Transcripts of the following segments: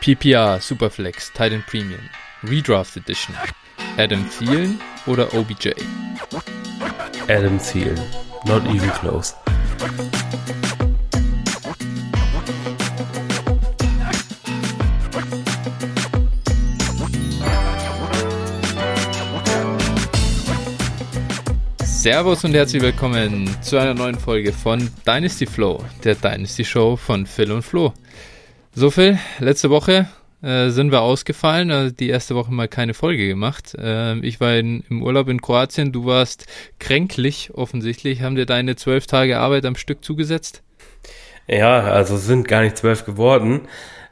PPR Superflex Titan Premium Redraft Edition Adam Thielen oder OBJ? Adam Thielen. Not even close. Servus und herzlich willkommen zu einer neuen Folge von Dynasty Flow, der Dynasty Show von Phil und Flo. So Phil, letzte Woche äh, sind wir ausgefallen, also die erste Woche mal keine Folge gemacht. Äh, ich war in, im Urlaub in Kroatien, du warst kränklich offensichtlich. Haben dir deine zwölf Tage Arbeit am Stück zugesetzt? Ja, also sind gar nicht zwölf geworden.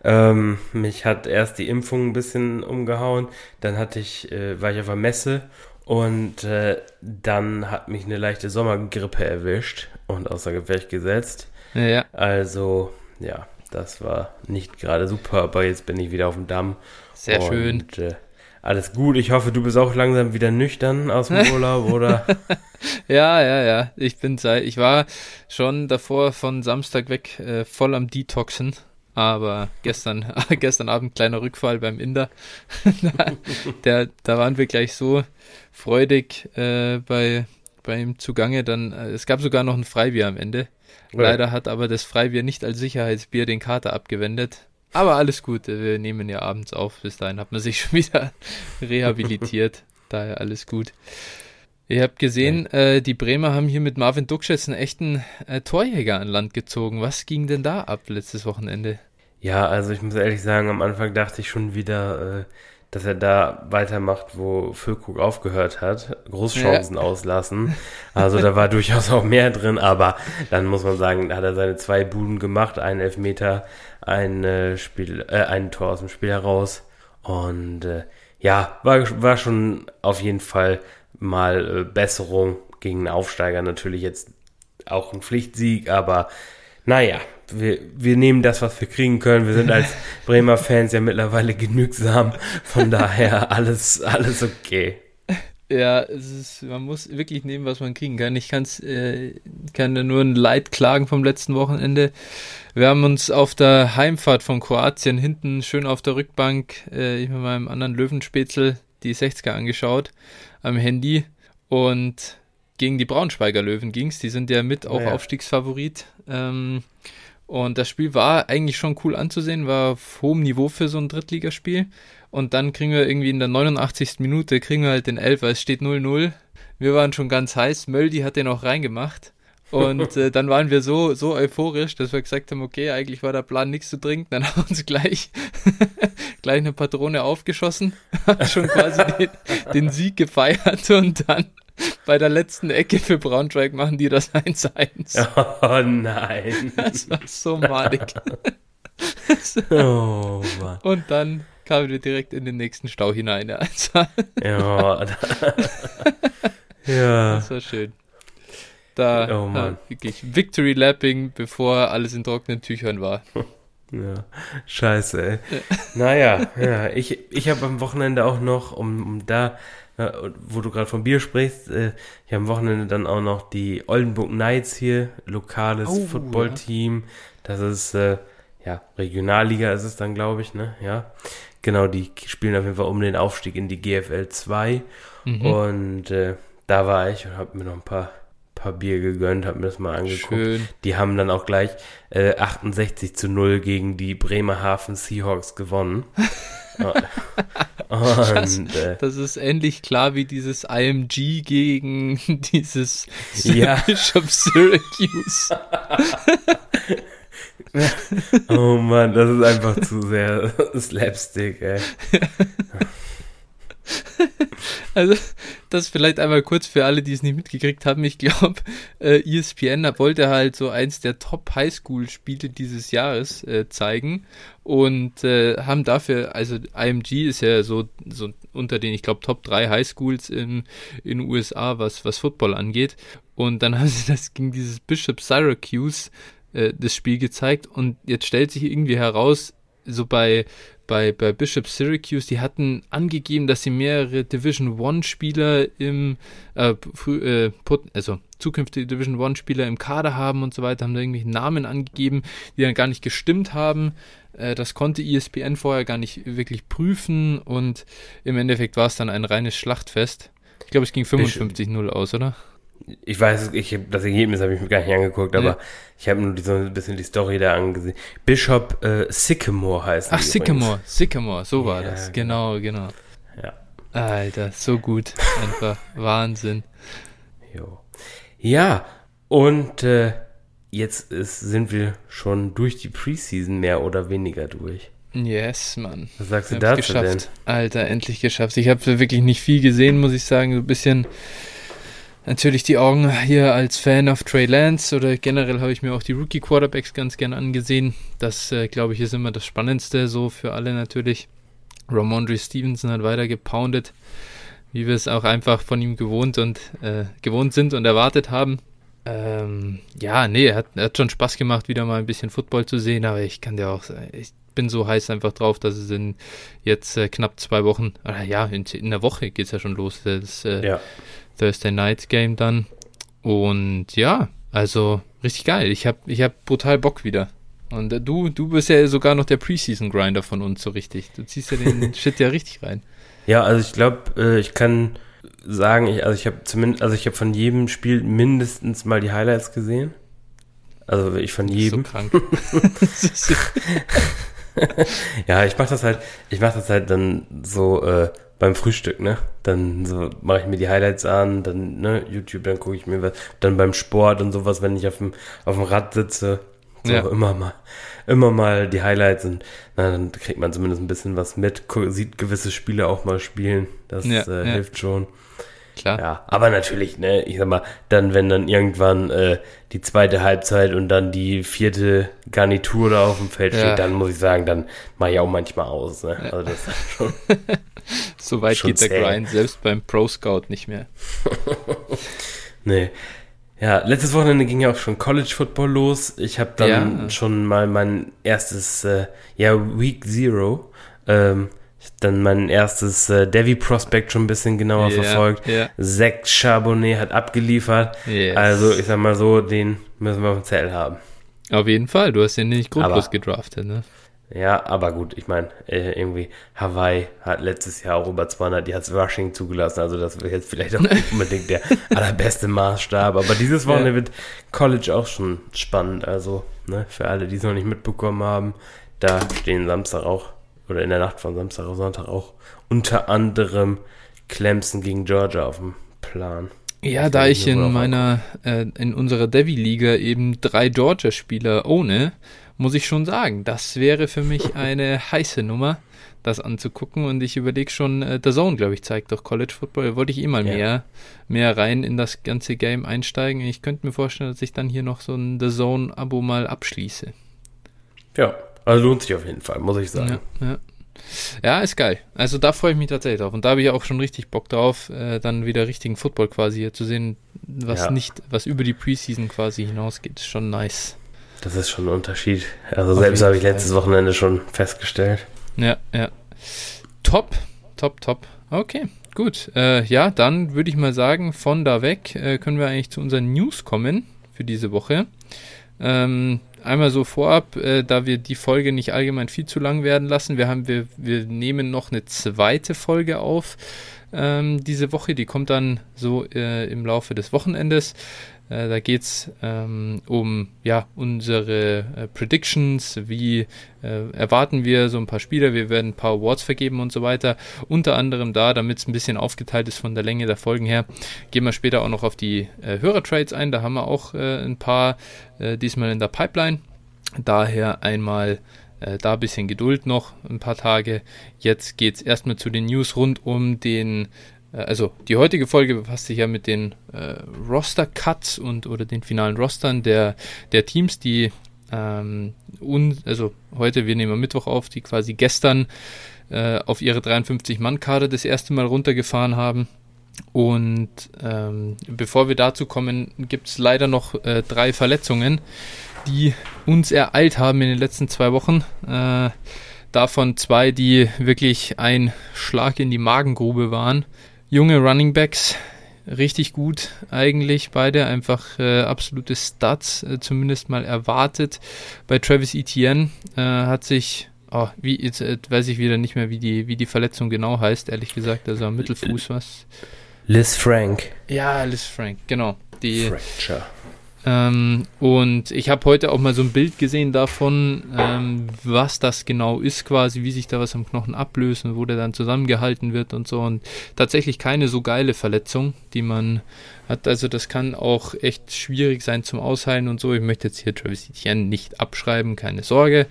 Ähm, mich hat erst die Impfung ein bisschen umgehauen, dann hatte ich, äh, war ich auf der Messe und äh, dann hat mich eine leichte Sommergrippe erwischt und außer Gefecht gesetzt. Ja. Also, ja, das war nicht gerade super, aber jetzt bin ich wieder auf dem Damm. Sehr und, schön. Äh, alles gut. Ich hoffe, du bist auch langsam wieder nüchtern aus dem Urlaub, oder? ja, ja, ja. Ich bin seit, ich war schon davor von Samstag weg äh, voll am Detoxen. Aber gestern, gestern Abend kleiner Rückfall beim Inder. der, da waren wir gleich so freudig äh, bei, bei ihm zugange. Dann, äh, es gab sogar noch ein Freibier am Ende. Ja. Leider hat aber das Freibier nicht als Sicherheitsbier den Kater abgewendet. Aber alles gut, wir nehmen ja abends auf. Bis dahin hat man sich schon wieder rehabilitiert. Daher alles gut. Ihr habt gesehen, äh, die Bremer haben hier mit Marvin Dukschitz einen echten äh, Torjäger an Land gezogen. Was ging denn da ab letztes Wochenende? Ja, also ich muss ehrlich sagen, am Anfang dachte ich schon wieder, äh, dass er da weitermacht, wo Füllkrug aufgehört hat. Großchancen ja. auslassen. Also da war durchaus auch mehr drin, aber dann muss man sagen, hat er seine zwei Buden gemacht, einen Elfmeter, ein äh, Spiel, äh, ein Tor aus dem Spiel heraus. Und äh, ja, war, war schon auf jeden Fall mal äh, Besserung gegen einen Aufsteiger. Natürlich jetzt auch ein Pflichtsieg, aber naja, wir, wir nehmen das, was wir kriegen können. Wir sind als Bremer Fans ja mittlerweile genügsam. Von daher alles, alles okay. Ja, es ist, man muss wirklich nehmen, was man kriegen kann. Ich kann's, äh, kann nur ein Leid klagen vom letzten Wochenende. Wir haben uns auf der Heimfahrt von Kroatien hinten schön auf der Rückbank, äh, ich mit meinem anderen Löwenspätzle, die 60er angeschaut am Handy und gegen die Braunschweiger Löwen ging's. Die sind ja mit auch ja. Aufstiegsfavorit. Ähm, und das Spiel war eigentlich schon cool anzusehen, war auf hohem Niveau für so ein Drittligaspiel. Und dann kriegen wir irgendwie in der 89. Minute, kriegen wir halt den Elfer, es steht 0-0. Wir waren schon ganz heiß, Möldi hat den auch reingemacht. Und äh, dann waren wir so, so euphorisch, dass wir gesagt haben, okay, eigentlich war der Plan, nichts zu trinken. Dann haben wir uns gleich, gleich eine Patrone aufgeschossen, schon quasi den, den Sieg gefeiert und dann bei der letzten Ecke für Braunschweig machen die das 1-1. Oh nein. Das war so malig. oh Mann. Und dann kamen wir direkt in den nächsten Stau hinein. ja. ja. Das war schön. Da oh Mann. Äh, wirklich Victory Lapping, bevor alles in trockenen Tüchern war. Ja, scheiße, ey. Ja. Naja, ja, ich, ich habe am Wochenende auch noch, um, um da ja, wo du gerade von Bier sprichst, äh, ich habe am Wochenende dann auch noch die Oldenburg Knights hier, lokales oh, Footballteam. Ja. Das ist, äh, ja, Regionalliga ist es dann, glaube ich, ne? Ja. Genau, die spielen auf jeden Fall um den Aufstieg in die GFL 2. Mhm. Und äh, da war ich und habe mir noch ein paar, paar Bier gegönnt, habe mir das mal angeguckt. Schön. Die haben dann auch gleich äh, 68 zu 0 gegen die Bremerhaven Seahawks gewonnen. Und, äh, das ist endlich klar wie dieses IMG gegen dieses ja. Bishop Syracuse. oh Mann, das ist einfach zu sehr Slapstick, ey. Also, das vielleicht einmal kurz für alle, die es nicht mitgekriegt haben. Ich glaube, äh, ESPN wollte halt so eins der Top Highschool-Spiele dieses Jahres äh, zeigen und äh, haben dafür, also IMG ist ja so, so unter den, ich glaube, Top 3 Highschools in den USA, was, was Football angeht. Und dann haben sie das gegen dieses Bishop Syracuse äh, das Spiel gezeigt und jetzt stellt sich irgendwie heraus, so bei bei, bei Bishop Syracuse, die hatten angegeben, dass sie mehrere Division One Spieler im äh, äh, also zukünftige Division One Spieler im Kader haben und so weiter, haben da irgendwelche Namen angegeben, die dann gar nicht gestimmt haben. Äh, das konnte ESPN vorher gar nicht wirklich prüfen und im Endeffekt war es dann ein reines Schlachtfest. Ich glaube, es ging 55-0 aus, oder? Ich weiß, ich das Ergebnis habe ich mir gar nicht angeguckt, aber ja. ich habe nur so ein bisschen die Story da angesehen. Bishop äh, Sycamore heißt Ach, Sycamore, übrigens. Sycamore, so war ja, das. Genau, genau. Ja. Alter, so gut. Einfach Wahnsinn. Jo. Ja, und äh, jetzt ist, sind wir schon durch die Preseason mehr oder weniger durch. Yes, Mann. Was sagst du dazu geschafft. denn? Alter, endlich geschafft. Ich habe wirklich nicht viel gesehen, muss ich sagen. So ein bisschen natürlich die Augen hier als Fan of Trey Lance oder generell habe ich mir auch die Rookie Quarterbacks ganz gern angesehen. Das, äh, glaube ich, ist immer das Spannendste so für alle natürlich. Ramondre Stevenson hat weiter gepoundet, wie wir es auch einfach von ihm gewohnt und äh, gewohnt sind und erwartet haben. Ähm, ja, nee, hat, hat schon Spaß gemacht, wieder mal ein bisschen Football zu sehen, aber ich kann dir auch sagen, ich bin so heiß einfach drauf, dass es in jetzt äh, knapp zwei Wochen, oder ja, in, in der Woche geht es ja schon los, das äh, ja. Thursday Night Game dann. Und ja, also richtig geil. Ich habe ich hab brutal Bock wieder. Und äh, du, du bist ja sogar noch der Preseason-Grinder von uns so richtig. Du ziehst ja den Shit ja richtig rein. Ja, also ich glaube, äh, ich kann sagen, ich, also ich habe zumindest, also ich habe von jedem Spiel mindestens mal die Highlights gesehen. Also ich von jedem. So krank. ja, ich mache das halt, ich mache das halt dann so äh, beim Frühstück, ne? Dann so mache ich mir die Highlights an, dann ne, YouTube, dann gucke ich mir was, dann beim Sport und sowas, wenn ich auf dem auf dem Rad sitze, so ja. immer mal immer mal die Highlights und na, dann kriegt man zumindest ein bisschen was mit, sieht gewisse Spiele auch mal spielen, das ja, äh, ja. hilft schon. Klar. Ja, aber natürlich, ne, ich sag mal, dann, wenn dann irgendwann äh, die zweite Halbzeit und dann die vierte Garnitur da auf dem Feld ja. steht, dann muss ich sagen, dann mache ich auch manchmal aus. Ne? Ja. Also das ist schon. so weit schon geht der zäh. Grind, selbst beim Pro Scout nicht mehr. nee. Ja, letztes Wochenende ging ja auch schon College Football los. Ich habe dann ja. schon mal mein erstes, äh, ja, Week Zero ähm, dann mein erstes äh, Devi Prospect schon ein bisschen genauer yeah, verfolgt. Yeah. Zach Charbonnet hat abgeliefert. Yes. Also ich sag mal so, den müssen wir auf dem Zettel haben. Auf jeden Fall, du hast den nicht grundlos gedraftet, ne? Ja, aber gut, ich meine, äh, irgendwie Hawaii hat letztes Jahr auch über 200 Yards Rushing zugelassen, also das wäre jetzt vielleicht auch nicht unbedingt der allerbeste Maßstab, aber dieses Wochenende ja. wird College auch schon spannend, also ne, für alle, die es noch nicht mitbekommen haben, da stehen Samstag auch oder in der Nacht von Samstag auf Sonntag auch unter anderem Clemson gegen Georgia auf dem Plan. Ja, da ich in meiner, äh, in unserer Devi-Liga eben drei Georgia-Spieler ohne, muss ich schon sagen, das wäre für mich eine heiße Nummer, das anzugucken. Und ich überlege schon, äh, The Zone, glaube ich, zeigt doch College Football. Wollte ich eh mal ja. mehr, mehr rein in das ganze Game einsteigen. Ich könnte mir vorstellen, dass ich dann hier noch so ein The Zone-Abo mal abschließe. Ja, also lohnt sich auf jeden Fall, muss ich sagen. Ja, ja. ja ist geil. Also da freue ich mich tatsächlich drauf. Und da habe ich auch schon richtig Bock drauf, äh, dann wieder richtigen Football quasi hier zu sehen, was nicht, was über die Preseason quasi hinausgeht. Ist schon nice. Das ist schon ein Unterschied. Also auf selbst habe ich letztes Wochenende schon festgestellt. Ja, ja. Top, top, top. Okay, gut. Äh, ja, dann würde ich mal sagen, von da weg äh, können wir eigentlich zu unseren News kommen für diese Woche. Ähm, einmal so vorab, äh, da wir die Folge nicht allgemein viel zu lang werden lassen. Wir haben, wir, wir nehmen noch eine zweite Folge auf ähm, diese Woche. Die kommt dann so äh, im Laufe des Wochenendes. Äh, da geht es ähm, um ja, unsere äh, Predictions, wie äh, erwarten wir so ein paar Spieler, wir werden ein paar Awards vergeben und so weiter. Unter anderem da, damit es ein bisschen aufgeteilt ist von der Länge der Folgen her, gehen wir später auch noch auf die äh, Hörertrades ein. Da haben wir auch äh, ein paar äh, diesmal in der Pipeline. Daher einmal da ein bisschen Geduld noch, ein paar Tage. Jetzt geht es erstmal zu den News rund um den also die heutige Folge befasst sich ja mit den äh, Roster-Cuts und oder den finalen Rostern der, der Teams, die ähm, un, also heute, wir nehmen am Mittwoch auf, die quasi gestern äh, auf ihre 53-Mann-Karte das erste Mal runtergefahren haben. Und ähm, bevor wir dazu kommen, gibt es leider noch äh, drei Verletzungen, die uns ereilt haben in den letzten zwei Wochen. Äh, Davon zwei, die wirklich ein Schlag in die Magengrube waren. Junge Running Backs, richtig gut eigentlich beide, einfach äh, absolute Stats, äh, zumindest mal erwartet. Bei Travis Etienne äh, hat sich, oh, wie, jetzt äh, weiß ich wieder nicht mehr, wie die, wie die Verletzung genau heißt, ehrlich gesagt, also am Mittelfuß was. Liz Frank. Ja, Liz Frank, genau. Die, Fracture. Ähm, und ich habe heute auch mal so ein Bild gesehen davon, ähm, was das genau ist, quasi, wie sich da was am Knochen ablöst und wo der dann zusammengehalten wird und so. Und tatsächlich keine so geile Verletzung, die man hat. Also das kann auch echt schwierig sein zum Ausheilen und so. Ich möchte jetzt hier Travis Etienne nicht abschreiben, keine Sorge.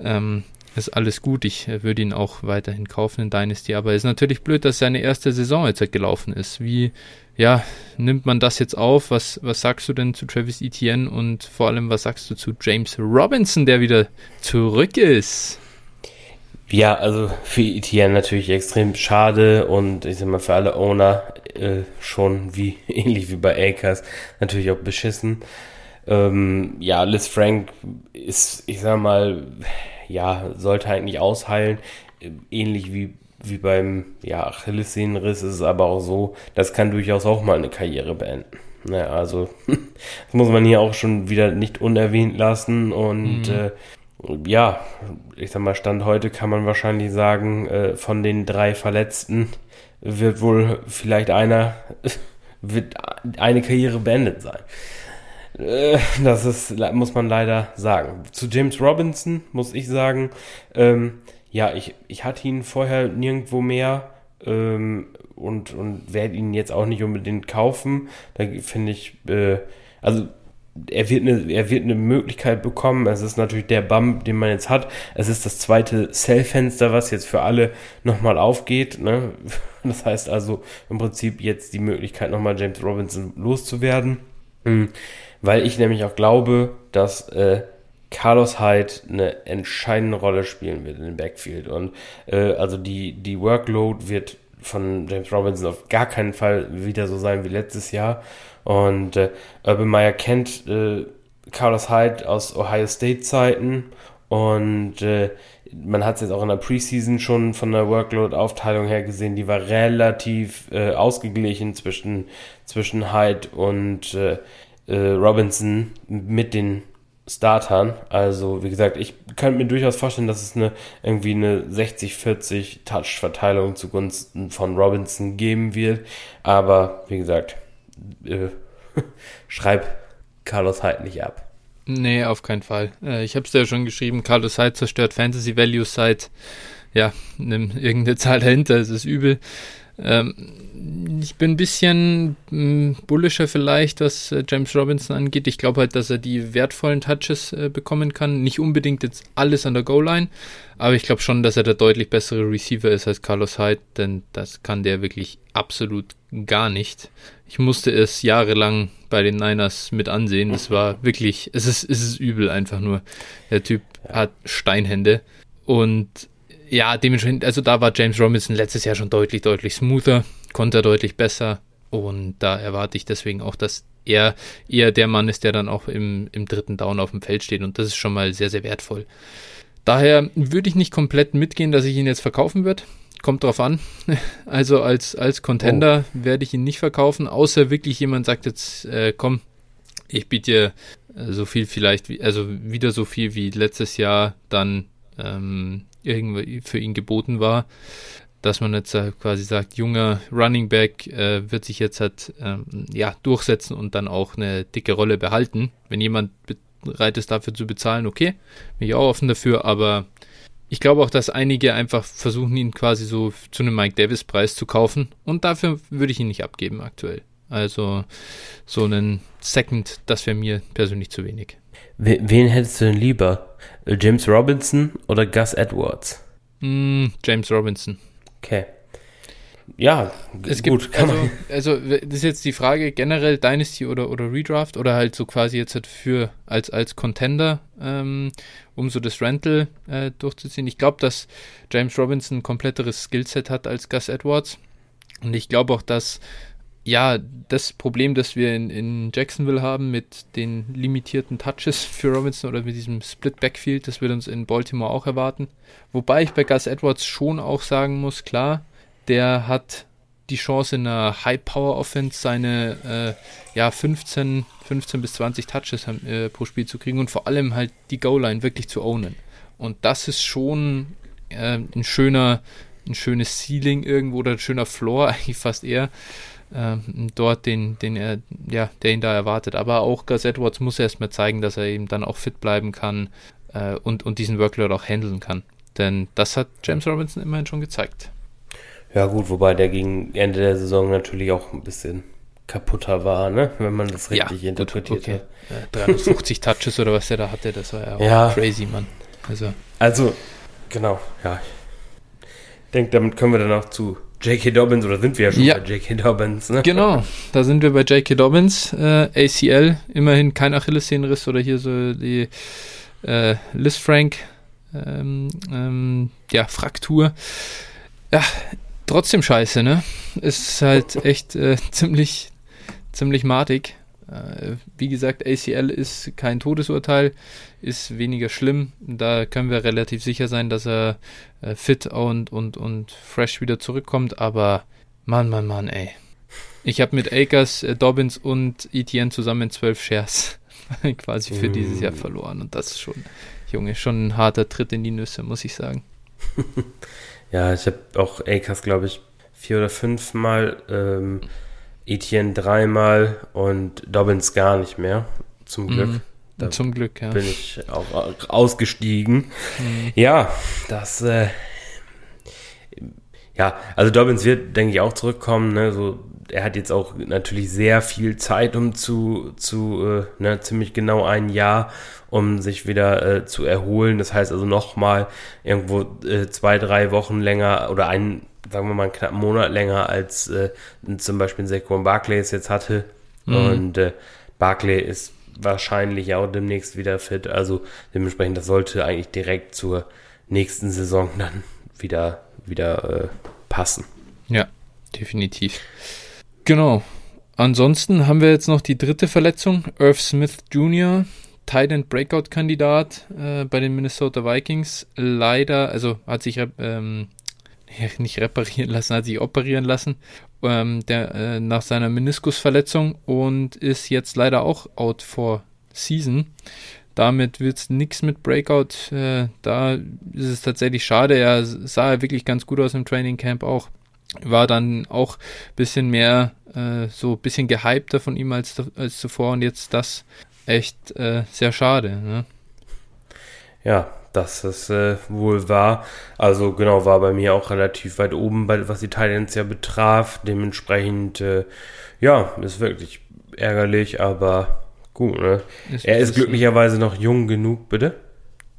Ähm, ist alles gut. Ich äh, würde ihn auch weiterhin kaufen in Dynasty, aber es ist natürlich blöd, dass seine erste Saison jetzt gelaufen ist. Wie, ja, nimmt man das jetzt auf? Was, was sagst du denn zu Travis Etienne und vor allem, was sagst du zu James Robinson, der wieder zurück ist? Ja, also für Etienne natürlich extrem schade und ich sag mal für alle Owner äh, schon wie ähnlich wie bei Akers natürlich auch beschissen. Ähm, ja, Liz Frank ist, ich sag mal, ja, sollte eigentlich ausheilen. Ähnlich wie, wie beim ja, Achillessehnenriss ist es aber auch so, das kann durchaus auch mal eine Karriere beenden. Naja, also das muss man hier auch schon wieder nicht unerwähnt lassen und mhm. äh, ja, ich sag mal, Stand heute kann man wahrscheinlich sagen, äh, von den drei Verletzten wird wohl vielleicht einer, wird eine Karriere beendet sein. Äh, das ist, muss man leider sagen. Zu James Robinson muss ich sagen, ähm, ja, ich, ich hatte ihn vorher nirgendwo mehr ähm, und, und werde ihn jetzt auch nicht unbedingt kaufen. Da finde ich, äh, also er wird, eine, er wird eine Möglichkeit bekommen. Es ist natürlich der Bump, den man jetzt hat. Es ist das zweite Cell-Fenster, was jetzt für alle nochmal aufgeht. Ne? Das heißt also im Prinzip jetzt die Möglichkeit, nochmal James Robinson loszuwerden. Hm weil ich nämlich auch glaube, dass äh, Carlos Hyde eine entscheidende Rolle spielen wird in dem Backfield. Und äh, also die, die Workload wird von James Robinson auf gar keinen Fall wieder so sein wie letztes Jahr. Und äh, Urban Meyer kennt äh, Carlos Hyde aus Ohio State Zeiten und äh, man hat es jetzt auch in der Preseason schon von der Workload-Aufteilung her gesehen, die war relativ äh, ausgeglichen zwischen, zwischen Hyde und äh, äh, Robinson mit den Startern. Also, wie gesagt, ich könnte mir durchaus vorstellen, dass es eine irgendwie eine 60-40 Touch-Verteilung zugunsten von Robinson geben wird. Aber wie gesagt, äh, schreib Carlos Hyde nicht ab. Nee, auf keinen Fall. Äh, ich habe es ja schon geschrieben, Carlos Hyde zerstört Fantasy Values seit, ja, nimm irgendeine Zahl dahinter, es ist übel. Ähm, ich bin ein bisschen mm, bullischer vielleicht, was äh, James Robinson angeht. Ich glaube halt, dass er die wertvollen Touches äh, bekommen kann. Nicht unbedingt jetzt alles an der Goal-Line, aber ich glaube schon, dass er der deutlich bessere Receiver ist als Carlos Hyde, denn das kann der wirklich absolut gar nicht. Ich musste es jahrelang bei den Niners mit ansehen. Es war wirklich, es ist, es ist übel einfach nur. Der Typ hat Steinhände und ja, dementsprechend, also da war James Robinson letztes Jahr schon deutlich, deutlich smoother, konnte er deutlich besser und da erwarte ich deswegen auch, dass er eher der Mann ist, der dann auch im, im dritten Down auf dem Feld steht und das ist schon mal sehr, sehr wertvoll. Daher würde ich nicht komplett mitgehen, dass ich ihn jetzt verkaufen würde. Kommt drauf an. Also als, als Contender oh. werde ich ihn nicht verkaufen, außer wirklich jemand sagt jetzt, äh, komm, ich biete dir äh, so viel vielleicht, also wieder so viel wie letztes Jahr, dann ähm, irgendwie für ihn geboten war, dass man jetzt äh, quasi sagt, junger Running Back äh, wird sich jetzt halt ähm, ja, durchsetzen und dann auch eine dicke Rolle behalten. Wenn jemand bereit ist, dafür zu bezahlen, okay, bin ich auch offen dafür, aber ich glaube auch, dass einige einfach versuchen, ihn quasi so zu einem Mike Davis Preis zu kaufen und dafür würde ich ihn nicht abgeben aktuell. Also so einen Second, das wäre mir persönlich zu wenig. Wen hättest du denn lieber? James Robinson oder Gus Edwards? Mm, James Robinson. Okay. Ja, es gut. Gibt, also, also, das ist jetzt die Frage generell Dynasty oder, oder Redraft oder halt so quasi jetzt halt für als, als Contender, ähm, um so das Rental äh, durchzuziehen. Ich glaube, dass James Robinson ein kompletteres Skillset hat als Gus Edwards. Und ich glaube auch, dass ja, das Problem, das wir in, in Jacksonville haben mit den limitierten Touches für Robinson oder mit diesem Split Backfield, das wird uns in Baltimore auch erwarten. Wobei ich bei Gus Edwards schon auch sagen muss, klar, der hat die Chance in einer High-Power-Offense seine äh, ja, 15, 15 bis 20 Touches äh, pro Spiel zu kriegen und vor allem halt die Goal-Line wirklich zu ownen. Und das ist schon äh, ein schöner, ein schönes Ceiling irgendwo oder ein schöner Floor, eigentlich fast eher. Ähm, dort, den, den er, ja, der ihn da erwartet. Aber auch Gus Edwards muss erstmal zeigen, dass er eben dann auch fit bleiben kann äh, und, und diesen Workload auch handeln kann. Denn das hat James Robinson immerhin schon gezeigt. Ja, gut, wobei der gegen Ende der Saison natürlich auch ein bisschen kaputter war, ne? wenn man das richtig ja, interpretiert okay. hat. 350 Touches oder was der da hatte, das war ja auch ja. crazy, Mann. Also. also, genau, ja. Ich denke, damit können wir dann auch zu J.K. Dobbins, oder sind wir ja schon ja. bei J.K. Dobbins, ne? Genau, da sind wir bei J.K. Dobbins. Äh, ACL, immerhin kein Achillessehnenriss oder hier so die äh, Liz Frank ähm, ähm, ja, Fraktur. Ja, trotzdem scheiße, ne? Ist halt echt äh, ziemlich, ziemlich matig. Äh, wie gesagt, ACL ist kein Todesurteil, ist weniger schlimm. Da können wir relativ sicher sein, dass er äh, fit und, und, und fresh wieder zurückkommt. Aber Mann, Mann, Mann, ey. Ich habe mit Akers, äh, Dobbins und Etienne zusammen zwölf Shares quasi für mm. dieses Jahr mm. verloren. Und das ist schon, Junge, schon ein harter Tritt in die Nüsse, muss ich sagen. Ja, ich habe auch Akers, glaube ich, vier oder fünfmal, ähm, Etienne dreimal und Dobbins gar nicht mehr. Zum mhm. Glück. Da Zum Glück, ja. Bin ich auch ausgestiegen. Mhm. Ja, das, äh, ja, also Dobbins wird, denke ich, auch zurückkommen. Ne? So, er hat jetzt auch natürlich sehr viel Zeit, um zu, zu äh, ne, ziemlich genau ein Jahr um sich wieder äh, zu erholen. Das heißt also nochmal irgendwo äh, zwei, drei Wochen länger oder einen, sagen wir mal, einen knappen Monat länger als äh, zum Beispiel Saquon Barclay es jetzt hatte. Mhm. Und äh, Barclay ist wahrscheinlich auch demnächst wieder fit. Also dementsprechend, das sollte eigentlich direkt zur nächsten Saison dann wieder, wieder äh, passen. Ja, definitiv. Genau. Ansonsten haben wir jetzt noch die dritte Verletzung. Irv Smith Jr., Tight End Breakout Kandidat äh, bei den Minnesota Vikings. Leider, also hat sich ähm, nicht reparieren lassen, hat sich operieren lassen ähm, der, äh, nach seiner Meniskusverletzung und ist jetzt leider auch out for season. Damit wird es nichts mit Breakout. Äh, da ist es tatsächlich schade. Er sah ja wirklich ganz gut aus im Training Camp auch. War dann auch ein bisschen mehr, äh, so ein bisschen gehypter von ihm als, als zuvor und jetzt das echt äh, sehr schade. Ne? Ja, das ist äh, wohl wahr. Also genau, war bei mir auch relativ weit oben, bei, was die Titans ja betraf. Dementsprechend, äh, ja, ist wirklich ärgerlich, aber gut. Ne? Ist, er ist glücklicherweise noch jung genug, bitte.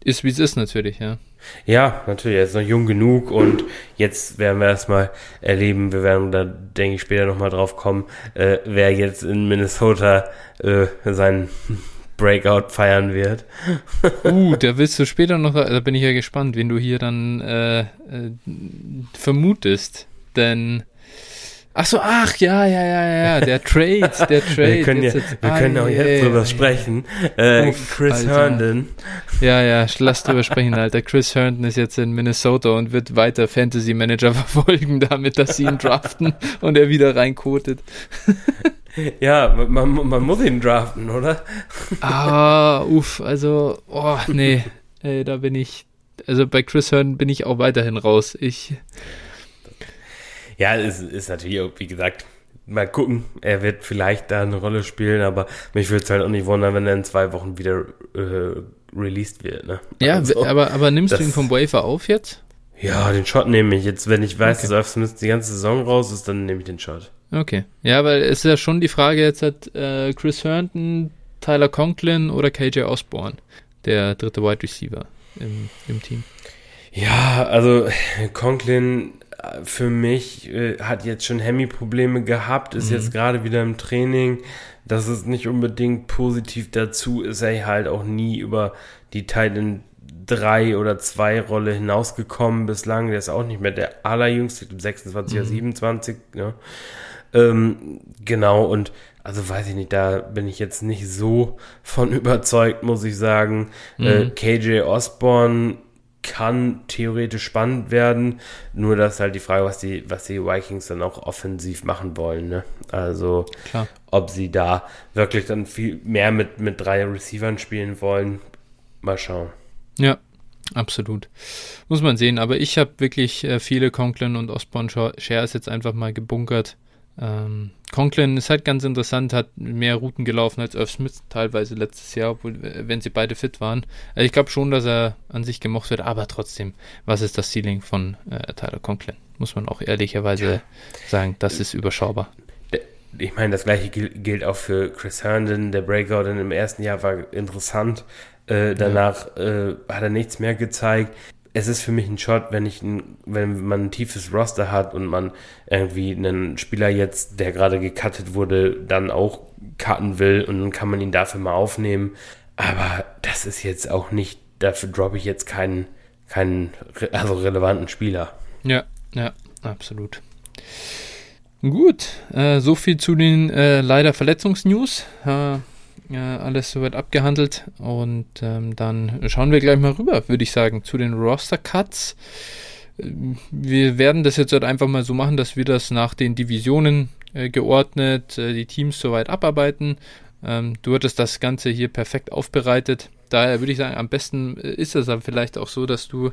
Ist wie es ist natürlich, ja. Ja, natürlich, er ist noch jung genug und jetzt werden wir erstmal erleben, wir werden da, denke ich, später nochmal drauf kommen, äh, wer jetzt in Minnesota äh, seinen Breakout feiern wird. uh, da willst du später noch, da bin ich ja gespannt, wen du hier dann äh, äh, vermutest, denn Ach so, ach ja, ja, ja, ja, der Trade, der Trade. wir können, ja, jetzt, wir können auch jetzt drüber sprechen. Äh, Chris Alter. Herndon. Ja, ja, lass drüber sprechen, Alter. Chris Herndon ist jetzt in Minnesota und wird weiter Fantasy Manager verfolgen, damit, dass sie ihn draften und er wieder reinkotet. Ja, man, man muss ihn draften, oder? ah, uff, also, oh, nee, ey, da bin ich, also bei Chris Herndon bin ich auch weiterhin raus. Ich ja, es ist natürlich auch, wie gesagt, mal gucken. Er wird vielleicht da eine Rolle spielen, aber mich würde es halt auch nicht wundern, wenn er in zwei Wochen wieder äh, released wird. Ne? Ja, also, aber, aber nimmst das, du ihn vom Wafer auf jetzt? Ja, den Shot nehme ich. Jetzt, wenn ich weiß, okay. dass Smith die ganze Saison raus ist, dann nehme ich den Shot. Okay. Ja, weil es ist ja schon die Frage jetzt hat äh, Chris Herndon, Tyler Conklin oder KJ Osborne, der dritte Wide Receiver im, im Team. Ja, also Conklin für mich äh, hat jetzt schon Hemi-Probleme gehabt, ist mhm. jetzt gerade wieder im Training. Das ist nicht unbedingt positiv dazu, ist er halt auch nie über die Titan 3 oder 2 Rolle hinausgekommen bislang. Der ist auch nicht mehr der allerjüngste, 26 mhm. oder 27. Ne? Ähm, genau, und also weiß ich nicht, da bin ich jetzt nicht so von überzeugt, muss ich sagen. Mhm. Äh, KJ Osborne kann theoretisch spannend werden, nur das ist halt die Frage, was die, was die Vikings dann auch offensiv machen wollen. Ne? Also Klar. ob sie da wirklich dann viel mehr mit, mit drei Receivern spielen wollen, mal schauen. Ja, absolut. Muss man sehen, aber ich habe wirklich äh, viele Conklin und Osborne Shares jetzt einfach mal gebunkert. Ähm, Conklin ist halt ganz interessant, hat mehr Routen gelaufen als Irv Smith teilweise letztes Jahr, obwohl, wenn sie beide fit waren. Also ich glaube schon, dass er an sich gemocht wird, aber trotzdem, was ist das Ceiling von äh, Tyler Conklin? Muss man auch ehrlicherweise ja. sagen, das ist überschaubar. Ich meine, das gleiche gilt auch für Chris Herndon. Der Breakout im ersten Jahr war interessant. Äh, danach äh, hat er nichts mehr gezeigt es ist für mich ein Shot, wenn ich ein, wenn man ein tiefes Roster hat und man irgendwie einen Spieler jetzt, der gerade gecuttet wurde, dann auch cutten will und dann kann man ihn dafür mal aufnehmen. Aber das ist jetzt auch nicht, dafür droppe ich jetzt keinen, keinen also relevanten Spieler. Ja, ja, absolut. Gut, äh, so viel zu den äh, leider Verletzungsnews. Äh, alles soweit abgehandelt. Und ähm, dann schauen wir gleich mal rüber, würde ich sagen, zu den Roster-Cuts. Wir werden das jetzt halt einfach mal so machen, dass wir das nach den Divisionen äh, geordnet, äh, die Teams soweit abarbeiten. Ähm, du hattest das Ganze hier perfekt aufbereitet daher würde ich sagen, am besten äh, ist es dann vielleicht auch so, dass du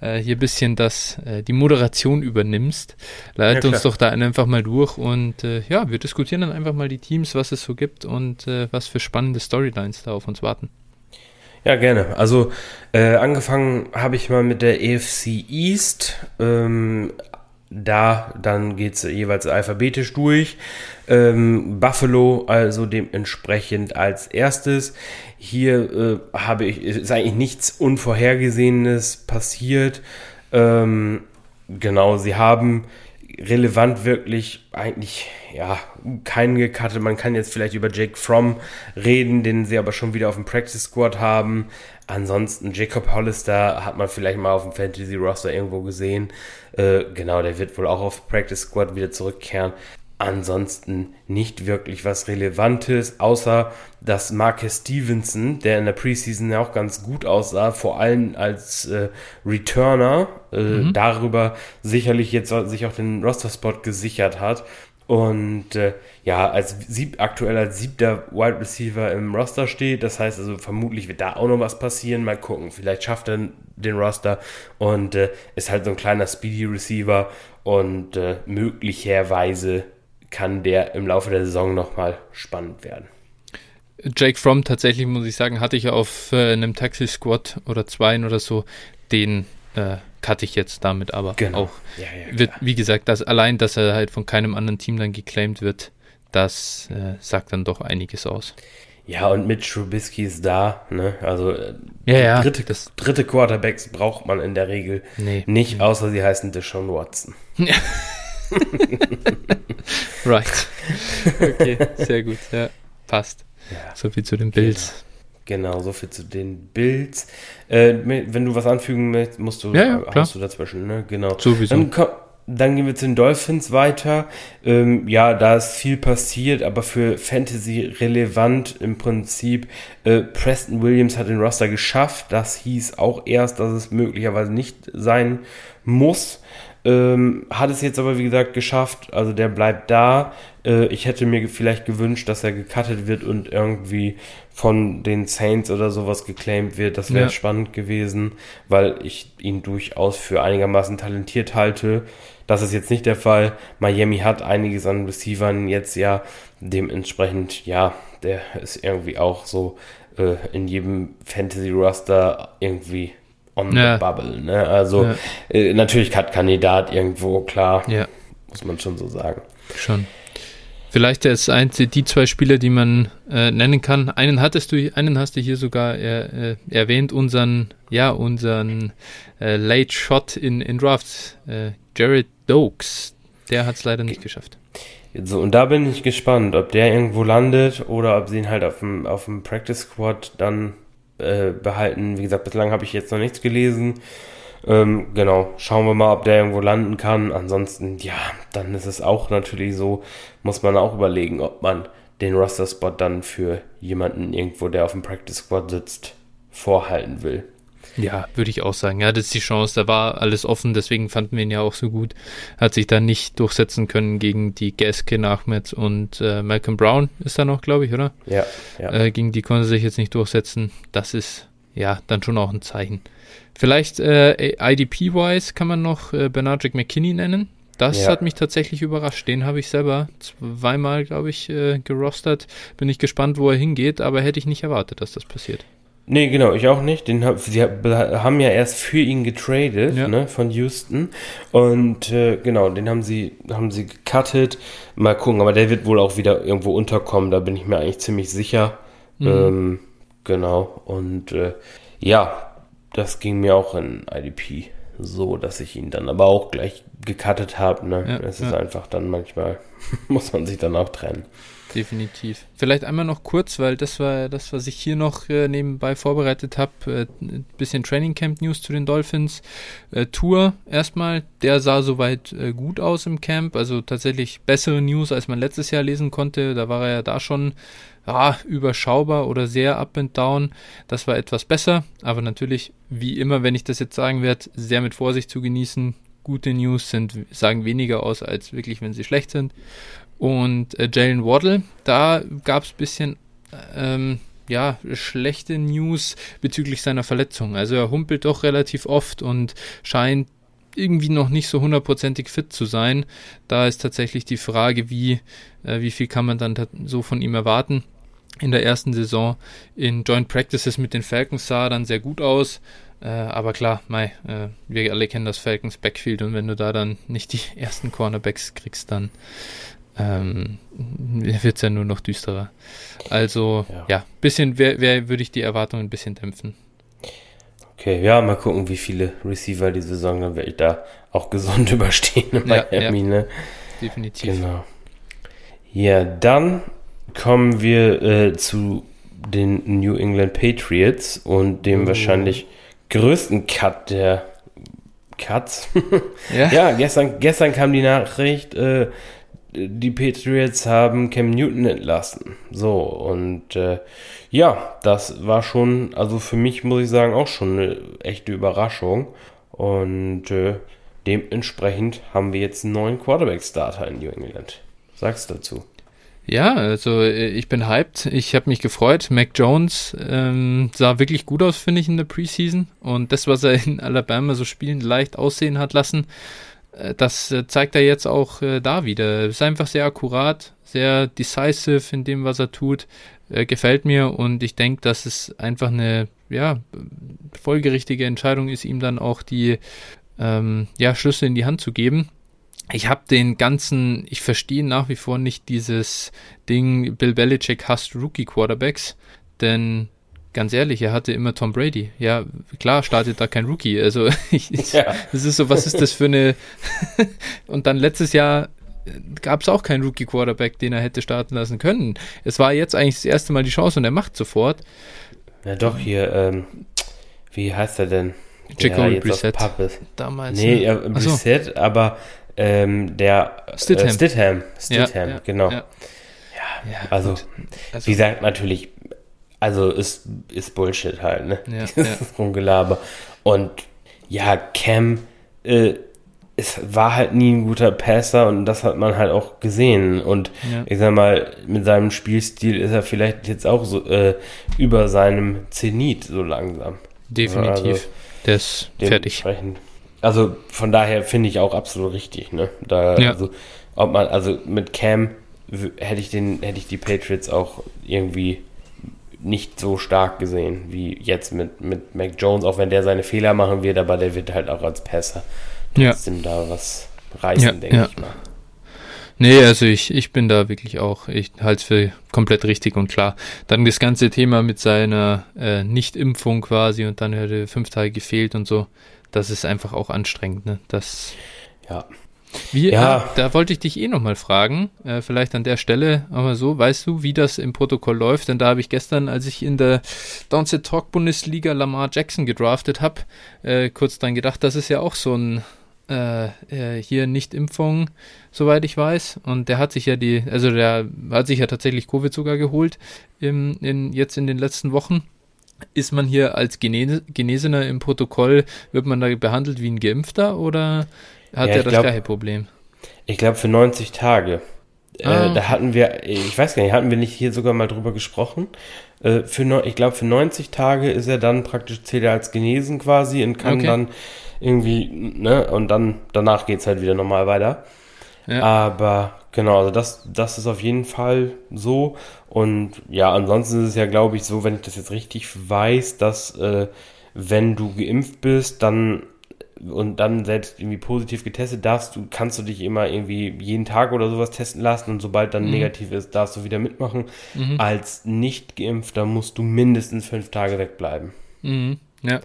äh, hier ein bisschen das, äh, die Moderation übernimmst. Leite ja, uns doch da einfach mal durch und äh, ja, wir diskutieren dann einfach mal die Teams, was es so gibt und äh, was für spannende Storylines da auf uns warten. Ja, gerne. Also äh, angefangen habe ich mal mit der EFC East. Ähm, da dann geht es jeweils alphabetisch durch. Ähm, Buffalo also dementsprechend als erstes. Hier äh, habe ich, ist eigentlich nichts Unvorhergesehenes passiert. Ähm, genau, sie haben relevant wirklich eigentlich ja keinen gecuttet. Man kann jetzt vielleicht über Jake Fromm reden, den sie aber schon wieder auf dem Practice Squad haben. Ansonsten Jacob Hollister hat man vielleicht mal auf dem Fantasy Roster irgendwo gesehen. Äh, genau, der wird wohl auch auf Practice Squad wieder zurückkehren. Ansonsten nicht wirklich was Relevantes, außer dass Marcus Stevenson, der in der Preseason ja auch ganz gut aussah, vor allem als äh, Returner, äh, mhm. darüber sicherlich jetzt sich auch den Roster-Spot gesichert hat. Und äh, ja, als sieb, aktuell als siebter Wide Receiver im Roster steht. Das heißt also, vermutlich wird da auch noch was passieren. Mal gucken. Vielleicht schafft er den Roster und äh, ist halt so ein kleiner Speedy Receiver und äh, möglicherweise kann der im Laufe der Saison nochmal spannend werden. Jake Fromm tatsächlich, muss ich sagen, hatte ich auf äh, einem Taxi-Squad oder zweien oder so, den äh, cutte ich jetzt damit aber genau. auch. Ja, ja, wird, wie gesagt, das, allein, dass er halt von keinem anderen Team dann geclaimed wird, das äh, sagt dann doch einiges aus. Ja, und mit Trubisky ist da, ne? Also äh, ja, ja, dritte, das, dritte Quarterbacks braucht man in der Regel nee, nicht, nee. außer sie heißen Deshaun Watson. Ja. right. Okay, sehr gut. Ja, passt. Ja. So viel zu den Bills. Genau. so viel zu den Bills. Äh, wenn du was anfügen möchtest, musst du, ja, ja, klar. du dazwischen, ne? Genau. Sowieso. Dann, dann gehen wir zu den Dolphins weiter. Ähm, ja, da ist viel passiert, aber für Fantasy relevant im Prinzip. Äh, Preston Williams hat den Roster geschafft. Das hieß auch erst, dass es möglicherweise nicht sein muss. Ähm, hat es jetzt aber, wie gesagt, geschafft. Also der bleibt da. Äh, ich hätte mir vielleicht gewünscht, dass er gecuttet wird und irgendwie von den Saints oder sowas geclaimed wird. Das wäre ja. spannend gewesen, weil ich ihn durchaus für einigermaßen talentiert halte. Das ist jetzt nicht der Fall. Miami hat einiges an Receivern jetzt ja. Dementsprechend, ja, der ist irgendwie auch so äh, in jedem Fantasy-Roster irgendwie on ja. the bubble. Ne? Also ja. äh, natürlich Kandidat irgendwo, klar. Ja. Muss man schon so sagen. Schon. Vielleicht ist eins die zwei Spieler, die man äh, nennen kann. Einen hattest du, einen hast du hier sogar äh, erwähnt, unseren, ja, unseren äh, Late Shot in, in Drafts, äh, Jared Dokes. Der hat es leider nicht geschafft. So, und da bin ich gespannt, ob der irgendwo landet oder ob sie ihn halt auf dem, auf dem Practice Squad dann äh, behalten. Wie gesagt, bislang habe ich jetzt noch nichts gelesen. Ähm, genau, schauen wir mal, ob der irgendwo landen kann. Ansonsten, ja, dann ist es auch natürlich so, muss man auch überlegen, ob man den Roster-Spot dann für jemanden irgendwo, der auf dem Practice-Squad sitzt, vorhalten will. Ja, würde ich auch sagen. Ja, das ist die Chance. Da war alles offen, deswegen fanden wir ihn ja auch so gut. Hat sich da nicht durchsetzen können gegen die Gaskin Ahmed und äh, Malcolm Brown ist da noch, glaube ich, oder? Ja, ja. Äh, gegen die konnte sich jetzt nicht durchsetzen. Das ist ja dann schon auch ein Zeichen. Vielleicht äh, IDP-wise kann man noch äh, Bernardrick McKinney nennen. Das ja. hat mich tatsächlich überrascht. Den habe ich selber zweimal, glaube ich, äh, gerostert. Bin ich gespannt, wo er hingeht, aber hätte ich nicht erwartet, dass das passiert. Nee, genau, ich auch nicht. Den hab, sie haben ja erst für ihn getradet, ja. ne, von Houston. Und äh, genau, den haben sie, haben sie gecuttet. Mal gucken, aber der wird wohl auch wieder irgendwo unterkommen, da bin ich mir eigentlich ziemlich sicher. Mhm. Ähm, genau. Und äh, ja, das ging mir auch in IDP so, dass ich ihn dann aber auch gleich gecuttet habe. Ne? Ja, es ist ja. einfach dann manchmal, muss man sich dann auch trennen definitiv. Vielleicht einmal noch kurz, weil das war das, was ich hier noch äh, nebenbei vorbereitet habe. Äh, ein bisschen Training Camp News zu den Dolphins. Äh, Tour erstmal, der sah soweit äh, gut aus im Camp. Also tatsächlich bessere News, als man letztes Jahr lesen konnte. Da war er ja da schon ja, überschaubar oder sehr up and down. Das war etwas besser, aber natürlich, wie immer, wenn ich das jetzt sagen werde, sehr mit Vorsicht zu genießen. Gute News sind, sagen weniger aus, als wirklich, wenn sie schlecht sind. Und äh, Jalen Waddle, da gab es ein bisschen ähm, ja, schlechte News bezüglich seiner Verletzung. Also er humpelt doch relativ oft und scheint irgendwie noch nicht so hundertprozentig fit zu sein. Da ist tatsächlich die Frage, wie, äh, wie viel kann man dann so von ihm erwarten. In der ersten Saison in Joint Practices mit den Falcons sah er dann sehr gut aus. Äh, aber klar, Mai, äh, wir alle kennen das Falcons Backfield und wenn du da dann nicht die ersten Cornerbacks kriegst, dann ähm, wird es ja nur noch düsterer. Also, ja, ja bisschen wer, wer würde ich die Erwartungen ein bisschen dämpfen. Okay, ja, mal gucken, wie viele Receiver die Saison dann werde ich da auch gesund überstehen in Miami, ja, ne? Definitiv. Genau. Ja, dann kommen wir äh, zu den New England Patriots und dem oh. wahrscheinlich größten Cut der Cuts. ja, ja gestern, gestern kam die Nachricht, äh, die Patriots haben Cam Newton entlassen. So, und äh, ja, das war schon, also für mich muss ich sagen, auch schon eine echte Überraschung. Und äh, dementsprechend haben wir jetzt einen neuen Quarterback-Starter in New England. Sagst du dazu? Ja, also äh, ich bin hyped. Ich habe mich gefreut. Mac Jones ähm, sah wirklich gut aus, finde ich, in der Preseason. Und das, was er in Alabama so spielend leicht aussehen hat lassen, äh, das äh, zeigt er jetzt auch äh, da wieder. Ist einfach sehr akkurat, sehr decisive in dem, was er tut. Äh, gefällt mir und ich denke, dass es einfach eine ja, folgerichtige Entscheidung ist, ihm dann auch die ähm, ja, Schlüssel in die Hand zu geben. Ich habe den ganzen, ich verstehe nach wie vor nicht dieses Ding, Bill Belichick hasst Rookie Quarterbacks, denn ganz ehrlich, er hatte immer Tom Brady. Ja, klar startet da kein Rookie. Also ich, ja. das ist so, was ist das für eine und dann letztes Jahr gab es auch keinen Rookie Quarterback, den er hätte starten lassen können. Es war jetzt eigentlich das erste Mal die Chance und er macht sofort. Ja doch, hier, ähm, wie heißt er denn? Jacoby ja, Brissett. Damals. Nee, ja, Brissett, so. aber ähm, der Stidham. Äh, Stidham, Stidham ja, genau. Ja, also, also, wie gesagt, natürlich also ist, ist Bullshit halt, ne? Ja, das ja. ist Rumgelaber. Und ja, Cam, äh, es war halt nie ein guter Passer und das hat man halt auch gesehen. Und ja. ich sag mal, mit seinem Spielstil ist er vielleicht jetzt auch so äh, über seinem Zenit so langsam. Definitiv. Also, Der ist fertig. Also von daher finde ich auch absolut richtig, ne? Da, ja. also, ob man, also mit Cam hätte ich den, hätte ich die Patriots auch irgendwie nicht so stark gesehen wie jetzt mit, mit Mac Jones, auch wenn der seine Fehler machen wird, aber der wird halt auch als Pässer trotzdem ja. da was reißen, ja, denke ja. ich mal. Nee, also ich, ich bin da wirklich auch, ich halte es für komplett richtig und klar. Dann das ganze Thema mit seiner äh, Nicht-Impfung quasi und dann hätte fünf Tage gefehlt und so, das ist einfach auch anstrengend, ne? Das. Ja. Wie, ja. Ah, da wollte ich dich eh nochmal fragen, äh, vielleicht an der Stelle, aber so, weißt du, wie das im Protokoll läuft? Denn da habe ich gestern, als ich in der Downset Talk Bundesliga Lamar Jackson gedraftet habe, äh, kurz dran gedacht, das ist ja auch so ein äh, äh, hier Nicht-Impfung, soweit ich weiß. Und der hat sich ja die, also der hat sich ja tatsächlich Covid sogar geholt im, in, jetzt in den letzten Wochen. Ist man hier als Genes Genesener im Protokoll, wird man da behandelt wie ein Geimpfter oder hat ja, er das glaub, gleiche Problem? Ich glaube für 90 Tage. Äh, ah. Äh, da hatten wir, ich weiß gar nicht, hatten wir nicht hier sogar mal drüber gesprochen? Äh, für, ich glaube, für 90 Tage ist er dann praktisch, zählt er als genesen quasi und kann okay. dann irgendwie, ne, und dann, danach geht es halt wieder normal weiter. Ja. Aber genau, also das, das ist auf jeden Fall so. Und ja, ansonsten ist es ja, glaube ich, so, wenn ich das jetzt richtig weiß, dass äh, wenn du geimpft bist, dann und dann selbst irgendwie positiv getestet darfst, du kannst du dich immer irgendwie jeden Tag oder sowas testen lassen und sobald dann mhm. negativ ist, darfst du wieder mitmachen. Mhm. Als nicht geimpfter musst du mindestens fünf Tage wegbleiben. Mhm. Ja.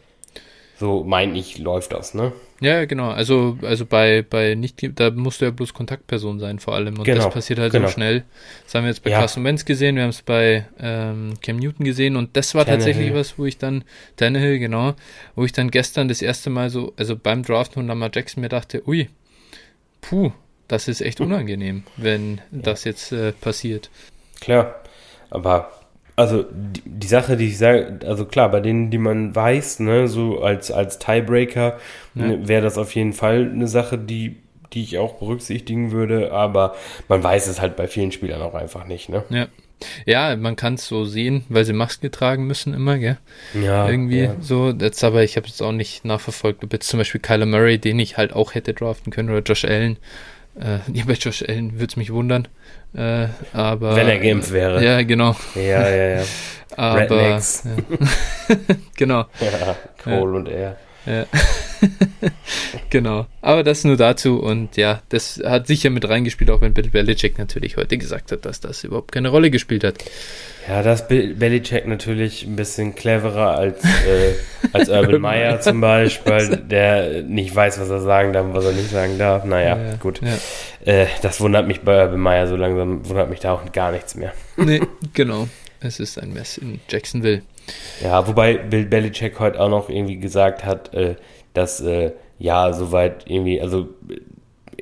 So meine ich, läuft das, ne? Ja, genau. Also, also bei, bei nicht, da musst du ja bloß Kontaktperson sein vor allem. Und genau, das passiert halt genau. so schnell. Das haben wir jetzt bei ja. Carson Wentz gesehen, wir haben es bei ähm, Cam Newton gesehen und das war Tannehill. tatsächlich was, wo ich dann, Tannehill, genau, wo ich dann gestern das erste Mal so, also beim Draft von Lamar Jackson mir dachte, ui, puh, das ist echt unangenehm, wenn ja. das jetzt äh, passiert. Klar, aber also die, die, Sache, die ich sage, also klar, bei denen, die man weiß, ne, so als, als Tiebreaker, ja. ne, wäre das auf jeden Fall eine Sache, die, die ich auch berücksichtigen würde, aber man weiß es halt bei vielen Spielern auch einfach nicht, ne? Ja. Ja, man kann es so sehen, weil sie Maske tragen müssen immer, gell? Ja. Irgendwie ja. so. Jetzt aber, ich habe es auch nicht nachverfolgt, ob jetzt zum Beispiel Kyler Murray, den ich halt auch hätte draften können, oder Josh Allen. Äh, ja, bei Josh Allen würde es mich wundern. Äh, aber, Wenn er geimpft wäre. Ja, genau. Ja, ja, ja. aber, ja. genau. Ja, ja. und er. Ja. genau. Aber das nur dazu und ja, das hat sicher mit reingespielt, auch wenn Bill Belichick natürlich heute gesagt hat, dass das überhaupt keine Rolle gespielt hat. Ja, das Bill Belichick natürlich ein bisschen cleverer als, äh, als Urban Meyer zum Beispiel, der nicht weiß, was er sagen darf und was er nicht sagen darf. Naja, ja, gut. Ja. Äh, das wundert mich bei Urban Meyer so langsam, wundert mich da auch gar nichts mehr. Nee, genau. Es ist ein Mess in Jacksonville. Ja, wobei Bill Belichick heute auch noch irgendwie gesagt hat, äh, dass äh, ja, soweit irgendwie, also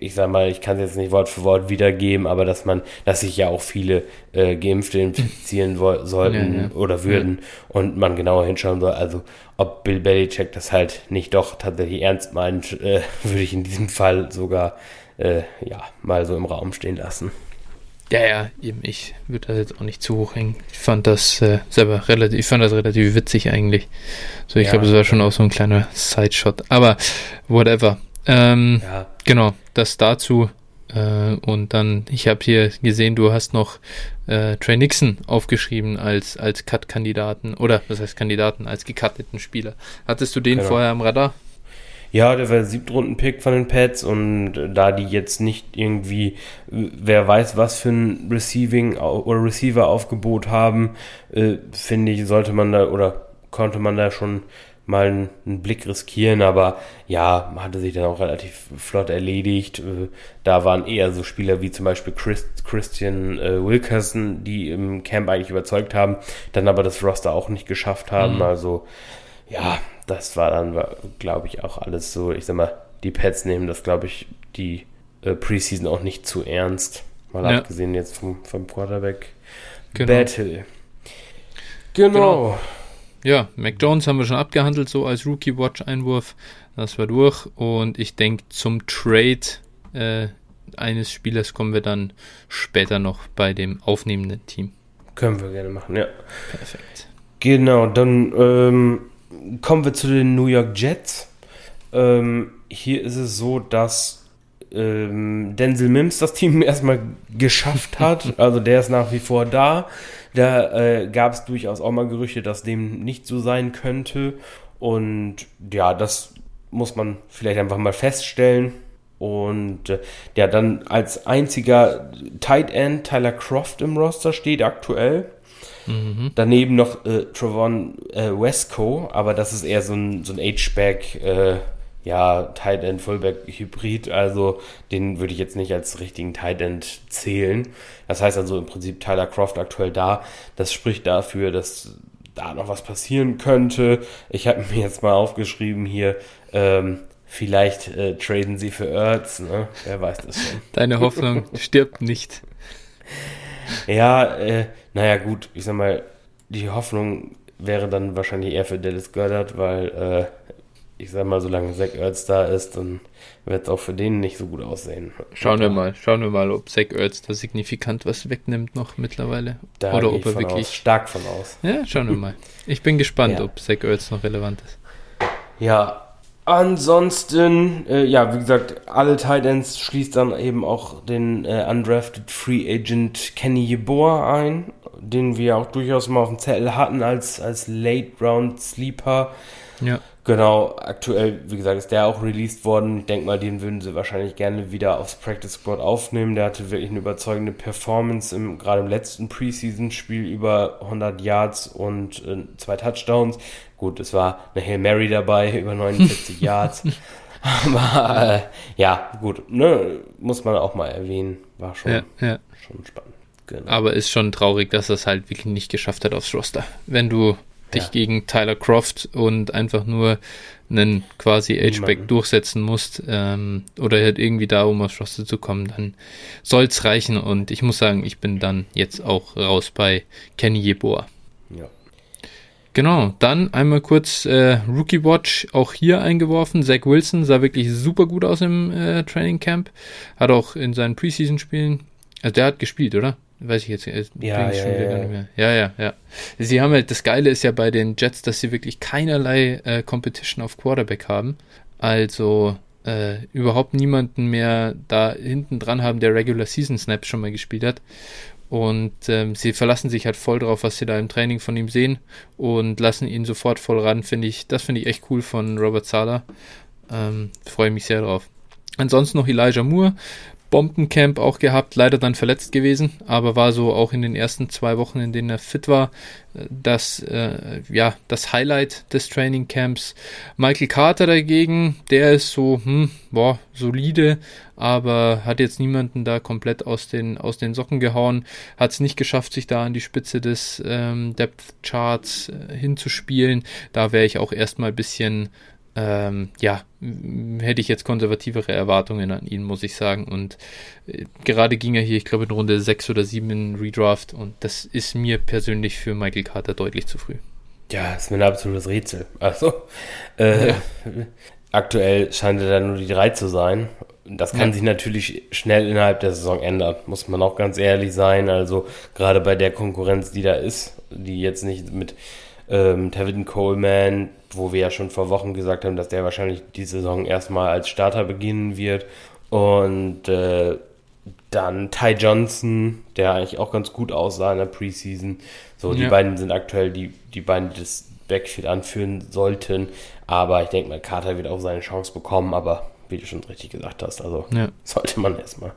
ich sag mal, ich kann es jetzt nicht Wort für Wort wiedergeben, aber dass man, dass sich ja auch viele äh, Geimpfte infizieren sollten ja, ja. oder würden ja. und man genauer hinschauen soll. Also ob Bill Belichick das halt nicht doch tatsächlich ernst meint, äh, würde ich in diesem Fall sogar äh, ja mal so im Raum stehen lassen. Ja, ja, eben, ich würde das jetzt auch nicht zu hoch hängen. Ich fand das äh, selber relativ, ich fand das relativ witzig eigentlich. So, ich ja, glaube, es war schon auch so ein kleiner Sideshot. Aber whatever. Ähm, ja. Genau, das dazu. Äh, und dann, ich habe hier gesehen, du hast noch äh, Trey Nixon aufgeschrieben als, als Cut-Kandidaten. Oder, was heißt Kandidaten, als gecutteten Spieler. Hattest du den genau. vorher am Radar? Ja, der war Siebtrunden-Pick von den Pets und da die jetzt nicht irgendwie, wer weiß, was für ein Receiving oder Receiver-Aufgebot haben, äh, finde ich, sollte man da oder konnte man da schon mal einen, einen, Blick riskieren, aber ja, hatte sich dann auch relativ flott erledigt. Äh, da waren eher so Spieler wie zum Beispiel Chris, Christian äh, Wilkerson, die im Camp eigentlich überzeugt haben, dann aber das Roster auch nicht geschafft haben. Mhm. Also ja, das war dann, glaube ich, auch alles so. Ich sag mal, die Pets nehmen das, glaube ich, die äh, Preseason auch nicht zu ernst. Mal ja. abgesehen jetzt vom, vom Quarterback genau. Battle. Genau. genau. Ja, Mac Jones haben wir schon abgehandelt, so als Rookie-Watch-Einwurf. Das war durch. Und ich denke, zum Trade äh, eines Spielers kommen wir dann später noch bei dem aufnehmenden Team. Können wir gerne machen, ja. Perfekt. Genau, dann ähm, kommen wir zu den New York Jets. Ähm, hier ist es so, dass ähm, Denzel Mims das Team erstmal geschafft hat. Also der ist nach wie vor da. Da äh, gab es durchaus auch mal Gerüchte, dass dem nicht so sein könnte. Und ja, das muss man vielleicht einfach mal feststellen. Und äh, ja, dann als einziger Tight End Tyler Croft im Roster steht aktuell. Mhm. Daneben noch äh, Travon äh, Wesco, aber das ist eher so ein, so ein H-Back, äh, ja, Tight End, Fullback Hybrid, also den würde ich jetzt nicht als richtigen Tight End zählen. Das heißt also im Prinzip Tyler Croft aktuell da. Das spricht dafür, dass da noch was passieren könnte. Ich habe mir jetzt mal aufgeschrieben hier, ähm, Vielleicht äh, traden sie für Ertz, ne? Wer weiß das schon. Deine Hoffnung stirbt nicht. Ja, äh, naja, gut, ich sag mal, die Hoffnung wäre dann wahrscheinlich eher für Dallas Goddard, weil äh, ich sag mal, solange Zach Ertz da ist, dann wird es auch für den nicht so gut aussehen. Schauen wir mal, schauen wir mal, ob Zach Ertz da signifikant was wegnimmt noch mittlerweile. Da Oder ob er wirklich. aus, stark von aus. Ja, schauen wir mal. Ich bin gespannt, Ja. ob Zach Ertz noch relevant ist. Ja, ansonsten, äh, ja, wie gesagt, alle Titans schließt dann eben auch den äh, undrafted Free Agent Kenny Yeboah ein, den wir auch durchaus mal auf dem Zettel hatten als, als Late Round Sleeper. Ja. Genau, aktuell, wie gesagt, ist der auch released worden. Ich denke mal, den würden sie wahrscheinlich gerne wieder aufs Practice Squad aufnehmen. Der hatte wirklich eine überzeugende Performance, im, gerade im letzten Preseason-Spiel über 100 Yards und äh, zwei Touchdowns. Gut, es war eine Hail Mary dabei, über 49 Yards. Aber äh, ja, gut, ne, muss man auch mal erwähnen. War schon, Ja, ja. schon spannend. Genau. Aber ist schon traurig, dass er es halt wirklich nicht geschafft hat aufs Roster. Wenn du dich Ja. gegen Tyler Croft und einfach nur einen quasi H-Back durchsetzen musst ähm, oder halt irgendwie da, um aufs Roster zu kommen, dann soll's reichen. Und ich muss sagen, ich bin dann jetzt auch raus bei Kenny Yeboah. ja. Genau, dann einmal kurz äh, Rookie Watch auch hier eingeworfen. Zach Wilson sah wirklich super gut aus im äh, Training Camp. Hat auch in seinen Preseason-Spielen, also der hat gespielt, oder? Weiß ich jetzt äh, Ja, ja, schon wieder ja. Ja, ja, ja. Sie haben halt, das Geile ist ja bei den Jets, dass sie wirklich keinerlei äh, Competition auf Quarterback haben. Also äh, überhaupt niemanden mehr da hinten dran haben, der Regular Season Snaps schon mal gespielt hat. Und ähm, sie verlassen sich halt voll drauf, was sie da im Training von ihm sehen und lassen ihn sofort voll ran, finde ich. Das finde ich echt cool von Robert Sala. Ähm, Freue mich sehr drauf. Ansonsten noch Elijah Moore. Bombencamp auch gehabt, leider dann verletzt gewesen, aber war so auch in den ersten zwei Wochen, in denen er fit war, äh, das, äh, ja, das Highlight des Training Camps. Michael Carter dagegen, der ist so, hm, boah, solide, aber hat jetzt niemanden da komplett aus den, aus den Socken gehauen, hat es nicht geschafft, sich da an die Spitze des ähm, Depth Charts äh, hinzuspielen. Da wäre ich auch erstmal ein bisschen ähm, ja, hätte ich jetzt konservativere Erwartungen an ihn, muss ich sagen. Und äh, gerade ging er hier, ich glaube, in Runde 6 oder 7 in Redraft und das ist mir persönlich für Michael Carter deutlich zu früh. Ja, ist mir ein absolutes Rätsel. Also, äh, Ja. aktuell scheint er da nur die drei zu sein. Das kann Ja. sich natürlich schnell innerhalb der Saison ändern, muss man auch ganz ehrlich sein. Also, gerade bei der Konkurrenz, die da ist, die jetzt nicht mit ähm, Tevin Coleman, wo wir ja schon vor Wochen gesagt haben, dass der wahrscheinlich die Saison erstmal als Starter beginnen wird. Und äh, dann Ty Johnson, der eigentlich auch ganz gut aussah in der Preseason. So, die Ja. beiden sind aktuell die, die beiden, die das Backfield anführen sollten. Aber ich denke mal, Carter wird auch seine Chance bekommen. Aber wie du schon richtig gesagt hast, also Ja, sollte man erstmal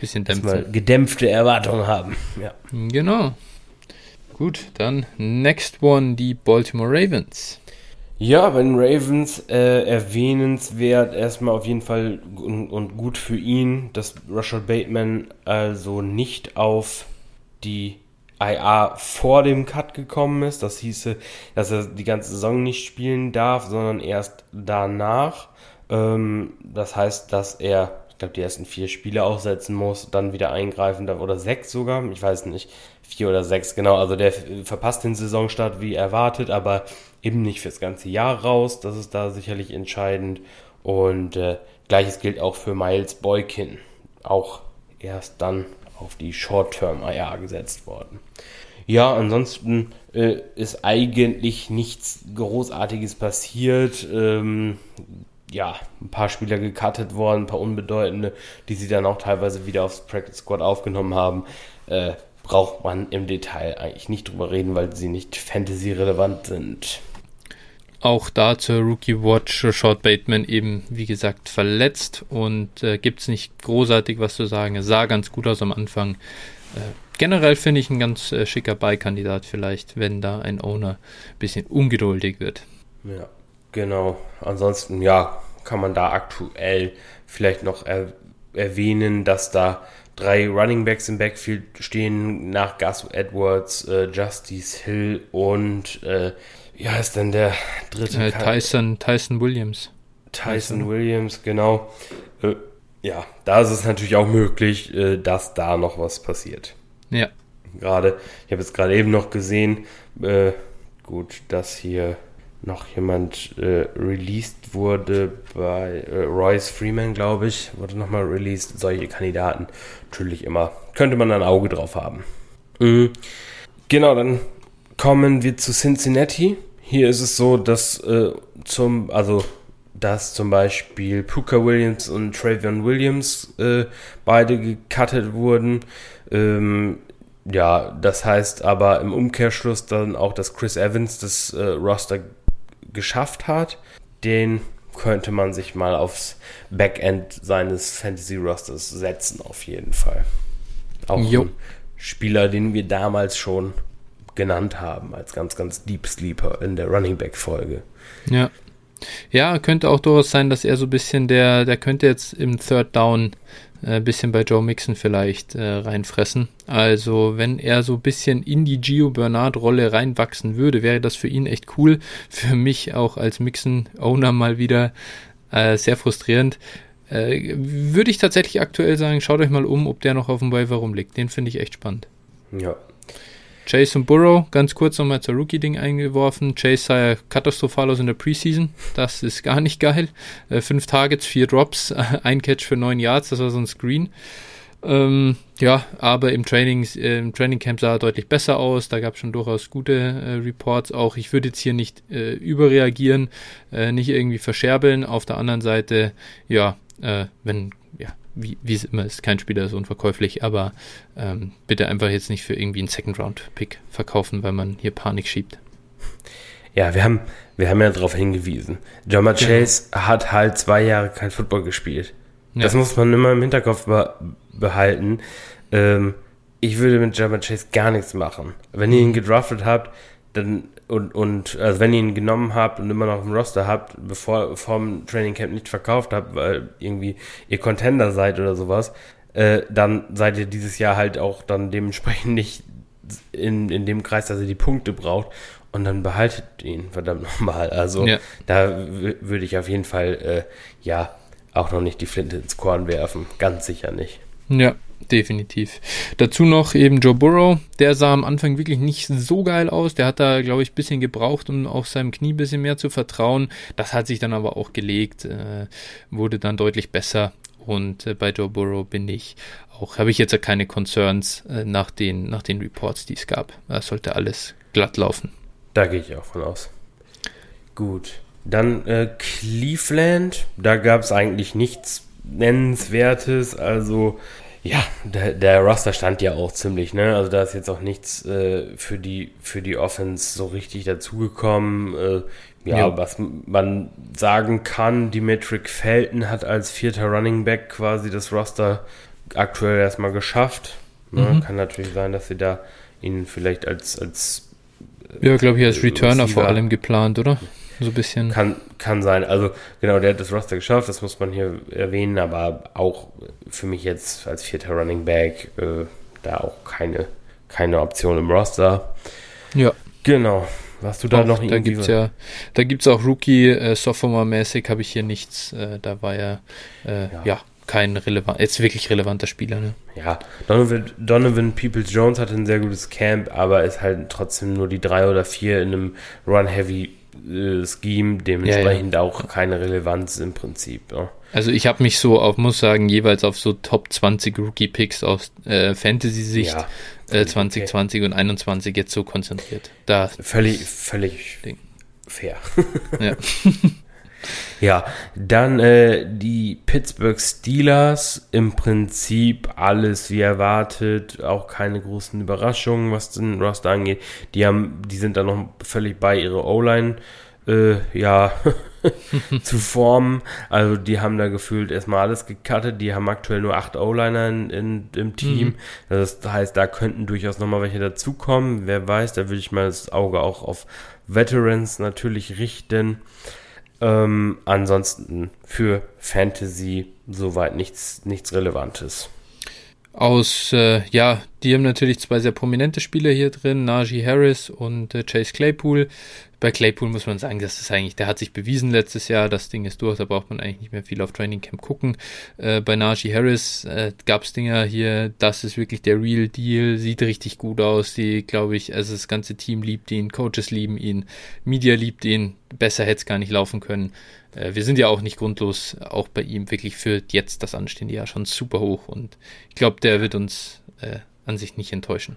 bisschen erstmal gedämpfte Erwartungen haben. Ja. Genau. Gut, dann next one, die Baltimore Ravens. Ja, bei den Ravens äh, erwähnenswert erstmal auf jeden Fall und, und gut für ihn, dass Russell Bateman also nicht auf die IA vor dem Cut gekommen ist. Das hieße, dass er die ganze Saison nicht spielen darf, sondern erst danach. Ähm, das heißt, dass er, ich glaube, die ersten vier Spiele aussetzen muss, dann wieder eingreifen darf, oder sechs sogar, ich weiß nicht, vier oder sechs, genau. Also der verpasst den Saisonstart wie erwartet, aber eben nicht fürs ganze Jahr raus. Das ist da sicherlich entscheidend. Und äh, gleiches gilt auch für Miles Boykin. Auch erst dann auf die Short-Term-IA gesetzt worden. Ja, ansonsten äh, ist eigentlich nichts Großartiges passiert. Ähm, ja, ein paar Spieler gecuttet worden, ein paar unbedeutende, die sie dann auch teilweise wieder aufs Practice Squad aufgenommen haben. Äh, braucht man im Detail eigentlich nicht drüber reden, weil sie nicht Fantasy-relevant sind. Auch da zur Rookie Watch Short Bateman eben, wie gesagt, verletzt und äh, gibt es nicht großartig was zu sagen. Er sah ganz gut aus am Anfang. Äh, generell finde ich ein ganz äh, schicker Beikandidat vielleicht, wenn da ein Owner ein bisschen ungeduldig wird. Ja, genau. Ansonsten, ja, kann man da aktuell vielleicht noch er erwähnen, dass da drei Running Backs im Backfield stehen, nach Gus Edwards, äh, Justice Hill und, äh, wie heißt denn der dritte? Äh, Tyson, Tyson Williams. Tyson Williams, genau. Äh, ja, da ist es natürlich auch möglich, äh, dass da noch was passiert. Ja. Gerade, ich habe jetzt gerade eben noch gesehen, äh, gut, dass hier noch jemand äh, released wurde bei äh, Royce Freeman, glaube ich, wurde nochmal released. Solche Kandidaten natürlich immer. Könnte man ein Auge drauf haben. Mhm. Genau, dann kommen wir zu Cincinnati. Hier ist es so, dass äh, zum, also dass zum Beispiel Puka Williams und Travion Williams äh, beide gecuttet wurden. Ähm, ja, das heißt aber im Umkehrschluss dann auch, dass Chris Evans das äh, Roster geschafft hat. Den könnte man sich mal aufs Backend seines Fantasy-Rosters setzen, auf jeden Fall. Auch jo. ein Spieler, den wir damals schon genannt haben, als ganz, ganz Deep Sleeper in der Running Back-Folge. Ja. Ja, könnte auch durchaus sein, dass er so ein bisschen der, der könnte jetzt im Third Down ein äh, bisschen bei Joe Mixon vielleicht äh, reinfressen. Also wenn er so ein bisschen in die Gio Bernard-Rolle reinwachsen würde, wäre das für ihn echt cool. Für mich auch als Mixon-Owner mal wieder äh, sehr frustrierend. Äh, würde ich tatsächlich aktuell sagen, schaut euch mal um, ob der noch auf dem Waiver rumliegt. Den finde ich echt spannend. Ja, Chase und Burrow, ganz kurz nochmal zur Rookie-Ding eingeworfen. Chase sah ja katastrophal aus in der Preseason. Das ist gar nicht geil. Äh, fünf Targets, vier Drops, ein Catch für neun Yards, das war so ein Screen. Ähm, ja, aber im Training, äh, im Training Camp sah er deutlich besser aus. Da gab es schon durchaus gute äh, Reports. Auch ich würde jetzt hier nicht äh, überreagieren, äh, nicht irgendwie verscherbeln. Auf der anderen Seite, ja, äh, wenn ja, wie, wie es immer ist, kein Spieler ist unverkäuflich, aber ähm, bitte einfach jetzt nicht für irgendwie einen Second-Round-Pick verkaufen, weil man hier Panik schiebt. Ja, wir haben, wir haben ja darauf hingewiesen. Jama genau. Chase hat halt zwei Jahre kein Football gespielt. Ja. Das muss man immer im Hinterkopf behalten. Ähm, ich würde mit Jama Chase gar nichts machen. Wenn ihr ihn gedraftet habt, dann und, und also wenn ihr ihn genommen habt und immer noch im Roster habt, bevor vom Training Camp nicht verkauft habt, weil irgendwie ihr Contender seid oder sowas, äh, dann seid ihr dieses Jahr halt auch dann dementsprechend nicht in, in dem Kreis, dass ihr die Punkte braucht und dann behaltet ihn verdammt nochmal. Also ja. da würde ich auf jeden Fall äh, ja auch noch nicht die Flinte ins Korn werfen, ganz sicher nicht. Ja, definitiv. Dazu noch eben Joe Burrow, der sah am Anfang wirklich nicht so geil aus. Der hat da, glaube ich, ein bisschen gebraucht, um auch seinem Knie ein bisschen mehr zu vertrauen. Das hat sich dann aber auch gelegt, äh, wurde dann deutlich besser. Und äh, bei Joe Burrow bin ich auch, habe ich jetzt ja keine Concerns äh, nach, den, nach den Reports, die es gab. Da sollte alles glatt laufen. Da gehe ich auch von aus. Gut. Dann äh, Cleveland, da gab es eigentlich nichts Nennenswertes. Also ja, der, der, Roster stand ja auch ziemlich, ne? Also da ist jetzt auch nichts äh, für die für die Offense so richtig dazugekommen. Äh, ja, ja, was man sagen kann, Dimitrik Felton hat als vierter Running Back quasi das Roster aktuell erstmal geschafft. Ne? Mhm. Kann natürlich sein, dass sie da ihn vielleicht als als äh, ja, glaube ich, als Returner vor allem geplant, oder? So ein bisschen. Kann, kann sein. Also, genau, der hat das Roster geschafft, das muss man hier erwähnen, aber auch für mich jetzt als vierter Running Back äh, da auch keine, keine Option im Roster. Ja. Genau. Was du da auch, noch Da gibt es ja, da gibt es auch Rookie, äh, Sophomore-mäßig habe ich hier nichts. Äh, da war ja, äh, ja. ja kein relevant, jetzt wirklich relevanter Spieler. Ne? Ja, Donovan, Donovan Peoples Jones hatte ein sehr gutes Camp, aber ist halt trotzdem nur die drei oder vier in einem Run-Heavy Scheme, dementsprechend ja, ja. auch keine Relevanz im Prinzip. Ja. Also ich habe mich so auf, muss sagen, jeweils auf so Top 20 Rookie-Picks aus äh, Fantasy-Sicht äh, 2020 okay. und 21 jetzt so konzentriert. Da völlig, völlig Ding. fair. ja. Ja, dann äh, die Pittsburgh Steelers, im Prinzip alles wie erwartet, auch keine großen Überraschungen, was den Roster angeht. Die haben, die sind da noch völlig bei ihrer O-Line, äh, ja, zu formen. Also die haben da gefühlt erstmal alles gecuttet. Die haben aktuell nur acht O-Liner in, in, im Team. Mhm. Das heißt, da könnten durchaus nochmal welche dazukommen. Wer weiß, da würde ich mal das Auge auch auf Veterans natürlich richten. Ähm, ansonsten für Fantasy soweit nichts, nichts Relevantes. Aus, äh, ja, die haben natürlich zwei sehr prominente Spieler hier drin, Najee Harris und äh, Chase Claypool. Bei Claypool muss man sagen, das ist eigentlich, der hat sich bewiesen letztes Jahr, das Ding ist durch, da braucht man eigentlich nicht mehr viel auf Training Camp gucken. Äh, bei Najee Harris äh, gab es Dinger hier, das ist wirklich der Real Deal, sieht richtig gut aus, die, glaube ich, also das ganze Team liebt ihn, Coaches lieben ihn, Media liebt ihn, besser hätte es gar nicht laufen können. Äh, wir sind ja auch nicht grundlos, auch bei ihm wirklich für jetzt das anstehende Jahr schon super hoch und ich glaube, der wird uns äh, an sich nicht enttäuschen.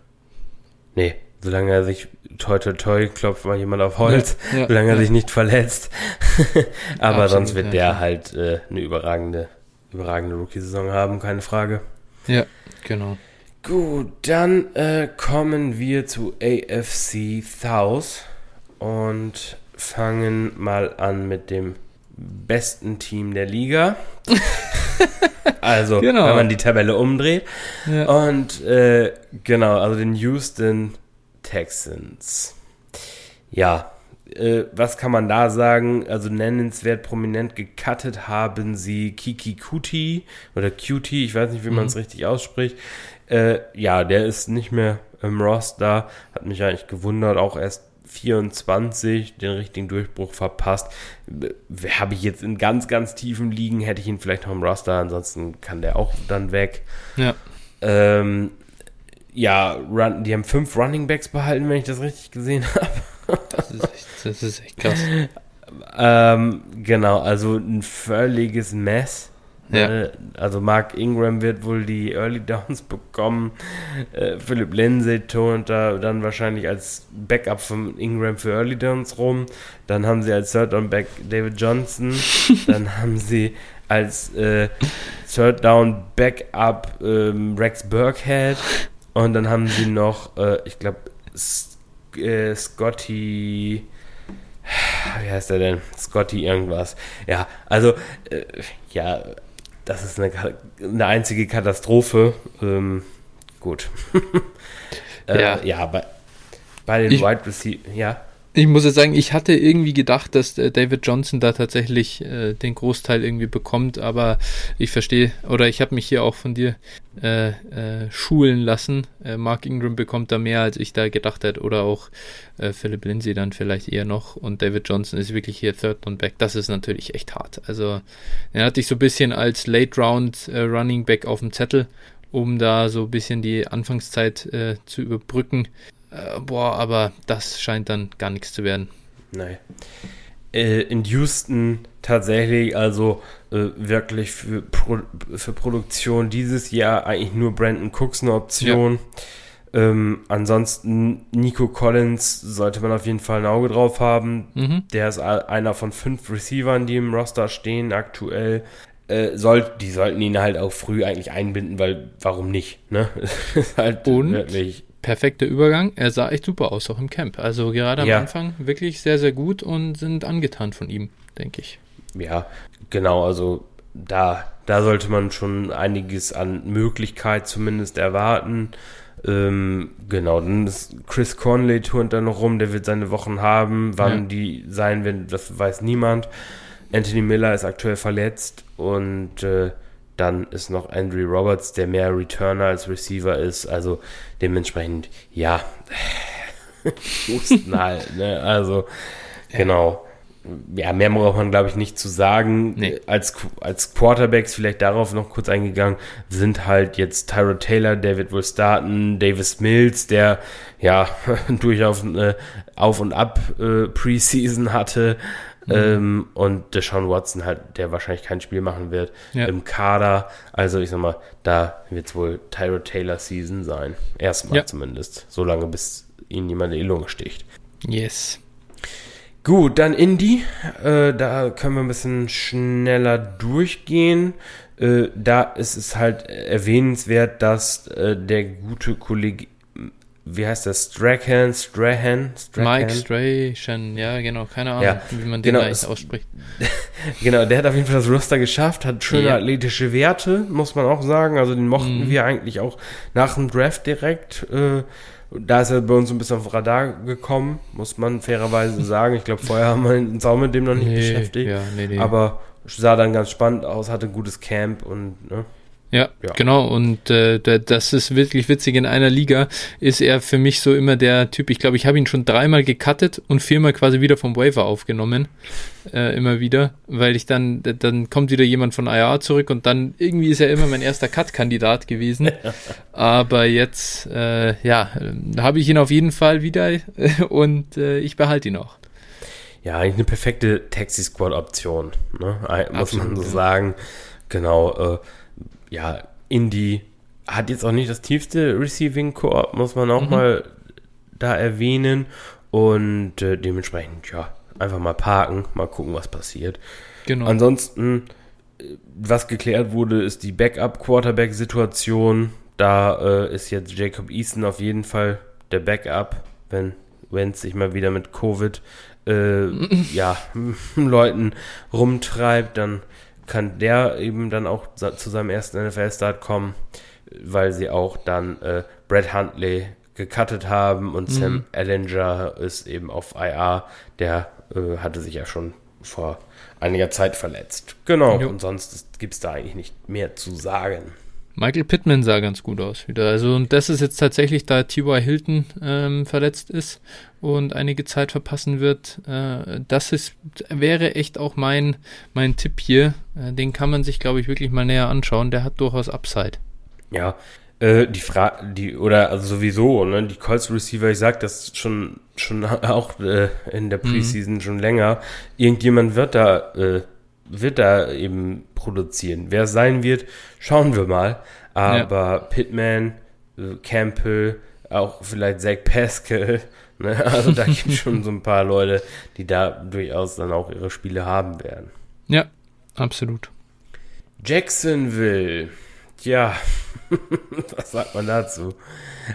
Nee, solange er sich toi toi toi klopft mal jemand auf Holz, ja, ja, solange er ja. sich nicht verletzt. Aber Absolut, sonst wird der halt äh, eine überragende, überragende Rookie-Saison haben, keine Frage. Ja, genau. Gut, dann äh, kommen wir zu AFC South und fangen mal an mit dem besten Team der Liga. also, genau. wenn man die Tabelle umdreht. Und äh, genau, also den Houston Texans. Ja, äh, was kann man da sagen? Also nennenswert prominent gecuttet haben sie Kiki Kuti oder Cutie, ich weiß nicht, wie man es mhm. richtig ausspricht. Äh, ja, der ist nicht mehr im Roster, hat mich eigentlich gewundert, auch erst 24 den richtigen Durchbruch verpasst. Habe ich jetzt in ganz, ganz tiefen Ligen, hätte ich ihn vielleicht noch im Roster, ansonsten kann der auch dann weg. Ja. Ähm, ja, run, die haben fünf Running Backs behalten, wenn ich das richtig gesehen habe. das, ist echt, das ist echt krass. Ähm, genau, also ein völliges Mess. Ja. Also Mark Ingram wird wohl die Early Downs bekommen. Äh, Philipp Lindsay turnt da dann wahrscheinlich als Backup von Ingram für Early Downs rum. Dann haben sie als Third Down Back David Johnson. dann haben sie als äh, Third Down Backup ähm, Rex Burkhead. Und dann haben sie noch, äh, ich glaube, äh, Scotty wie heißt er denn? Scotty irgendwas. Ja, also, äh, ja, das ist eine, eine einzige Katastrophe. Ähm, gut. äh, ja. ja, bei, bei den ich, Wide Receivers, ja. Ich muss jetzt sagen, ich hatte irgendwie gedacht, dass äh, David Johnson da tatsächlich äh, den Großteil irgendwie bekommt, aber ich verstehe, oder ich habe mich hier auch von dir äh, äh, schulen lassen. Äh, Mark Ingram bekommt da mehr, als ich da gedacht hätte, oder auch äh, Philip Lindsay dann vielleicht eher noch. Und David Johnson ist wirklich hier Third und Back. Das ist natürlich echt hart. Also, er hatte ich so ein bisschen als Late Round Running Back auf dem Zettel um da so ein bisschen die Anfangszeit äh, zu überbrücken. Äh, boah, aber das scheint dann gar nichts zu werden. Nein. Äh, in Houston tatsächlich, also äh, wirklich für, Pro für Produktion dieses Jahr eigentlich nur Brandon Cooks eine Option. Ja. Ähm, ansonsten Nico Collins sollte man auf jeden Fall ein Auge drauf haben. Mhm. Der ist einer von fünf Receivern, die im Roster stehen aktuell. Äh, soll, die sollten ihn halt auch früh eigentlich einbinden, weil warum nicht? Ne? ist halt Und wirklich perfekter Übergang. Er sah echt super aus, auch im Camp. Also gerade am ja. Anfang wirklich sehr, sehr gut und sind angetan von ihm, denke ich. Ja, genau. Also da, da sollte man schon einiges an Möglichkeit zumindest erwarten. Ähm, genau, dann ist Chris Conley turnt da noch rum, der wird seine Wochen haben. Wann ja. die sein werden, das weiß niemand. Anthony Miller ist aktuell verletzt und äh, dann ist noch Andrew Roberts, der mehr Returner als Receiver ist. Also dementsprechend, ja, Husten halt. Ne? Also, genau. Ja, mehr braucht man, glaube ich, nicht zu sagen. Nee. Als, als Quarterbacks vielleicht darauf noch kurz eingegangen, sind halt jetzt Tyro Taylor, wird wohl starten, Davis Mills, der ja durchaus eine Auf- und Ab-Preseason hatte. Mhm. Ähm, und Deshaun Watson halt, der wahrscheinlich kein Spiel machen wird ja. im Kader. Also ich sag mal, da wird es wohl Tyro Taylor Season sein. Erstmal ja. zumindest. Solange bis ihnen jemand in die Lunge sticht. Yes. Gut, dann Indy. Äh, da können wir ein bisschen schneller durchgehen. Äh, da ist es halt erwähnenswert, dass äh, der gute Kollege wie heißt das? Strahan, Strahan, Strahan? Mike Strahan, ja, genau, keine Ahnung, ja, wie man den genau, eigentlich ausspricht. genau, der hat auf jeden Fall das Roster geschafft, hat schöne ja. athletische Werte, muss man auch sagen. Also den mochten mhm. wir eigentlich auch nach dem Draft direkt. Äh, da ist er bei uns ein bisschen auf Radar gekommen, muss man fairerweise sagen. Ich glaube, vorher haben wir uns auch mit dem noch nicht nee, beschäftigt. Ja, nee, nee. Aber sah dann ganz spannend aus, hatte ein gutes Camp und ne? Ja, ja, genau. Und äh, das ist wirklich witzig. In einer Liga ist er für mich so immer der Typ. Ich glaube, ich habe ihn schon dreimal gecuttet und viermal quasi wieder vom Waiver aufgenommen. Äh, immer wieder, weil ich dann, dann kommt wieder jemand von IR zurück und dann irgendwie ist er immer mein erster Cut-Kandidat gewesen. Aber jetzt, äh, ja, habe ich ihn auf jeden Fall wieder und äh, ich behalte ihn auch. Ja, eigentlich eine perfekte Taxi-Squad-Option, ne? muss Absolut, man so sagen. Genau, äh, ja, Indy hat jetzt auch nicht das tiefste Receiving Koop, muss man auch mhm. mal da erwähnen. Und äh, dementsprechend, ja, einfach mal parken, mal gucken, was passiert. Genau. Ansonsten, äh, was geklärt wurde, ist die Backup-Quarterback-Situation. Da äh, ist jetzt Jacob Easton auf jeden Fall der Backup, wenn es sich mal wieder mit Covid äh, ja, Leuten rumtreibt, dann kann der eben dann auch zu seinem ersten NFL-Start kommen, weil sie auch dann äh, Brad Huntley gecuttet haben und mhm. Sam Ellinger ist eben auf IR. Der äh, hatte sich ja schon vor einiger Zeit verletzt. Genau, jo. und sonst gibt es da eigentlich nicht mehr zu sagen. Michael Pittman sah ganz gut aus wieder. Also, und das ist jetzt tatsächlich, da T.Y. Hilton ähm, verletzt ist und einige Zeit verpassen wird. Äh, das ist, wäre echt auch mein, mein Tipp hier. Äh, den kann man sich, glaube ich, wirklich mal näher anschauen. Der hat durchaus Upside. Ja, äh, die Frage, die, oder also sowieso, ne, die Colts Receiver, ich sag das schon, schon auch äh, in der mhm. Preseason mhm. schon länger. Irgendjemand wird da äh, wird da eben produzieren. Wer es sein wird, schauen wir mal. Aber ja. Pittman, äh, Campbell, auch vielleicht Zach Pascal, ne? also da gibt es schon so ein paar Leute, die da durchaus dann auch ihre Spiele haben werden. Ja, absolut. Jacksonville, ja, was sagt man dazu?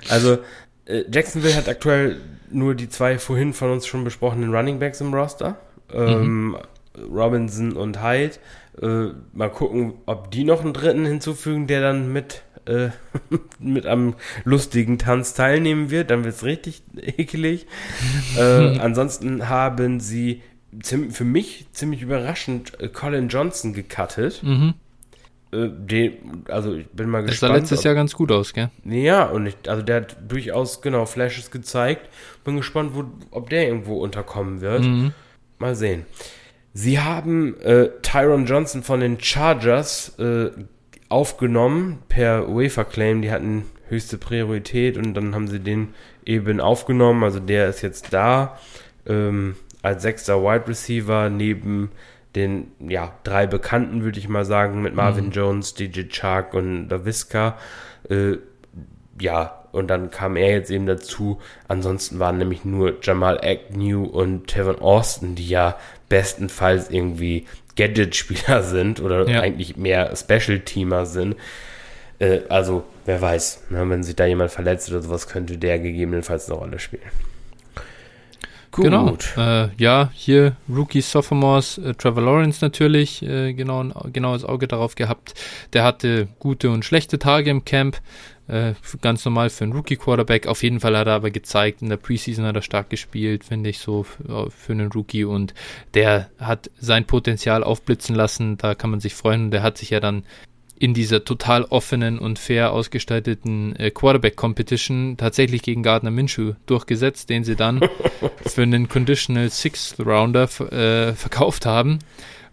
Also äh, Jacksonville hat aktuell nur die zwei vorhin von uns schon besprochenen Running Backs im Roster. Mhm. Robinson und Hyde. Äh, mal gucken, ob die noch einen dritten hinzufügen, der dann mit, äh, mit am lustigen Tanz teilnehmen wird. Dann wird es richtig ekelig. äh, ansonsten haben sie für mich ziemlich überraschend äh, Colin Johnson gecuttet. Mhm. Äh, den, also ich bin mal gespannt. Das sah letztes ob, Jahr ganz gut aus, gell? Ja, und ich, also der hat durchaus genau Flashes gezeigt. Bin gespannt, wo, ob der irgendwo unterkommen wird. Mhm. Mal sehen. Sie haben äh, Tyron Johnson von den Chargers äh, aufgenommen per Wafer Claim. Die hatten höchste Priorität und dann haben sie den eben aufgenommen. Also der ist jetzt da ähm, als sechster Wide Receiver neben den ja, drei Bekannten, würde ich mal sagen, mit Marvin mhm. Jones, DJ Chark und Daviska. Äh, ja, und dann kam er jetzt eben dazu. Ansonsten waren nämlich nur Jamal Agnew und Tevin Austin, die ja bestenfalls irgendwie Gadget-Spieler sind oder ja. eigentlich mehr Special-Teamer sind. Äh, also, wer weiß, ne, wenn sich da jemand verletzt oder sowas, könnte der gegebenenfalls eine Rolle spielen. Gut. Genau. Äh, ja, hier Rookie Sophomores, äh, Trevor Lawrence natürlich, äh, genau, genaues Auge darauf gehabt. Der hatte gute und schlechte Tage im Camp. Äh, ganz normal für einen Rookie-Quarterback. Auf jeden Fall hat er aber gezeigt, in der Preseason hat er stark gespielt, finde ich so für, für einen Rookie. Und der hat sein Potenzial aufblitzen lassen. Da kann man sich freuen. Und der hat sich ja dann in dieser total offenen und fair ausgestalteten äh, Quarterback-Competition tatsächlich gegen Gardner Minshew durchgesetzt, den sie dann für einen Conditional Sixth Rounder äh, verkauft haben.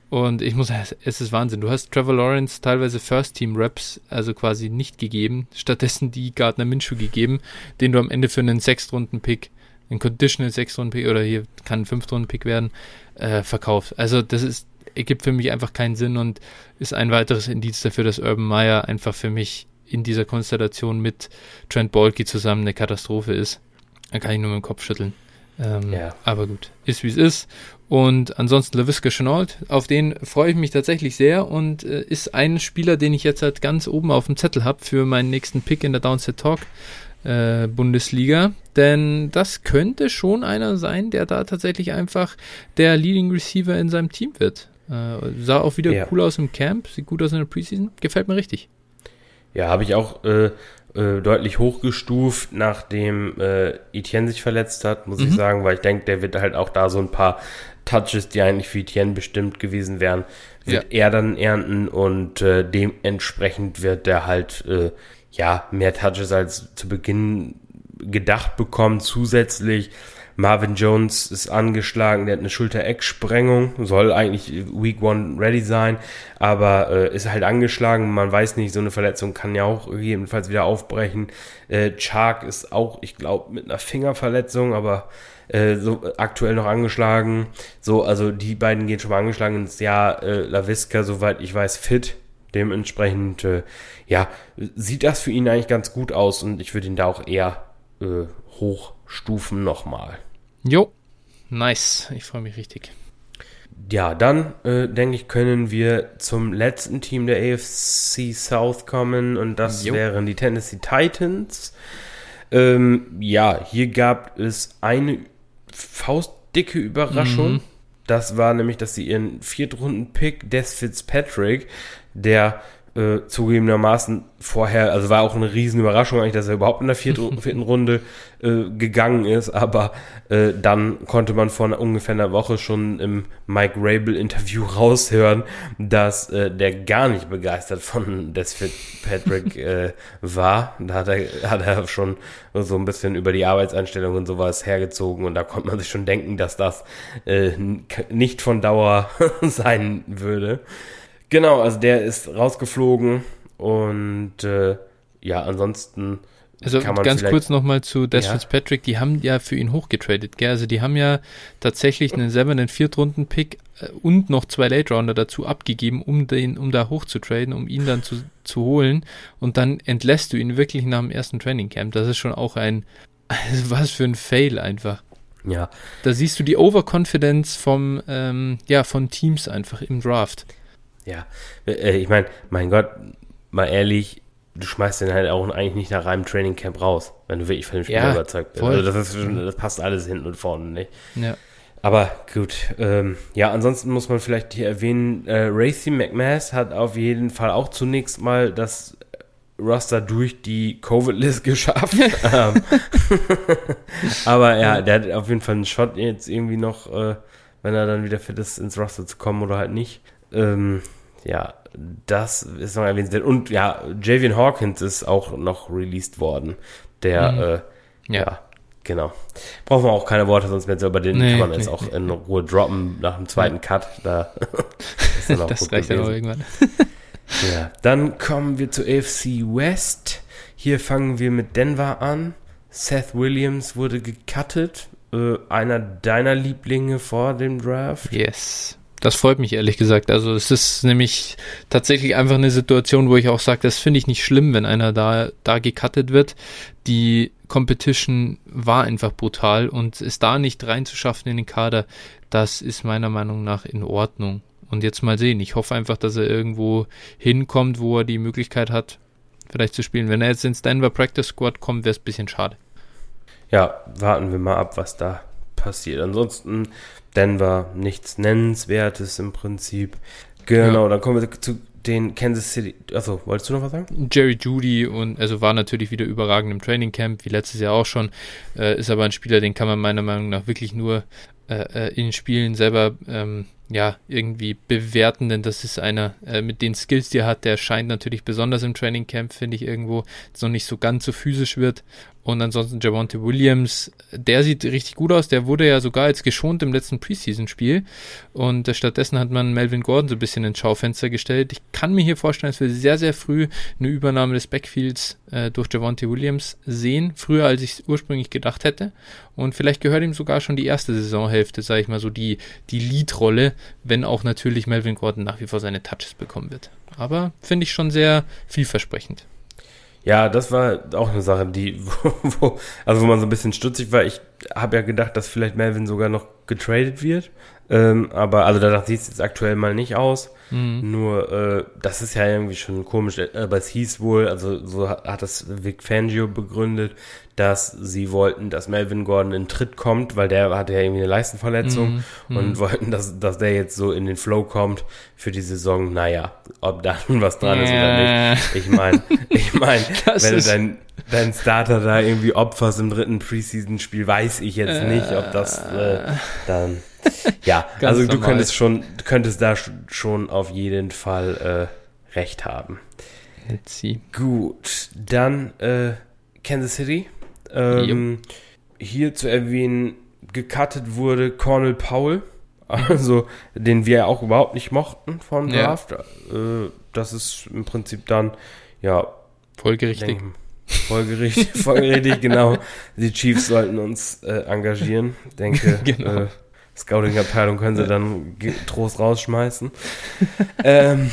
Und ich muss sagen, es ist Wahnsinn. Du hast Trevor Lawrence teilweise First-Team-Raps, also quasi nicht gegeben, stattdessen die Gardner Minshew gegeben, den du am Ende für einen Sechstrunden-Pick, einen Conditional Sechstrunden-Pick oder hier kann ein Fünftrunden-Pick werden, äh, verkaufst. Also das ist, ergibt für mich einfach keinen Sinn und ist ein weiteres Indiz dafür, dass Urban Meyer einfach für mich in dieser Konstellation mit Trent Balky zusammen eine Katastrophe ist. Da kann ich nur mit dem Kopf schütteln. Ähm, ja. Aber gut, ist wie es ist. Und ansonsten LaVisca Chenault, auf den freue ich mich tatsächlich sehr und äh, ist ein Spieler, den ich jetzt halt ganz oben auf dem Zettel habe für meinen nächsten Pick in der Downset Talk äh, Bundesliga. Denn das könnte schon einer sein, der da tatsächlich einfach der Leading Receiver in seinem Team wird. Äh, sah auch wieder ja. cool aus im Camp, sieht gut aus in der Preseason, gefällt mir richtig. Ja, habe ich auch äh, äh, deutlich hochgestuft, nachdem äh, Etienne sich verletzt hat, muss mhm. ich sagen, weil ich denke, der wird halt auch da so ein paar Touches, die eigentlich für Etienne bestimmt gewesen wären, wird ja. er dann ernten und äh, dementsprechend wird er halt äh, ja mehr Touches als zu Beginn gedacht bekommen. Zusätzlich Marvin Jones ist angeschlagen, der hat eine Schulter-Eck-Sprengung, soll eigentlich Week One ready sein, aber äh, ist halt angeschlagen. Man weiß nicht, so eine Verletzung kann ja auch jedenfalls wieder aufbrechen. Äh, Chark ist auch, ich glaube, mit einer Fingerverletzung, aber äh, so aktuell noch angeschlagen. So, also die beiden gehen schon mal angeschlagen ins Jahr. Äh, Laviska, soweit ich weiß, fit. Dementsprechend, äh, ja, sieht das für ihn eigentlich ganz gut aus und ich würde ihn da auch eher äh, hochstufen nochmal. Jo, nice. Ich freue mich richtig. Ja, dann äh, denke ich, können wir zum letzten Team der AFC South kommen und das jo. wären die Tennessee Titans. Ähm, ja, hier gab es eine faustdicke Überraschung. Mhm. Das war nämlich, dass sie ihren Viertrunden-Pick Des Fitzpatrick, der äh, zugegebenermaßen vorher, also war auch eine riesen Überraschung eigentlich, dass er überhaupt in der vierten, vierten Runde äh, gegangen ist, aber äh, dann konnte man vor einer, ungefähr einer Woche schon im Mike Rabel Interview raushören, dass äh, der gar nicht begeistert von Des Fitzpatrick äh, war. Da hat er, hat er schon so ein bisschen über die Arbeitseinstellung und sowas hergezogen und da konnte man sich schon denken, dass das äh, nicht von Dauer sein würde. Genau, also der ist rausgeflogen und äh, ja, ansonsten. Also ganz kurz nochmal zu Des ja. Fitzpatrick, die haben ja für ihn hochgetradet, gell? Also die haben ja tatsächlich einen selber einen Viertrunden-Pick äh, und noch zwei Late-Rounder dazu abgegeben, um den, um da hochzutraden, um ihn dann zu, zu holen. Und dann entlässt du ihn wirklich nach dem ersten Training Camp. Das ist schon auch ein, also was für ein Fail einfach. Ja. Da siehst du die Overconfidence vom, ähm, ja, von Teams einfach im Draft. Ja, äh, ich meine, mein Gott, mal ehrlich, du schmeißt den halt auch eigentlich nicht nach einem Training Camp raus, wenn du wirklich von dem Spiel ja, überzeugt bist. Also das, ist, das passt alles hinten und vorne nicht. Ja. Aber gut, ähm, ja, ansonsten muss man vielleicht hier erwähnen, äh, Racy McMass hat auf jeden Fall auch zunächst mal das Roster durch die Covid-List geschafft. Ähm, aber ja, der hat auf jeden Fall einen Shot jetzt irgendwie noch, äh, wenn er dann wieder fit ist, ins Roster zu kommen oder halt nicht. Ähm, ja, das ist noch erwähnenswert. Und ja, Javian Hawkins ist auch noch released worden. Der, mhm. äh, ja. ja. genau. Brauchen wir auch keine Worte, sonst über den nee, kann man jetzt nee, auch nee. in Ruhe droppen nach dem zweiten Cut. Da ist dann auch das reicht dann auch irgendwann. ja, dann kommen wir zu AFC West. Hier fangen wir mit Denver an. Seth Williams wurde gecuttet. Äh, einer deiner Lieblinge vor dem Draft. Yes. Das freut mich ehrlich gesagt. Also es ist nämlich tatsächlich einfach eine Situation, wo ich auch sage, das finde ich nicht schlimm, wenn einer da, da gecuttet wird. Die Competition war einfach brutal und es da nicht reinzuschaffen in den Kader, das ist meiner Meinung nach in Ordnung. Und jetzt mal sehen. Ich hoffe einfach, dass er irgendwo hinkommt, wo er die Möglichkeit hat, vielleicht zu spielen. Wenn er jetzt ins Denver Practice Squad kommt, wäre es ein bisschen schade. Ja, warten wir mal ab, was da passiert. Ansonsten Denver nichts Nennenswertes im Prinzip. Genau, ja. dann kommen wir zu den Kansas City. Achso, wolltest du noch was sagen? Jerry Judy und also war natürlich wieder überragend im Training Camp, wie letztes Jahr auch schon. Äh, ist aber ein Spieler, den kann man meiner Meinung nach wirklich nur äh, äh in Spielen selber ähm, ja, irgendwie bewerten, denn das ist einer äh, mit den Skills, die er hat, der scheint natürlich besonders im Training Camp, finde ich irgendwo, noch nicht so ganz so physisch wird und ansonsten Javonte Williams, der sieht richtig gut aus. Der wurde ja sogar jetzt geschont im letzten Preseason-Spiel. Und äh, stattdessen hat man Melvin Gordon so ein bisschen ins Schaufenster gestellt. Ich kann mir hier vorstellen, dass wir sehr, sehr früh eine Übernahme des Backfields äh, durch Javonte Williams sehen. Früher, als ich es ursprünglich gedacht hätte. Und vielleicht gehört ihm sogar schon die erste Saisonhälfte, sage ich mal so, die, die Lead-Rolle, wenn auch natürlich Melvin Gordon nach wie vor seine Touches bekommen wird. Aber finde ich schon sehr vielversprechend. Ja, das war auch eine Sache, die, wo, wo, also wo man so ein bisschen stutzig war. Ich habe ja gedacht, dass vielleicht Melvin sogar noch getradet wird. Ähm, aber also da sieht es jetzt aktuell mal nicht aus. Mhm. Nur, äh, das ist ja irgendwie schon komisch. Aber es hieß wohl, also so hat das Vic Fangio begründet, dass sie wollten, dass Melvin Gordon in Tritt kommt, weil der hatte ja irgendwie eine Leistenverletzung mm, und mm. wollten, dass, dass der jetzt so in den Flow kommt für die Saison. Naja, ob da nun was dran ist oder nicht. Ich meine, ich meine, wenn du dein dein Starter da irgendwie opferst im dritten Preseason-Spiel, weiß ich jetzt nicht, ob das äh, dann. Ja, also du normal. könntest schon, du könntest da schon auf jeden Fall äh, recht haben. Let's see. Gut, dann äh, Kansas City. Ähm, hier zu erwähnen, gecuttet wurde Cornel Powell, also den wir auch überhaupt nicht mochten vom Draft. Ja. Äh, das ist im Prinzip dann, ja. Folgerichtig. Denke, Folgerichtig, folgerichtig, genau. Die Chiefs sollten uns äh, engagieren. Denke, genau. äh, Scouting-Abteilung können sie dann Trost rausschmeißen. ähm,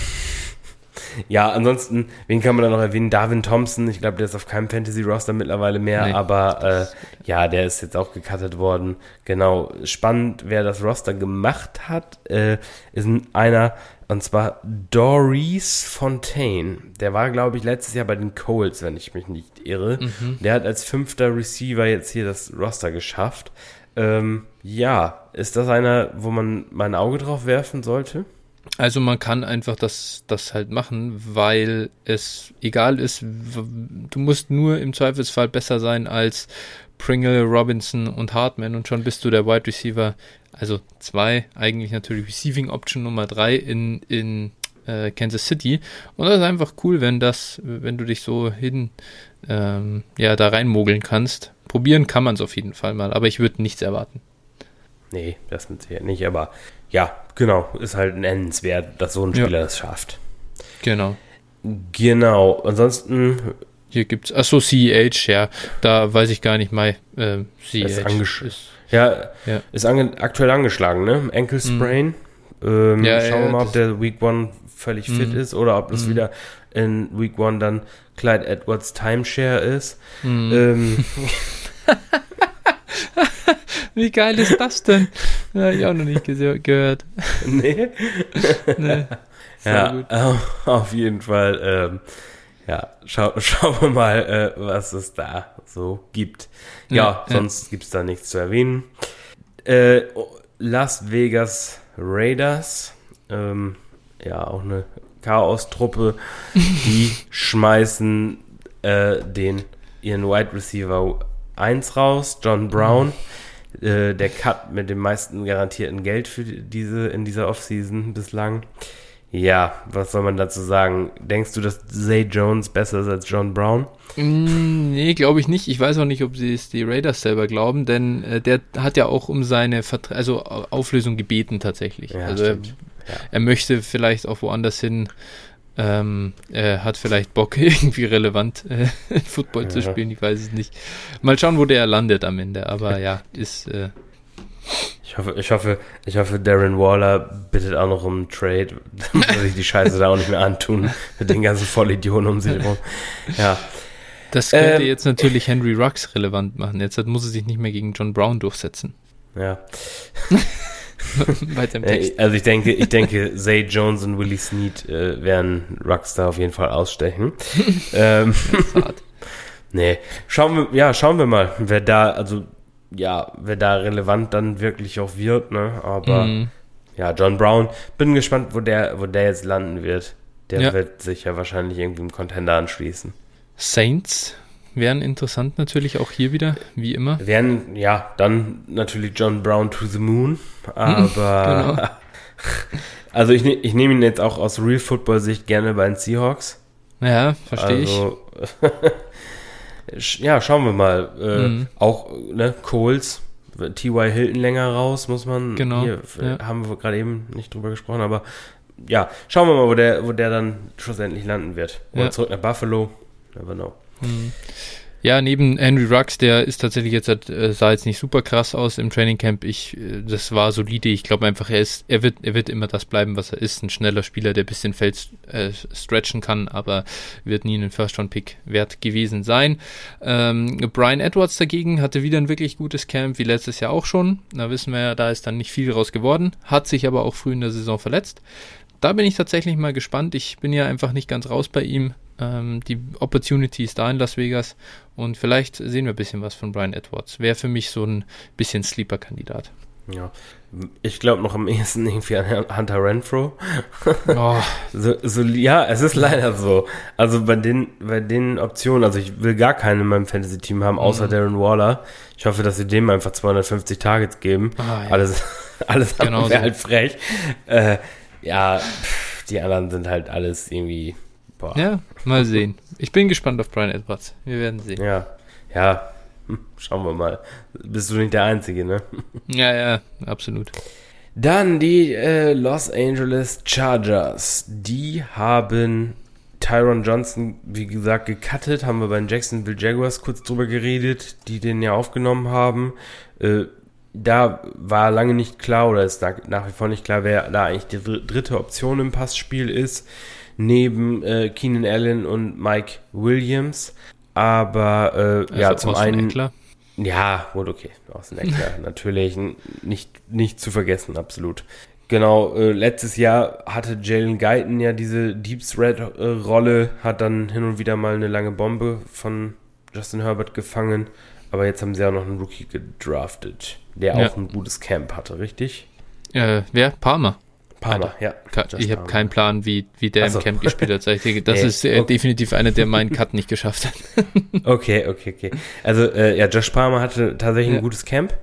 ja, ansonsten, wen kann man da noch erwähnen? Darwin Thompson, ich glaube, der ist auf keinem Fantasy-Roster mittlerweile mehr, nee, aber äh, ja, der ist jetzt auch gecuttet worden. Genau, spannend, wer das Roster gemacht hat, äh, ist einer, und zwar Doris Fontaine. Der war, glaube ich, letztes Jahr bei den Colts, wenn ich mich nicht irre. Mhm. Der hat als fünfter Receiver jetzt hier das Roster geschafft. Ähm, ja, ist das einer, wo man mein Auge drauf werfen sollte? Also man kann einfach das, das halt machen, weil es egal ist, du musst nur im Zweifelsfall besser sein als Pringle, Robinson und Hartman und schon bist du der Wide Receiver, also zwei, eigentlich natürlich Receiving Option Nummer drei in, in äh, Kansas City. Und das ist einfach cool, wenn das, wenn du dich so hin, ähm, ja, da reinmogeln kannst. Probieren kann man es auf jeden Fall mal, aber ich würde nichts erwarten. Nee, das mit Sicherheit nicht, aber ja, genau, ist halt nennenswert, dass so ein Spieler ja. das schafft. Genau. Genau, ansonsten. Hier gibt es, achso, CEH, ja, da weiß ich gar nicht mal, äh, CEH ist, ist, ja, ja, ist ange aktuell angeschlagen, ne? Ankle mhm. Sprain. Mhm. Ähm, ja, schauen wir mal, ob der Week One völlig mhm. fit ist oder ob das mhm. wieder in Week One dann Clyde Edwards Timeshare ist. Mhm. Ähm, Wie geil ist das denn? Ja, ich auch noch nicht gehört. Nee. nee. Ja, auf jeden Fall. Ähm, ja, schau, schauen wir mal, äh, was es da so gibt. Ja, ja sonst ja. gibt es da nichts zu erwähnen. Äh, Las Vegas Raiders. Ähm, ja, auch eine Chaos-Truppe. Die schmeißen äh, den ihren Wide Receiver 1 raus, John Brown. Mhm äh, der Cut mit dem meisten garantierten Geld für diese in dieser Offseason bislang. Ja, was soll man dazu sagen? Denkst du, dass Zay Jones besser ist als John Brown? Mm, nee, glaube ich nicht. Ich weiß auch nicht, ob sie es die Raiders selber glauben, denn äh, der hat ja auch um seine Vertra also Auflösung gebeten tatsächlich. Ja, also er, ja. er, möchte vielleicht auch woanders hin ähm, er hat vielleicht Bock, irgendwie relevant äh, Football ja. zu spielen, ich weiß es nicht. Mal schauen, wo der landet am Ende, aber ja, ist. Äh, ich hoffe, ich hoffe, ich hoffe, Darren Waller bittet auch noch um einen Trade. Er sich die Scheiße da auch nicht mehr antun. Mit den ganzen Vollidioten um sich herum. Ja. Das könnte ähm, jetzt natürlich Henry Rux relevant machen. Jetzt muss er sich nicht mehr gegen John Brown durchsetzen. Ja. Bei dem Text. Also ich denke, ich denke, Zay Jones und Willie Snead äh, werden Rockstar auf jeden Fall ausstechen. ähm, nee, schauen wir, ja, schauen wir mal, wer da, also ja, wer da relevant dann wirklich auch wird, ne? Aber mm. ja, John Brown, bin gespannt, wo der, wo der jetzt landen wird. Der ja. wird sich ja wahrscheinlich irgendwie im Contender anschließen. Saints wären interessant natürlich auch hier wieder, wie immer. Wären, ja, dann natürlich John Brown to the Moon, aber genau. also ich, ne-, ich nehme ihn jetzt auch aus Real Football Sicht gerne bei den Seahawks. Ja, verstehe also, ich. ja, schauen wir mal. Äh, mhm. Auch, ne, Coles, T.Y. Hilton länger raus, muss man. Genau. Hier, ja. Haben wir gerade eben nicht drüber gesprochen, aber ja, schauen wir mal, wo der, wo der dann schlussendlich landen wird. Oder ja. zurück nach Buffalo. Never know. Ja, neben Henry Rux, der ist tatsächlich jetzt, äh, sah jetzt nicht super krass aus im Training Camp. Ich, äh, das war solide. Ich glaube einfach, er ist, er wird, er wird immer das bleiben, was er ist. Ein schneller Spieler, der ein bisschen Feld äh, stretchen kann, aber wird nie ein First-Round-Pick wert gewesen sein. Ähm, Brian Edwards dagegen hatte wieder ein wirklich gutes Camp, wie letztes Jahr auch schon. Da wissen wir ja, da ist dann nicht viel raus geworden. Hat sich aber auch früh in der Saison verletzt. Da bin ich tatsächlich mal gespannt. Ich bin ja einfach nicht ganz raus bei ihm. Ähm, die Opportunity ist da in Las Vegas und vielleicht sehen wir ein bisschen was von Brian Edwards. Wäre für mich so ein bisschen Sleeper-Kandidat. Ja. Ich glaube noch am ehesten irgendwie an Hunter Renfro. Oh. so, so, ja, es ist leider so. Also bei den, bei den Optionen, also ich will gar keinen in meinem Fantasy-Team haben, außer mhm. Darren Waller. Ich hoffe, dass sie dem einfach 250 Targets geben. Oh, ja. Alles, alles genau wäre so. halt frech. Äh, ja, pff, die anderen sind halt alles irgendwie. Boah. Ja, mal sehen. Ich bin gespannt auf Brian Edwards. Wir werden sehen. Ja, ja, hm, schauen wir mal. Bist du nicht der Einzige, ne? Ja, ja, absolut. Dann die äh, Los Angeles Chargers. Die haben Tyron Johnson, wie gesagt, gecuttet. Haben wir bei den Jacksonville Jaguars kurz drüber geredet, die den ja aufgenommen haben. Äh, da war lange nicht klar oder ist nach wie vor nicht klar, wer da eigentlich die dritte Option im Passspiel ist. Neben äh, Keenan Allen und Mike Williams. Aber äh, also ja, zum einen. Eckler. Ja, gut, okay. Aus Eckler, natürlich. Nicht, nicht zu vergessen, absolut. Genau, äh, letztes Jahr hatte Jalen Guyton ja diese Deep Threat-Rolle, hat dann hin und wieder mal eine lange Bombe von Justin Herbert gefangen. Aber jetzt haben sie auch noch einen Rookie gedraftet, der ja. auch ein gutes Camp hatte, richtig? Äh, wer? Palmer. Palmer, ja. Ich habe keinen Plan, wie, wie der also. im Camp gespielt hat. Das nee, ist äh, okay. definitiv einer, der meinen Cut nicht geschafft hat. okay, okay, okay. Also, äh, ja, Josh Palmer hatte tatsächlich ja. ein gutes Camp.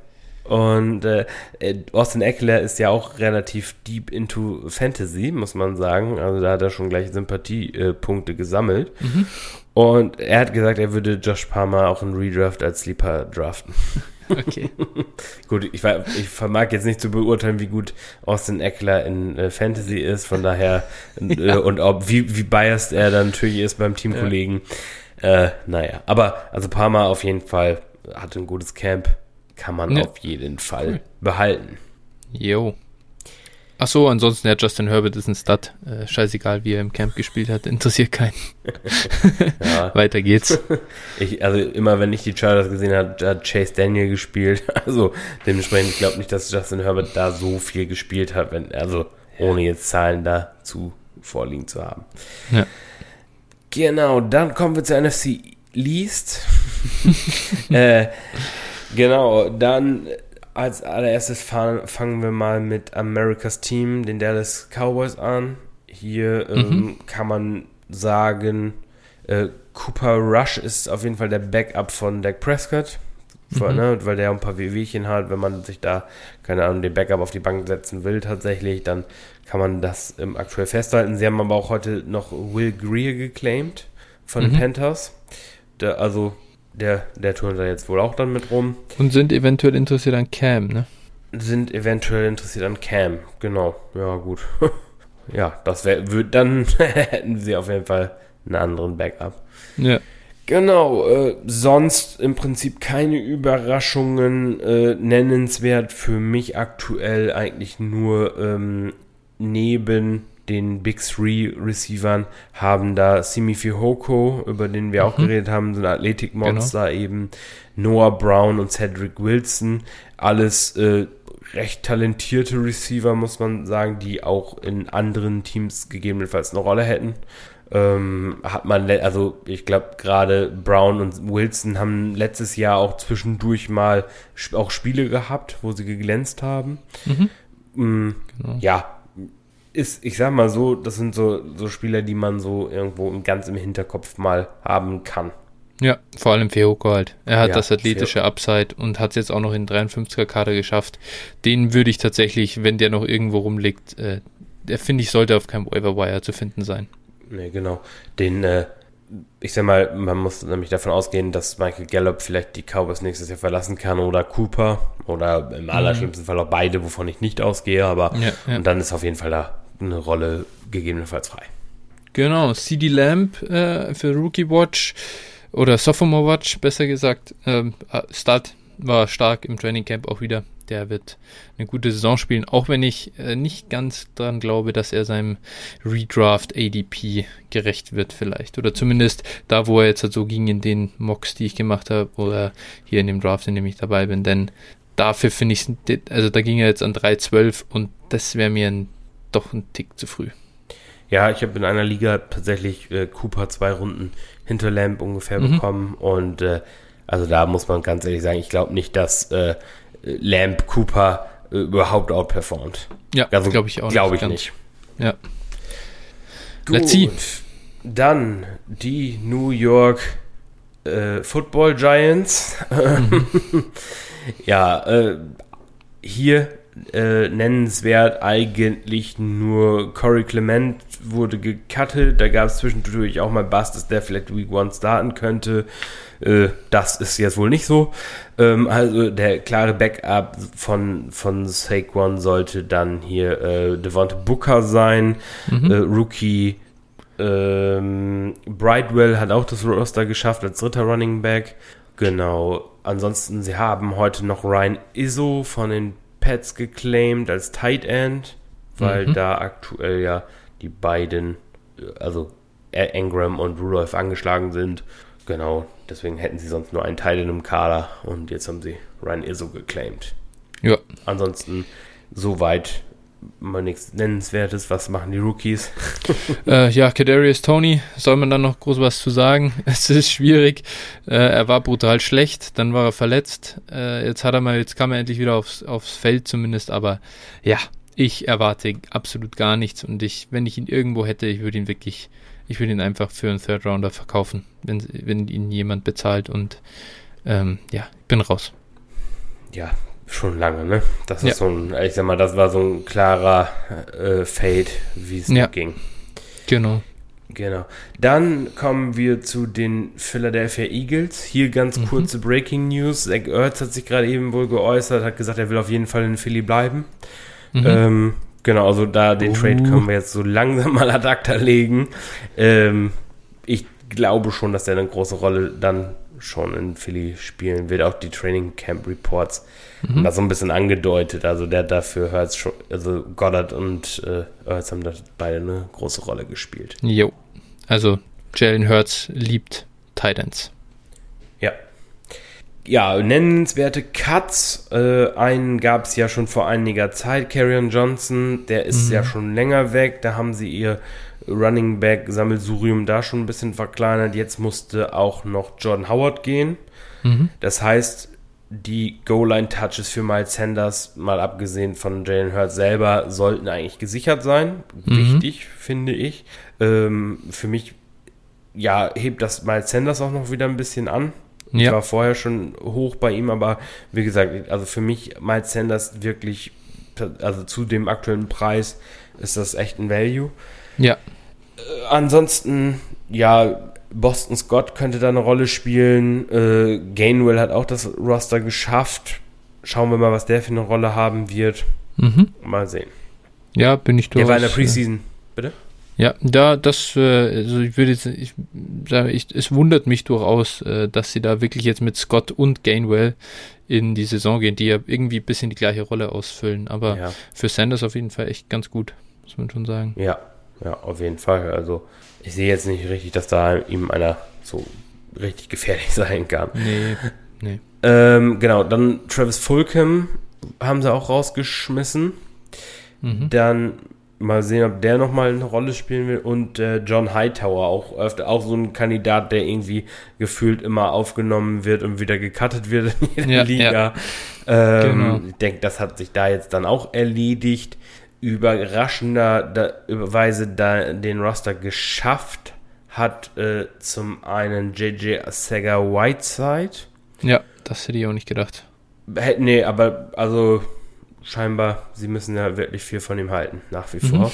Und äh, äh, Austin Eckler ist ja auch relativ deep into Fantasy, muss man sagen. Also da hat er schon gleich Sympathiepunkte gesammelt. Mhm. Und er hat gesagt, er würde Josh Palmer auch in Redraft als Sleeper draften. Okay. gut, ich, ich, vermag jetzt nicht zu beurteilen, wie gut Austin Eckler in äh, Fantasy ist, von daher äh, ja. und ob wie, wie biased er dann natürlich ist beim Teamkollegen. Ja. Äh, naja, aber also Parma auf jeden Fall hatte ein gutes Camp, kann man ja. auf jeden Fall cool. behalten. Jo. Ach so, ansonsten, ja, Justin Herbert ist ein Stud. Äh, scheißegal, wie er im Camp gespielt hat, interessiert keinen. Weiter geht's. Ich, also immer, wenn ich die Chargers gesehen habe, hat Chase Daniel gespielt. Also dementsprechend, ich glaube nicht, dass Justin Herbert da so viel gespielt hat, wenn, also ohne jetzt Zahlen dazu vorliegen zu haben. Ja. Genau, dann kommen wir zur NFC Least. äh, genau, dann als allererstes fangen wir mal mit Americas Team, den Dallas Cowboys an. Hier ähm, mhm. kann man sagen, äh, Cooper Rush ist auf jeden Fall der Backup von Dak Prescott. mhm. ne, weil der ein paar Wehwehchen hat. Wenn man sich da, keine Ahnung, den Backup auf die Bank setzen will, tatsächlich, dann kann man das ähm, aktuell festhalten. Sie haben aber auch heute noch Will Greer geclaimed von mhm. den Panthers. Der, also der, der turnt da jetzt wohl auch dann mit rum. Und sind eventuell interessiert an Cam, ne? Sind eventuell interessiert an Cam, genau. Ja, gut. ja, das wäre, dann hätten sie auf jeden Fall einen anderen Backup. Ja. Genau, äh, sonst im Prinzip keine Überraschungen äh, nennenswert für mich aktuell eigentlich nur ähm, neben den Big Three Receivern haben da Simi Fihoko, über den wir mhm. auch geredet haben, so ein Athletikmonster genau. eben, Noah Brown und Cedric Wilson, alles äh, recht talentierte Receiver, muss man sagen, die auch in anderen Teams gegebenenfalls eine Rolle hätten. Ähm, hat man, also ich glaube gerade Brown und Wilson haben letztes Jahr auch zwischendurch mal auch Spiele gehabt, wo sie geglänzt haben. Mhm. Mm, genau. Ja, ist, ich sag mal so, das sind so, so Spieler, die man so irgendwo ganz im Hinterkopf mal haben kann. Ja, vor allem Feoko halt. Er hat ja, das athletische Upside und hat es jetzt auch noch in 53er Kader geschafft. Den würde ich tatsächlich, wenn der noch irgendwo rumliegt, äh, der finde ich, sollte auf keinem Waiver Wire zu finden sein. Nee, genau. Den, äh, ich sag mal, man muss nämlich davon ausgehen, dass Michael Gallup vielleicht die Cowboys nächstes Jahr verlassen kann oder Cooper oder im allerschlimmsten mhm. Fall auch beide, wovon ich nicht ausgehe, aber ja, ja. und dann ist auf jeden Fall da eine Rolle gegebenenfalls frei. Genau, CD Lamp äh, für Rookie Watch oder Sophomore Watch, besser gesagt. Ähm, äh, Start war stark im Training Camp auch wieder. Der wird eine gute Saison spielen, auch wenn ich äh, nicht ganz daran glaube, dass er seinem Redraft ADP gerecht wird, vielleicht. Oder zumindest da, wo er jetzt halt so ging in den Mocks, die ich gemacht habe, oder hier in dem Draft, in dem ich dabei bin. Denn dafür finde ich, also da ging er jetzt an 3,12 und das wäre mir ein doch ein Tick zu früh. Ja, ich habe in einer Liga tatsächlich äh, Cooper zwei Runden hinter Lamp ungefähr mhm. bekommen und äh, also da muss man ganz ehrlich sagen, ich glaube nicht, dass äh, Lamp Cooper äh, überhaupt outperformt. Ja, Also, glaube ich auch Glaube ich ganz. nicht. Ja. Gut. Let's see. Dann die New York äh, Football Giants. ja, äh, hier äh, nennenswert eigentlich nur Corey Clement wurde gecuttet. Da gab es zwischendurch auch mal Bastes, der vielleicht Week One starten könnte. Äh, das ist jetzt wohl nicht so. Ähm, also der klare Backup von, von Saquon sollte dann hier äh, Devonta Booker sein. Mhm. Äh, Rookie ähm, Brightwell hat auch das Roster geschafft als dritter Running Back. Genau. Ansonsten, sie haben heute noch Ryan Izzo von den Pets geclaimed als Tight End, weil Mhm. da aktuell ja die beiden, also Engram und Rudolph angeschlagen sind. Genau. Deswegen hätten sie sonst nur einen Teil in einem Kader und jetzt haben sie Ryan Izzo geclaimed. Ja. Ansonsten soweit mal nichts Nennenswertes. Was machen die Rookies? Äh, ja, Kadarius Tony, soll man dann noch groß was zu sagen? Es ist schwierig. Äh, er war brutal schlecht, dann war er verletzt. Äh, jetzt hat er mal, jetzt kam er endlich wieder aufs, aufs Feld zumindest, aber ja, ich erwarte absolut gar nichts und ich, wenn ich ihn irgendwo hätte, ich würde ihn wirklich, ich würde ihn einfach für einen Third Rounder verkaufen, wenn, wenn ihn jemand bezahlt und ähm, ja, ich bin raus. Ja, schon lange, ne? Das Ja. ist so ein, ich sag mal, das war so ein klarer äh, Fade, wie es Ja. ging. Genau. Genau. Dann kommen wir zu den Philadelphia Eagles. Hier ganz Mhm. kurze Breaking News. Zach Ertz hat sich gerade eben wohl geäußert, hat gesagt, er will auf jeden Fall in Philly bleiben. Mhm. Ähm, genau, also da den Oh. Trade können wir jetzt so langsam mal ad acta legen. Ähm, ich glaube schon, dass der eine große Rolle dann schon in Philly spielen wird. Auch die Training Camp Reports Mhm. das so ein bisschen angedeutet. Also der hat dafür schon, also Goddard und äh, Hurts haben da beide eine große Rolle gespielt. Jo. Also, Jalen Hurts liebt Titans. Ja. Ja, nennenswerte Cuts. Äh, einen gab es ja schon vor einiger Zeit. Carrion Johnson, der ist Mhm. ja schon länger weg. Da haben sie ihr Running Back Sammelsurium da schon ein bisschen verkleinert. Jetzt musste auch noch Jordan Howard gehen. Mhm. Das heißt, die Goal-Line-Touches für Miles Sanders, mal abgesehen von Jalen Hurts selber, sollten eigentlich gesichert sein. Mhm. Wichtig, finde ich. Ähm, für mich, ja, hebt das Miles Sanders auch noch wieder ein bisschen an. Ich Ja. war vorher schon hoch bei ihm, aber wie gesagt, also für mich Miles Sanders wirklich, also zu dem aktuellen Preis ist das echt ein Value. Ja. Ansonsten, ja, Boston Scott könnte da eine Rolle spielen. Äh, Gainwell hat auch das Roster geschafft. Schauen wir mal, was der für eine Rolle haben wird. Mhm. Mal sehen. Ja, bin ich Der durchaus. war in der äh, Preseason. Ja, da, das, äh, also ich würde jetzt, ich sage, ich, es wundert mich durchaus, äh, dass sie da wirklich jetzt mit Scott und Gainwell in die Saison gehen, die ja irgendwie ein bisschen die gleiche Rolle ausfüllen. Aber Ja, für Sanders auf jeden Fall echt ganz gut, muss man schon sagen. ja, ja, auf jeden Fall. Also ich sehe jetzt nicht richtig, dass da ihm einer so richtig gefährlich sein kann. Nee, nee. Ähm, genau, dann Travis Fulgham haben sie auch rausgeschmissen. Mhm. Dann mal sehen, ob der nochmal eine Rolle spielen will. Und äh, John Hightower, auch öfter, auch so ein Kandidat, der irgendwie gefühlt immer aufgenommen wird und wieder gecuttet wird in jeder Ja, Liga. Ähm, Genau. Ich denke, das hat sich da jetzt dann auch erledigt. Überraschenderweise da den Roster geschafft hat äh, zum einen JJ Sega Whiteside. Ja, das hätte ich auch nicht gedacht. Hätte- Nee, aber also scheinbar, sie müssen ja wirklich viel von ihm halten, nach wie Mhm. vor.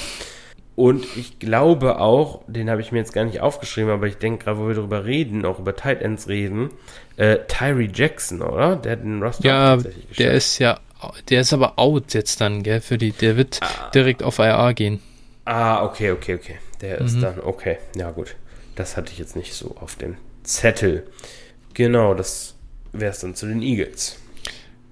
Und ich glaube auch, den habe ich mir jetzt gar nicht aufgeschrieben, aber ich denke gerade, wo wir darüber reden, auch über Tight Ends reden, äh, Tyree Jackson, oder? Der hat den Roster Ja, tatsächlich der geschafft. ist ja, der ist aber out jetzt dann, gell, für die, der wird Ah. direkt auf IR gehen. Ah, okay, okay, okay. Der ist Mhm. dann, okay, ja gut. Das hatte ich jetzt nicht so auf dem Zettel. Genau, das wäre es dann zu den Eagles.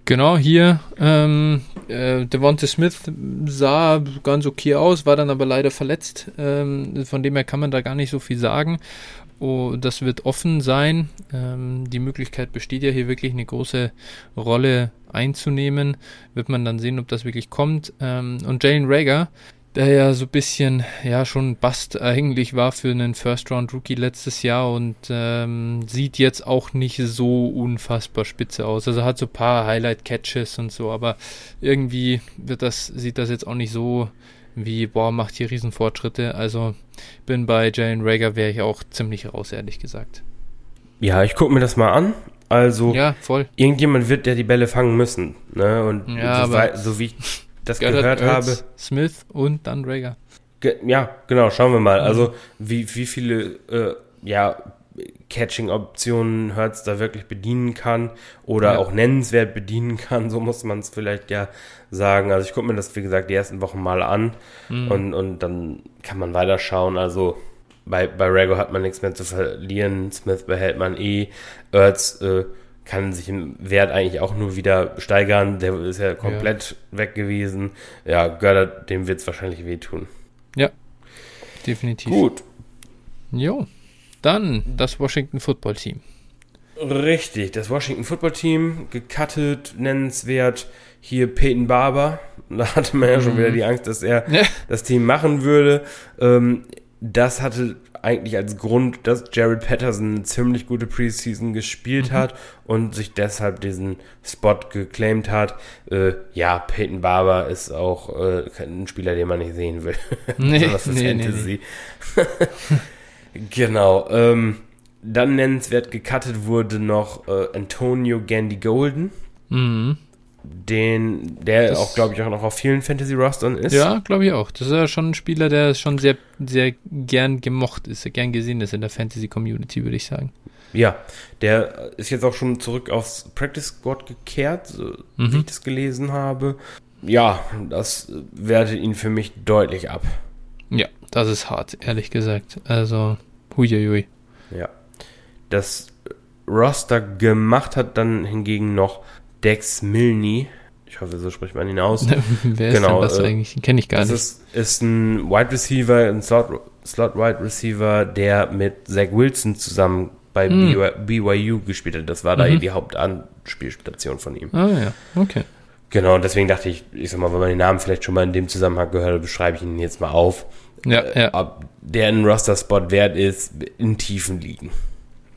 Genau, hier, ähm, äh, Devonta Smith sah ganz okay aus, war dann aber leider verletzt. Ähm, von dem her kann man da gar nicht so viel sagen. Oh, das wird offen sein. Ähm, die Möglichkeit besteht ja hier wirklich eine große Rolle einzunehmen. Wird man dann sehen, ob das wirklich kommt. Ähm, und Jalen Rager, der ja so ein bisschen, ja, schon Bast eigentlich war für einen First-Round-Rookie letztes Jahr und ähm, sieht jetzt auch nicht so unfassbar spitze aus. Also hat so ein paar Highlight-Catches und so, aber irgendwie wird das, sieht das jetzt auch nicht so wie, boah, macht hier Riesenfortschritte. Also bin bei Jalen Rager, wäre ich auch ziemlich raus, ehrlich gesagt. Ja, ich gucke mir das mal an. Also, ja, irgendjemand wird ja die Bälle fangen müssen. Ne? Und ja, so, so wie ich das gehört habe. Smith und dann Rager. Ge ja, genau, schauen wir mal. Also, wie, wie viele äh, ja, Catching-Optionen Hertz da wirklich bedienen kann oder Ja. auch nennenswert bedienen kann, so muss man es vielleicht ja sagen. Also, ich gucke mir das, wie gesagt, die ersten Wochen mal an Mhm. und, und dann kann man weiterschauen. Also, bei, bei Rago hat man nichts mehr zu verlieren, Smith behält man eh, Ertz äh, kann sich im Wert eigentlich auch nur wieder steigern, der ist ja komplett weg gewesen. Ja, Goddard, dem wird es wahrscheinlich wehtun. Ja, definitiv. Gut, Jo. Dann das Washington Football Team. richtig. Das Washington Football Team gecuttet, nennenswert. Hier Peyton Barber. Da hatte man ja schon Mhm. wieder die Angst, dass er Ja. das Team machen würde. Ähm, das hatte eigentlich als Grund, dass Jared Patterson eine ziemlich gute Preseason gespielt Mhm. hat und sich deshalb diesen Spot geclaimed hat. Äh, ja, Peyton Barber ist auch äh, ein Spieler, den man nicht sehen will. Nee, Besonders für nee, nee, Fantasy. genau. Ähm, dann nennenswert gecuttet wurde noch äh, Antonio Gandy Golden, Mhm. Den, der Das- auch, glaube ich, auch noch auf vielen Fantasy-Rostern ist. Ja, glaube ich auch. Das ist ja schon ein Spieler, der schon sehr, sehr gern gemocht ist, gern gesehen ist in der Fantasy-Community, würde ich sagen. Ja, der ist jetzt auch schon zurück aufs Practice Squad gekehrt, so Mhm. wie ich das gelesen habe. Ja, das wertet ihn für mich deutlich ab. Ja, das ist hart, ehrlich gesagt. Also, huiuiui. Ja. Das Roster gemacht hat dann hingegen noch Dex Milne. Ich hoffe, so spricht man ihn aus. Wer ist Genau, denn das äh, eigentlich? Kenne ich gar Das nicht. ist, ist ein Wide Receiver, ein Slot, Slot Wide Receiver, der mit Zach Wilson zusammen bei Hm. BYU gespielt hat. Das war da Mhm. die Hauptanspielstation von ihm. ah ja, okay. Genau, und deswegen dachte ich, ich sag mal, wenn man den Namen vielleicht schon mal in dem Zusammenhang gehört hat, beschreibe ich ihn jetzt mal auf. Ja, Äh, ja. Ob der ein Roster-Spot wert ist, in Tiefen liegen.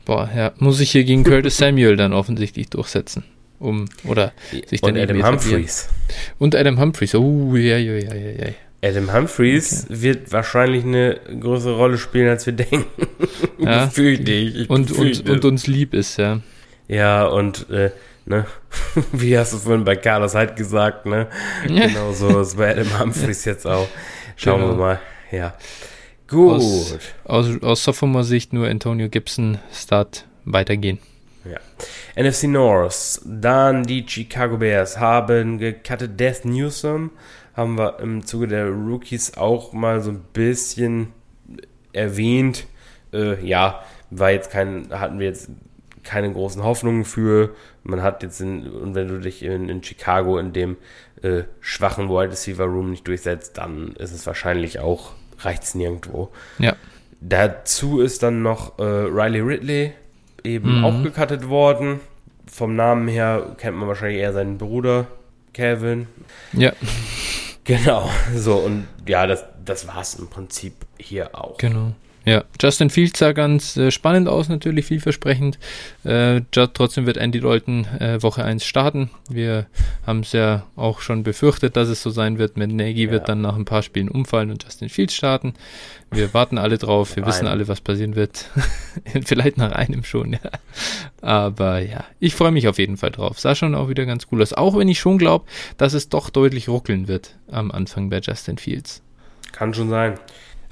Boah, ja. Muss ich hier gegen Curtis Samuel dann offensichtlich durchsetzen. Um, oder sich dann Und Adam. Humphreys. Und Adam Humphreys. Oh, ja, ja, ja, ja, ja. Adam Humphreys wird wahrscheinlich eine größere Rolle spielen, als wir denken. Ja. Befürchte ich. Und, und, und uns lieb ist, ja. Ja, und, äh, ne, wie hast du vorhin bei Carlos halt gesagt, ne? Genau so ist bei Adam Humphreys jetzt auch. Schauen Genau. wir mal. Ja. Gut. Aus, aus, aus Sophomore-Sicht nur Antonio Gibson Start weitergehen. Ja. NFC North, dann die Chicago Bears haben gecuttet Death Newsom. Haben wir im Zuge der Rookies auch mal so ein bisschen erwähnt. Äh, ja, war jetzt kein, hatten wir jetzt keine großen Hoffnungen für. Man hat jetzt in, und wenn du dich in, in Chicago in dem äh, schwachen Wide Receiver Room nicht durchsetzt, dann ist es wahrscheinlich auch, reicht's nirgendwo. Ja. Dazu ist dann noch äh, Riley Ridley eben Mhm. auch gecuttet worden. Vom Namen her kennt man wahrscheinlich eher seinen Bruder Kevin. Ja, Genau, so und ja, das, das war es im Prinzip hier auch. genau. Ja, Justin Fields sah ganz äh, spannend aus, natürlich vielversprechend. Äh, trotzdem wird Andy Dalton äh, Woche 1 starten. Wir haben es ja auch schon befürchtet, dass es so sein wird. Mit Nagy Ja. wird dann nach ein paar Spielen umfallen und Justin Fields starten. Wir warten alle drauf, wir wissen alle, was passieren wird. Vielleicht nach einem schon, ja. Aber ja, ich freue mich auf jeden Fall drauf. Sah schon auch wieder ganz cool aus. Auch wenn ich schon glaube, dass es doch deutlich ruckeln wird am Anfang bei Justin Fields. Kann schon sein.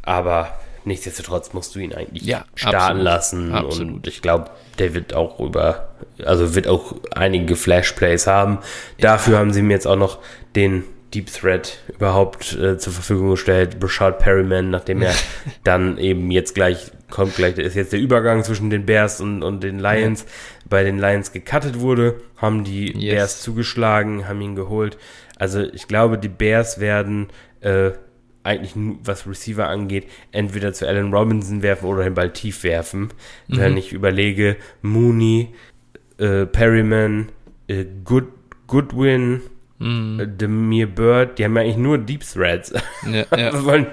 Aber nichtsdestotrotz musst du ihn eigentlich Ja, starten absolut. lassen. Absolut. Und ich glaube, der wird auch über, also wird auch einige Flashplays haben. Dafür haben sie mir jetzt auch noch den Deep Threat überhaupt äh, zur Verfügung gestellt. Brashard Perryman, nachdem er dann eben jetzt gleich kommt, gleich ist jetzt der Übergang zwischen den Bears und, und den Lions. Bei den Lions gecuttet wurde, haben die Yes. Bears zugeschlagen, haben ihn geholt. Also ich glaube, die Bears werden äh, eigentlich, nur, was Receiver angeht, entweder zu Allen Robinson werfen oder den Ball tief werfen. Wenn ich überlege, Mooney, äh, Perryman, äh, Good, Goodwin mm. Demir Bird, die haben ja eigentlich nur Deep Threads. Ja, ja.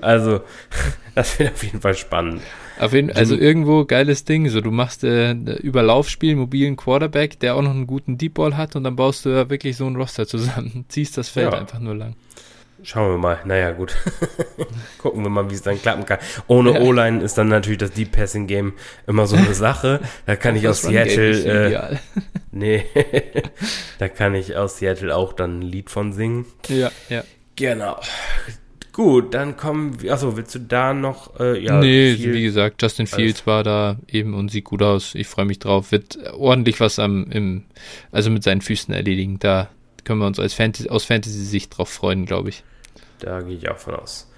also, das wird auf jeden Fall spannend. Auf jeden, also irgendwo geiles Ding. So, du machst äh, über Laufspiel mobilen Quarterback, der auch noch einen guten Deep Ball hat und dann baust du ja wirklich so ein Roster zusammen. Ziehst das Feld ja. einfach nur lang. Schauen wir mal. Naja, gut. Gucken wir mal, wie es dann klappen kann. Ohne. O-Line ist dann natürlich das Deep Passing Game immer so eine Sache. Da kann ich aus Seattle. Äh, nee. da kann ich aus Seattle auch dann ein Lied von singen. Ja, ja. Genau. Gut, dann kommen wir. Achso, willst du da noch. Äh, ja, nee, viel, wie gesagt, Justin Fields war da eben und sieht gut aus. Ich freue mich drauf. Wird ordentlich was am, im, also mit seinen Füßen erledigen. Da können wir uns als Fantasy, aus Fantasy-Sicht drauf freuen, glaube ich. Da gehe ich auch von aus.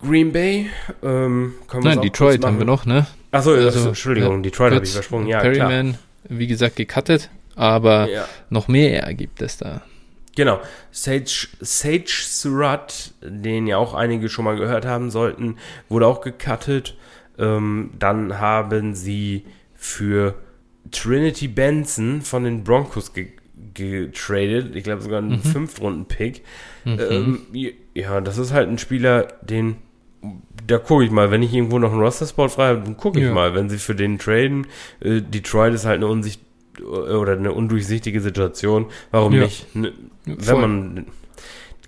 Green Bay, ähm, Nein, Detroit haben wir noch, ne? Achso, also, Entschuldigung, ja, Detroit habe ich versprungen. Ja, Perryman, klar. wie gesagt, gecuttet, aber ja. noch mehr gibt es da. Genau. Sage, Sage Surratt, den ja auch einige schon mal gehört haben sollten, wurde auch gecuttet. Ähm, dann haben sie für Trinity Benson von den Broncos ge getradet. Ich glaube sogar einen mhm. Fünftrunden-Pick. Mhm. Ähm, ja, das ist halt ein Spieler, den da gucke ich mal, wenn ich irgendwo noch einen Roster-Spot frei habe, dann gucke ich ja. mal, wenn sie für den traden. Äh, Detroit ist halt eine Unsicht oder eine undurchsichtige Situation. Warum ja. nicht? Ne, wenn man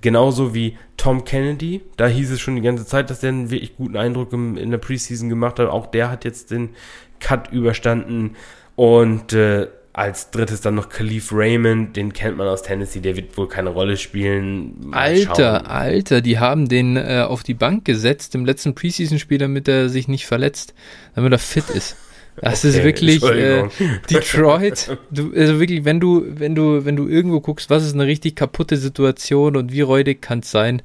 genauso wie Tom Kennedy, da hieß es schon die ganze Zeit, dass der einen wirklich guten Eindruck im, in der Preseason gemacht hat. Auch der hat jetzt den Cut überstanden und äh, als drittes dann noch Khalif Raymond, den kennt man aus Tennessee, der wird wohl keine Rolle spielen. Mal Alter, schauen. Alter, die haben den äh, auf die Bank gesetzt im letzten Preseason-Spiel, damit er sich nicht verletzt, damit er fit ist. Das okay, ist wirklich äh, Detroit. Du, also wirklich, wenn du, wenn du, wenn du irgendwo guckst, was ist eine richtig kaputte Situation und wie räudig kann es sein?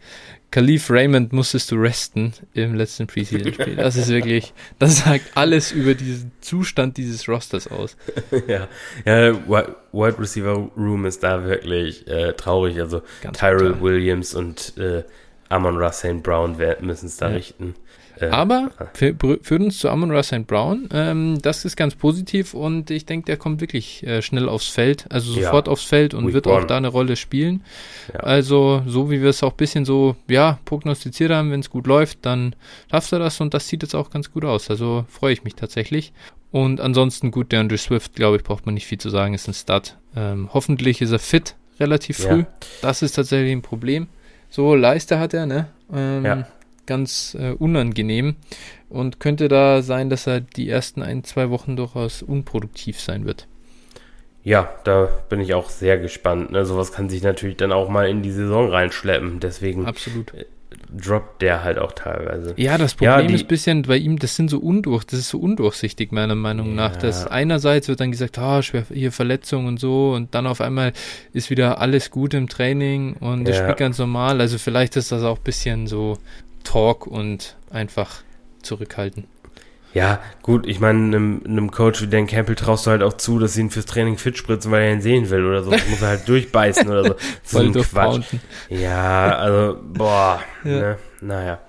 Khalif Raymond musstest du resten im letzten Preseason-Spiel. Das ist wirklich, das sagt alles über diesen Zustand dieses Rosters aus. ja, ja, Wide Receiver Room ist da wirklich äh, traurig. Also Ganz Tyrell total. Williams und äh, Amon Russell Brown müssen es da ja. richten. Äh, Aber führt uns zu Amon St. Brown. Ähm, das ist ganz positiv und ich denke, der kommt wirklich äh, schnell aufs Feld, also sofort ja. aufs Feld und Week wird one. auch da eine Rolle spielen. Ja. Also, so wie wir es auch ein bisschen so, ja, prognostiziert haben, wenn es gut läuft, dann schafft er das und das sieht jetzt auch ganz gut aus. Also freue ich mich tatsächlich. Und ansonsten gut, der Andrew Swift, glaube ich, braucht man nicht viel zu sagen, ist ein Stud. Ähm, hoffentlich ist er fit relativ früh. Ja. Das ist tatsächlich ein Problem. So, Leiste hat er, ne? Ähm, ja ganz äh, unangenehm und könnte da sein, dass er die ersten ein, zwei Wochen durchaus unproduktiv sein wird. Ja, da bin ich auch sehr gespannt. Ne? Sowas kann sich natürlich dann auch mal in die Saison reinschleppen. Deswegen Absolut. Äh, droppt der halt auch teilweise. Ja, das Problem ja, die, ist ein bisschen bei ihm, das sind so undurch, das ist so undurchsichtig meiner Meinung ja. nach. Dass einerseits wird dann gesagt, ah, oh, schwer hier Verletzung und so und dann auf einmal ist wieder alles gut im Training und es ja. spielt ganz normal. Also vielleicht ist das auch ein bisschen so Talk und einfach zurückhalten. Ja, gut, ich meine, einem, einem Coach wie Dan Campbell traust du halt auch zu, dass sie ihn fürs Training fit spritzen, weil er ihn sehen will oder so. Das muss er halt durchbeißen oder so. so ein Quatsch. Ja, also, boah, ja. Ne? naja.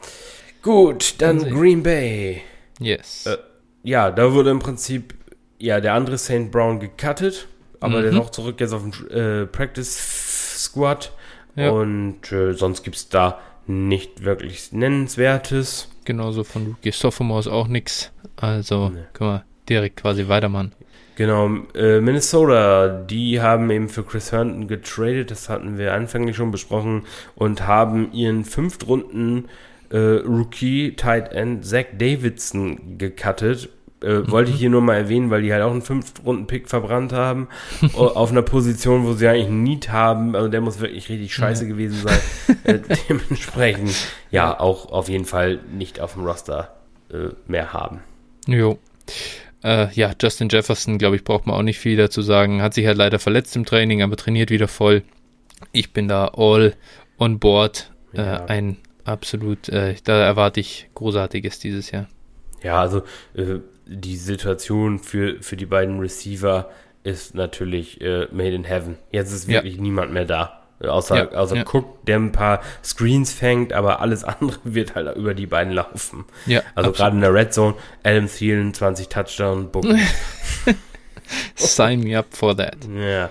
Gut, dann Green Bay. Yes. Äh, ja, da wurde im Prinzip, ja, der andere St. Brown gecuttet, aber mhm. der ist auch zurück jetzt auf dem äh, Practice Squad. Ja. Und äh, sonst gibt's da nicht wirklich Nennenswertes. Genauso von Rookie Sophomores auch nichts. Also nee. können wir direkt quasi weitermachen. Genau, äh, Minnesota, die haben eben für Chris Herndon getradet, das hatten wir anfänglich schon besprochen, und haben ihren Fünftrunden äh, Rookie Tight End Zach Davidson gecuttet äh, wollte ich hier nur mal erwähnen, weil die halt auch einen Fünf-Runden-Pick verbrannt haben. auf einer Position, wo sie eigentlich einen Need haben. Also der muss wirklich richtig scheiße ja. gewesen sein. äh, dementsprechend, ja, auch auf jeden Fall nicht auf dem Roster äh, mehr haben. Jo. Äh, ja, Justin Jefferson, glaube ich, braucht man auch nicht viel dazu sagen. Hat sich halt leider verletzt im Training, aber trainiert wieder voll. Ich bin da all on board. Äh, ja. ein absolut, äh, da erwarte ich Großartiges dieses Jahr. Ja, also äh, die Situation für, für die beiden Receiver ist natürlich äh, made in heaven. Jetzt ist wirklich ja. niemand mehr da. Außer, ja, außer ja. Cook, der ein paar Screens fängt, aber alles andere wird halt über die beiden laufen. Ja, also gerade in der Red Zone, Adam Thielen, 20 Touchdown, Book. Sign me up for that. Ja.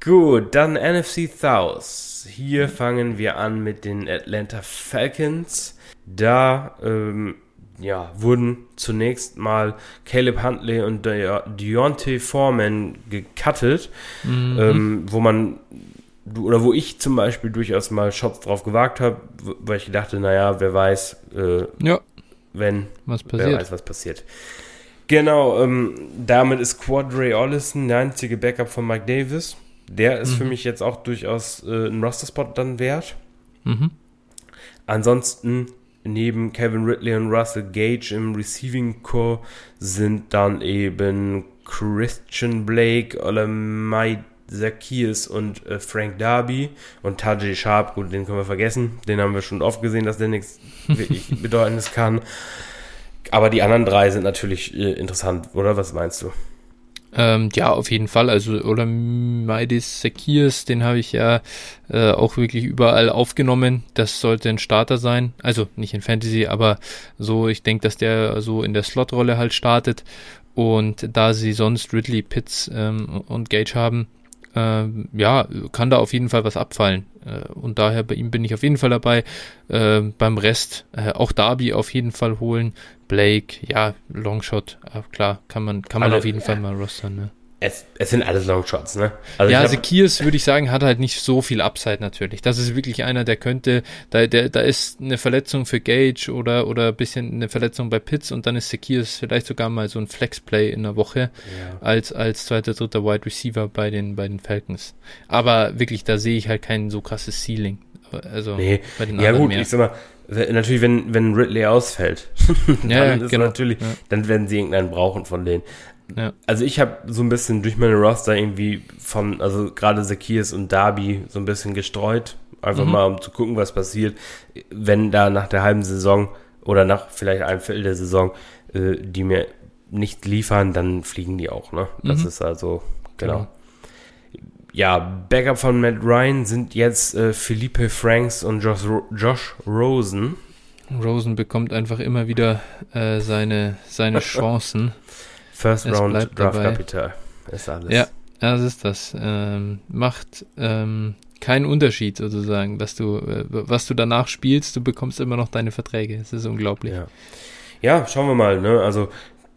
Gut, dann NFC South. Hier fangen wir an mit den Atlanta Falcons. Da ähm, ja, wurden zunächst mal Caleb Huntley und De Deontay Foreman gecuttet, mhm. ähm, wo man oder wo ich zum Beispiel durchaus mal Shots drauf gewagt habe, weil ich dachte, naja, wer weiß, äh, ja. wenn, was passiert. wer weiß, was passiert. Genau, ähm, damit ist Quadre Ollison der einzige Backup von Mike Davis. Der ist mhm. für mich jetzt auch durchaus äh, ein Roster-Spot dann wert. Mhm. Ansonsten neben Kevin Ridley und Russell Gage im Receiving Core sind dann eben Christian Blake, Olamide Zacchaeus und äh, Frank Darby und Tajay Sharp, gut, den können wir vergessen. Den haben wir schon oft gesehen, dass der nichts wirklich Bedeutendes kann. Aber die anderen drei sind natürlich äh, interessant, oder? Was meinst du? Ähm, ja, auf jeden Fall. Also, oder Maidis Zacchaeus, den habe ich ja äh, auch wirklich überall aufgenommen. Das sollte ein Starter sein. Also nicht in Fantasy, aber so, ich denke, dass der so in der Slot-Rolle halt startet. Und da sie sonst Ridley, Pitts ähm, und Gage haben, äh, ja, kann da auf jeden Fall was abfallen. Äh, und daher bei ihm bin ich auf jeden Fall dabei. Äh, beim Rest äh, auch Darby auf jeden Fall holen. Blake, ja, Longshot, äh, klar, kann man, kann man Alle, auf jeden Fall mal rostern. Ne? Es, es sind alles Longshots, ne? Also ja, Sekirs würde ich sagen, hat halt nicht so viel Upside natürlich. Das ist wirklich einer, der könnte, da, der, da ist eine Verletzung für Gage oder, oder ein bisschen eine Verletzung bei Pitts und dann ist Sekirs vielleicht sogar mal so ein Flexplay in der Woche ja. als, als zweiter, dritter Wide Receiver bei den, bei den Falcons. Aber wirklich, da sehe ich halt kein so krasses Ceiling. Also nee. bei den ja, gut, mehr. ich sag mal, natürlich, wenn, wenn Ridley ausfällt, dann ja, genau. natürlich, ja. dann werden sie irgendeinen brauchen von denen. Ja. Also ich habe so ein bisschen durch meine Roster irgendwie von, also gerade Zacchaeus und Darby so ein bisschen gestreut. Einfach mhm. mal, um zu gucken, was passiert, wenn da nach der halben Saison oder nach vielleicht einem Viertel der Saison äh, die mir nicht liefern, dann fliegen die auch, ne? Das mhm. ist also, genau. genau. Ja, Backup von Matt Ryan sind jetzt äh, Philippe Franks und Josh, Josh Rosen. Rosen bekommt einfach immer wieder äh, seine, seine Chancen. First es Round Draft dabei. Capital ist alles. Ja, das ist das. Ähm, macht ähm, keinen Unterschied sozusagen, dass du, äh, was du danach spielst, du bekommst immer noch deine Verträge. Es ist unglaublich. Ja. ja, schauen wir mal. Ne? Also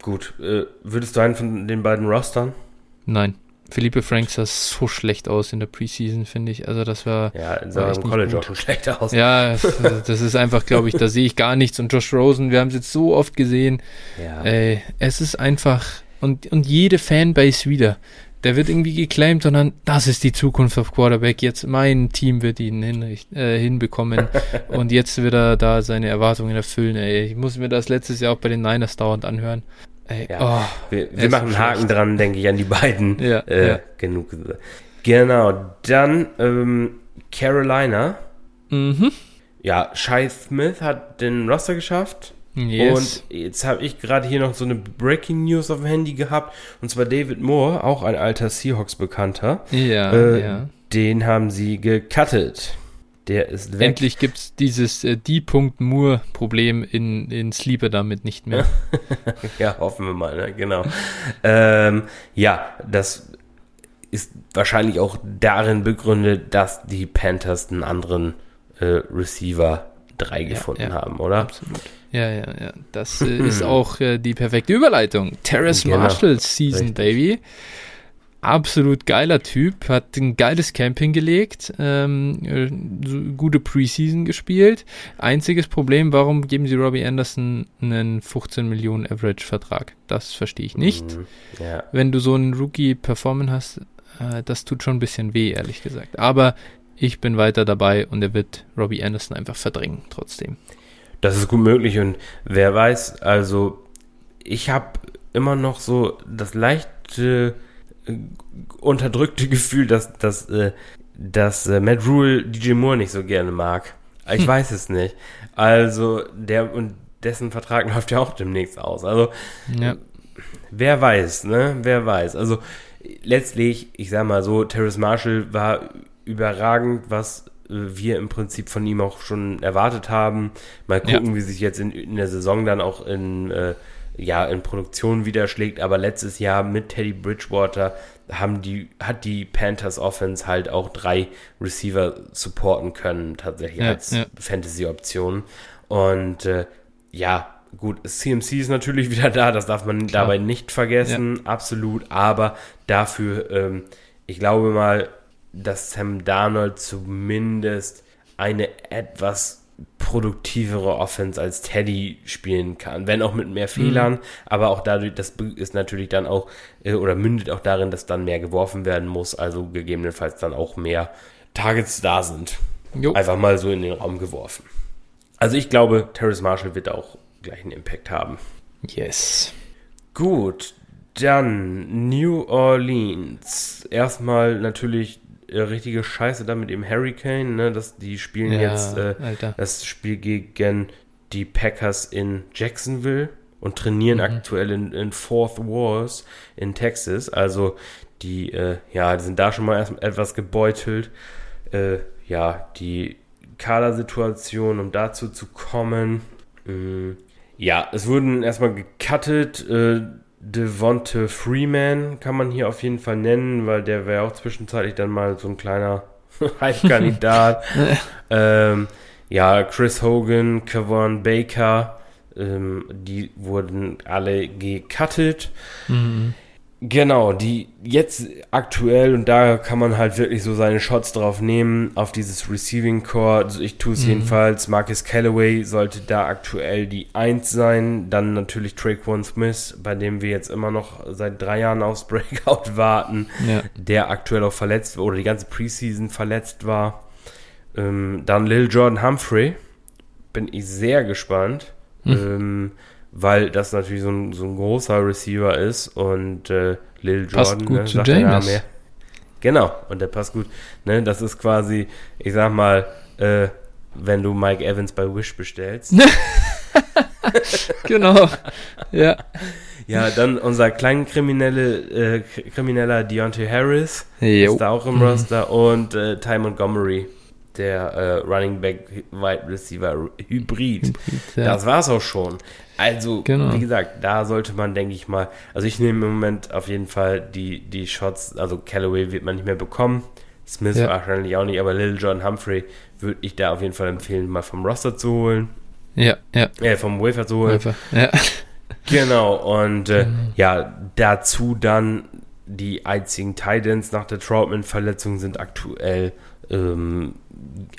gut, äh, würdest du einen von den beiden rostern? Nein. Philippe Franks sah so schlecht aus in der Preseason, finde ich. Also das war. Ja, sah im College auch schon schlecht aus. Ja, das ist einfach, glaube ich, da sehe ich gar nichts. Und Josh Rosen, wir haben es jetzt so oft gesehen. Ja. Äh, es ist einfach. Und, und jede Fanbase wieder. Der wird irgendwie geclaimed, sondern das ist die Zukunft auf Quarterback. Jetzt mein Team wird ihn hinricht, äh, hinbekommen. und jetzt wird er da seine Erwartungen erfüllen. Ey. Ich muss mir das letztes Jahr auch bei den Niners dauernd anhören. Ey, ja. oh, wir, wir machen einen Haken dran, denke ich, an die beiden. Ja, äh, ja. Genug. Genau, dann ähm, Carolina. Mhm. Ja, Shai Smith hat den Roster geschafft. Yes. Und jetzt habe ich gerade hier noch so eine Breaking News auf dem Handy gehabt. Und zwar David Moore, auch ein alter Seahawks-Bekannter. Ja, äh, ja. Den haben sie gecuttet. Der ist weg. Endlich gibt es dieses äh, D-Punkt-Moore-Problem in, in Sleeper damit nicht mehr. ja, hoffen wir mal, ne? genau. ähm, ja, das ist wahrscheinlich auch darin begründet, dass die Panthers einen anderen äh, Receiver 3 ja, gefunden ja, haben, oder? Absolut. Ja, ja, ja. Das äh, ist auch äh, die perfekte Überleitung. Terrace genau. Marshall Season, Richtig. Baby absolut geiler Typ, hat ein geiles Camping gelegt, ähm, äh, gute Preseason gespielt. Einziges Problem, warum geben sie Robbie Anderson einen 15 Millionen Average-Vertrag? Das verstehe ich nicht. Mhm, ja. Wenn du so einen Rookie performen hast, äh, das tut schon ein bisschen weh, ehrlich gesagt. Aber ich bin weiter dabei und er wird Robbie Anderson einfach verdrängen, trotzdem. Das ist gut möglich und wer weiß, also ich habe immer noch so das leichte unterdrückte Gefühl, dass, dass, äh, dass äh, Matt Rule DJ Moore nicht so gerne mag. Ich hm. weiß es nicht. Also, der und dessen Vertrag läuft ja auch demnächst aus. Also, ja. wer weiß, ne? Wer weiß. Also, letztlich, ich sag mal so, Terrace Marshall war überragend, was äh, wir im Prinzip von ihm auch schon erwartet haben. Mal gucken, ja. wie sich jetzt in, in, der Saison dann auch in äh, ja, in Produktion widerschlägt, aber letztes Jahr mit Teddy Bridgewater haben die, hat die Panthers Offense halt auch drei Receiver supporten können, tatsächlich ja, als ja. Fantasy-Option. Und äh, ja, gut, CMC ist natürlich wieder da, das darf man Klar. dabei nicht vergessen, ja. absolut. Aber dafür, ähm, ich glaube mal, dass Sam Darnold zumindest eine etwas produktivere Offense als Teddy spielen kann. Wenn auch mit mehr Fehlern, mhm. aber auch dadurch, das ist natürlich dann auch, äh, oder mündet auch darin, dass dann mehr geworfen werden muss, also gegebenenfalls dann auch mehr Targets da sind. Jo. Einfach mal so in den Raum geworfen. Also ich glaube, Terrace Marshall wird auch gleich einen Impact haben. Yes. Gut, dann New Orleans. Erstmal natürlich richtige Scheiße da mit dem Hurricane, ne? Das, die spielen ja, jetzt äh, das Spiel gegen die Packers in Jacksonville und trainieren mhm. aktuell in, in Fourth Wars in Texas. Also die, äh, ja, die sind da schon mal erst etwas gebeutelt. Äh, ja, die Kadersituation, um dazu zu kommen. Äh, ja, es wurden erstmal gecuttet. Äh, Devonte Freeman kann man hier auf jeden Fall nennen, weil der wäre auch zwischenzeitlich dann mal so ein kleiner Hype-Kandidat. ähm, ja, Chris Hogan, Kevon Baker, ähm, die wurden alle gecuttet. Mhm. Genau, die jetzt aktuell, und da kann man halt wirklich so seine Shots drauf nehmen, auf dieses Receiving Core. Also ich tue es mhm. jedenfalls. Marcus Callaway sollte da aktuell die Eins sein. Dann natürlich Traquan Smith, bei dem wir jetzt immer noch seit drei Jahren aufs Breakout warten, ja. der aktuell auch verletzt oder die ganze Preseason verletzt war. Ähm, dann Lil Jordan Humphrey. Bin ich sehr gespannt. Mhm. Ähm, weil das natürlich so ein, so ein großer Receiver ist und äh, Lil Jordan passt gut ne, zu James. Ja, genau, und der passt gut. Ne, das ist quasi, ich sag mal, äh, wenn du Mike Evans bei Wish bestellst. genau. Ja. Ja, dann unser kleinkriminelle, äh, krimineller Deontay Harris jo. ist da auch im mhm. Roster und äh, Ty Montgomery der äh, Running Back Wide Receiver Hybrid. Hybrid ja. Das war's auch schon. Also, genau. wie gesagt, da sollte man, denke ich mal, also ich nehme im Moment auf jeden Fall die, die Shots, also Callaway wird man nicht mehr bekommen, Smith ja. wahrscheinlich auch nicht, aber Little John Humphrey würde ich da auf jeden Fall empfehlen, mal vom Roster zu holen. Ja, ja. Äh, vom Wafer zu holen. Wafer, ja. Genau, und äh, genau. ja, dazu dann die einzigen Titans nach der Troutman-Verletzung sind aktuell ähm,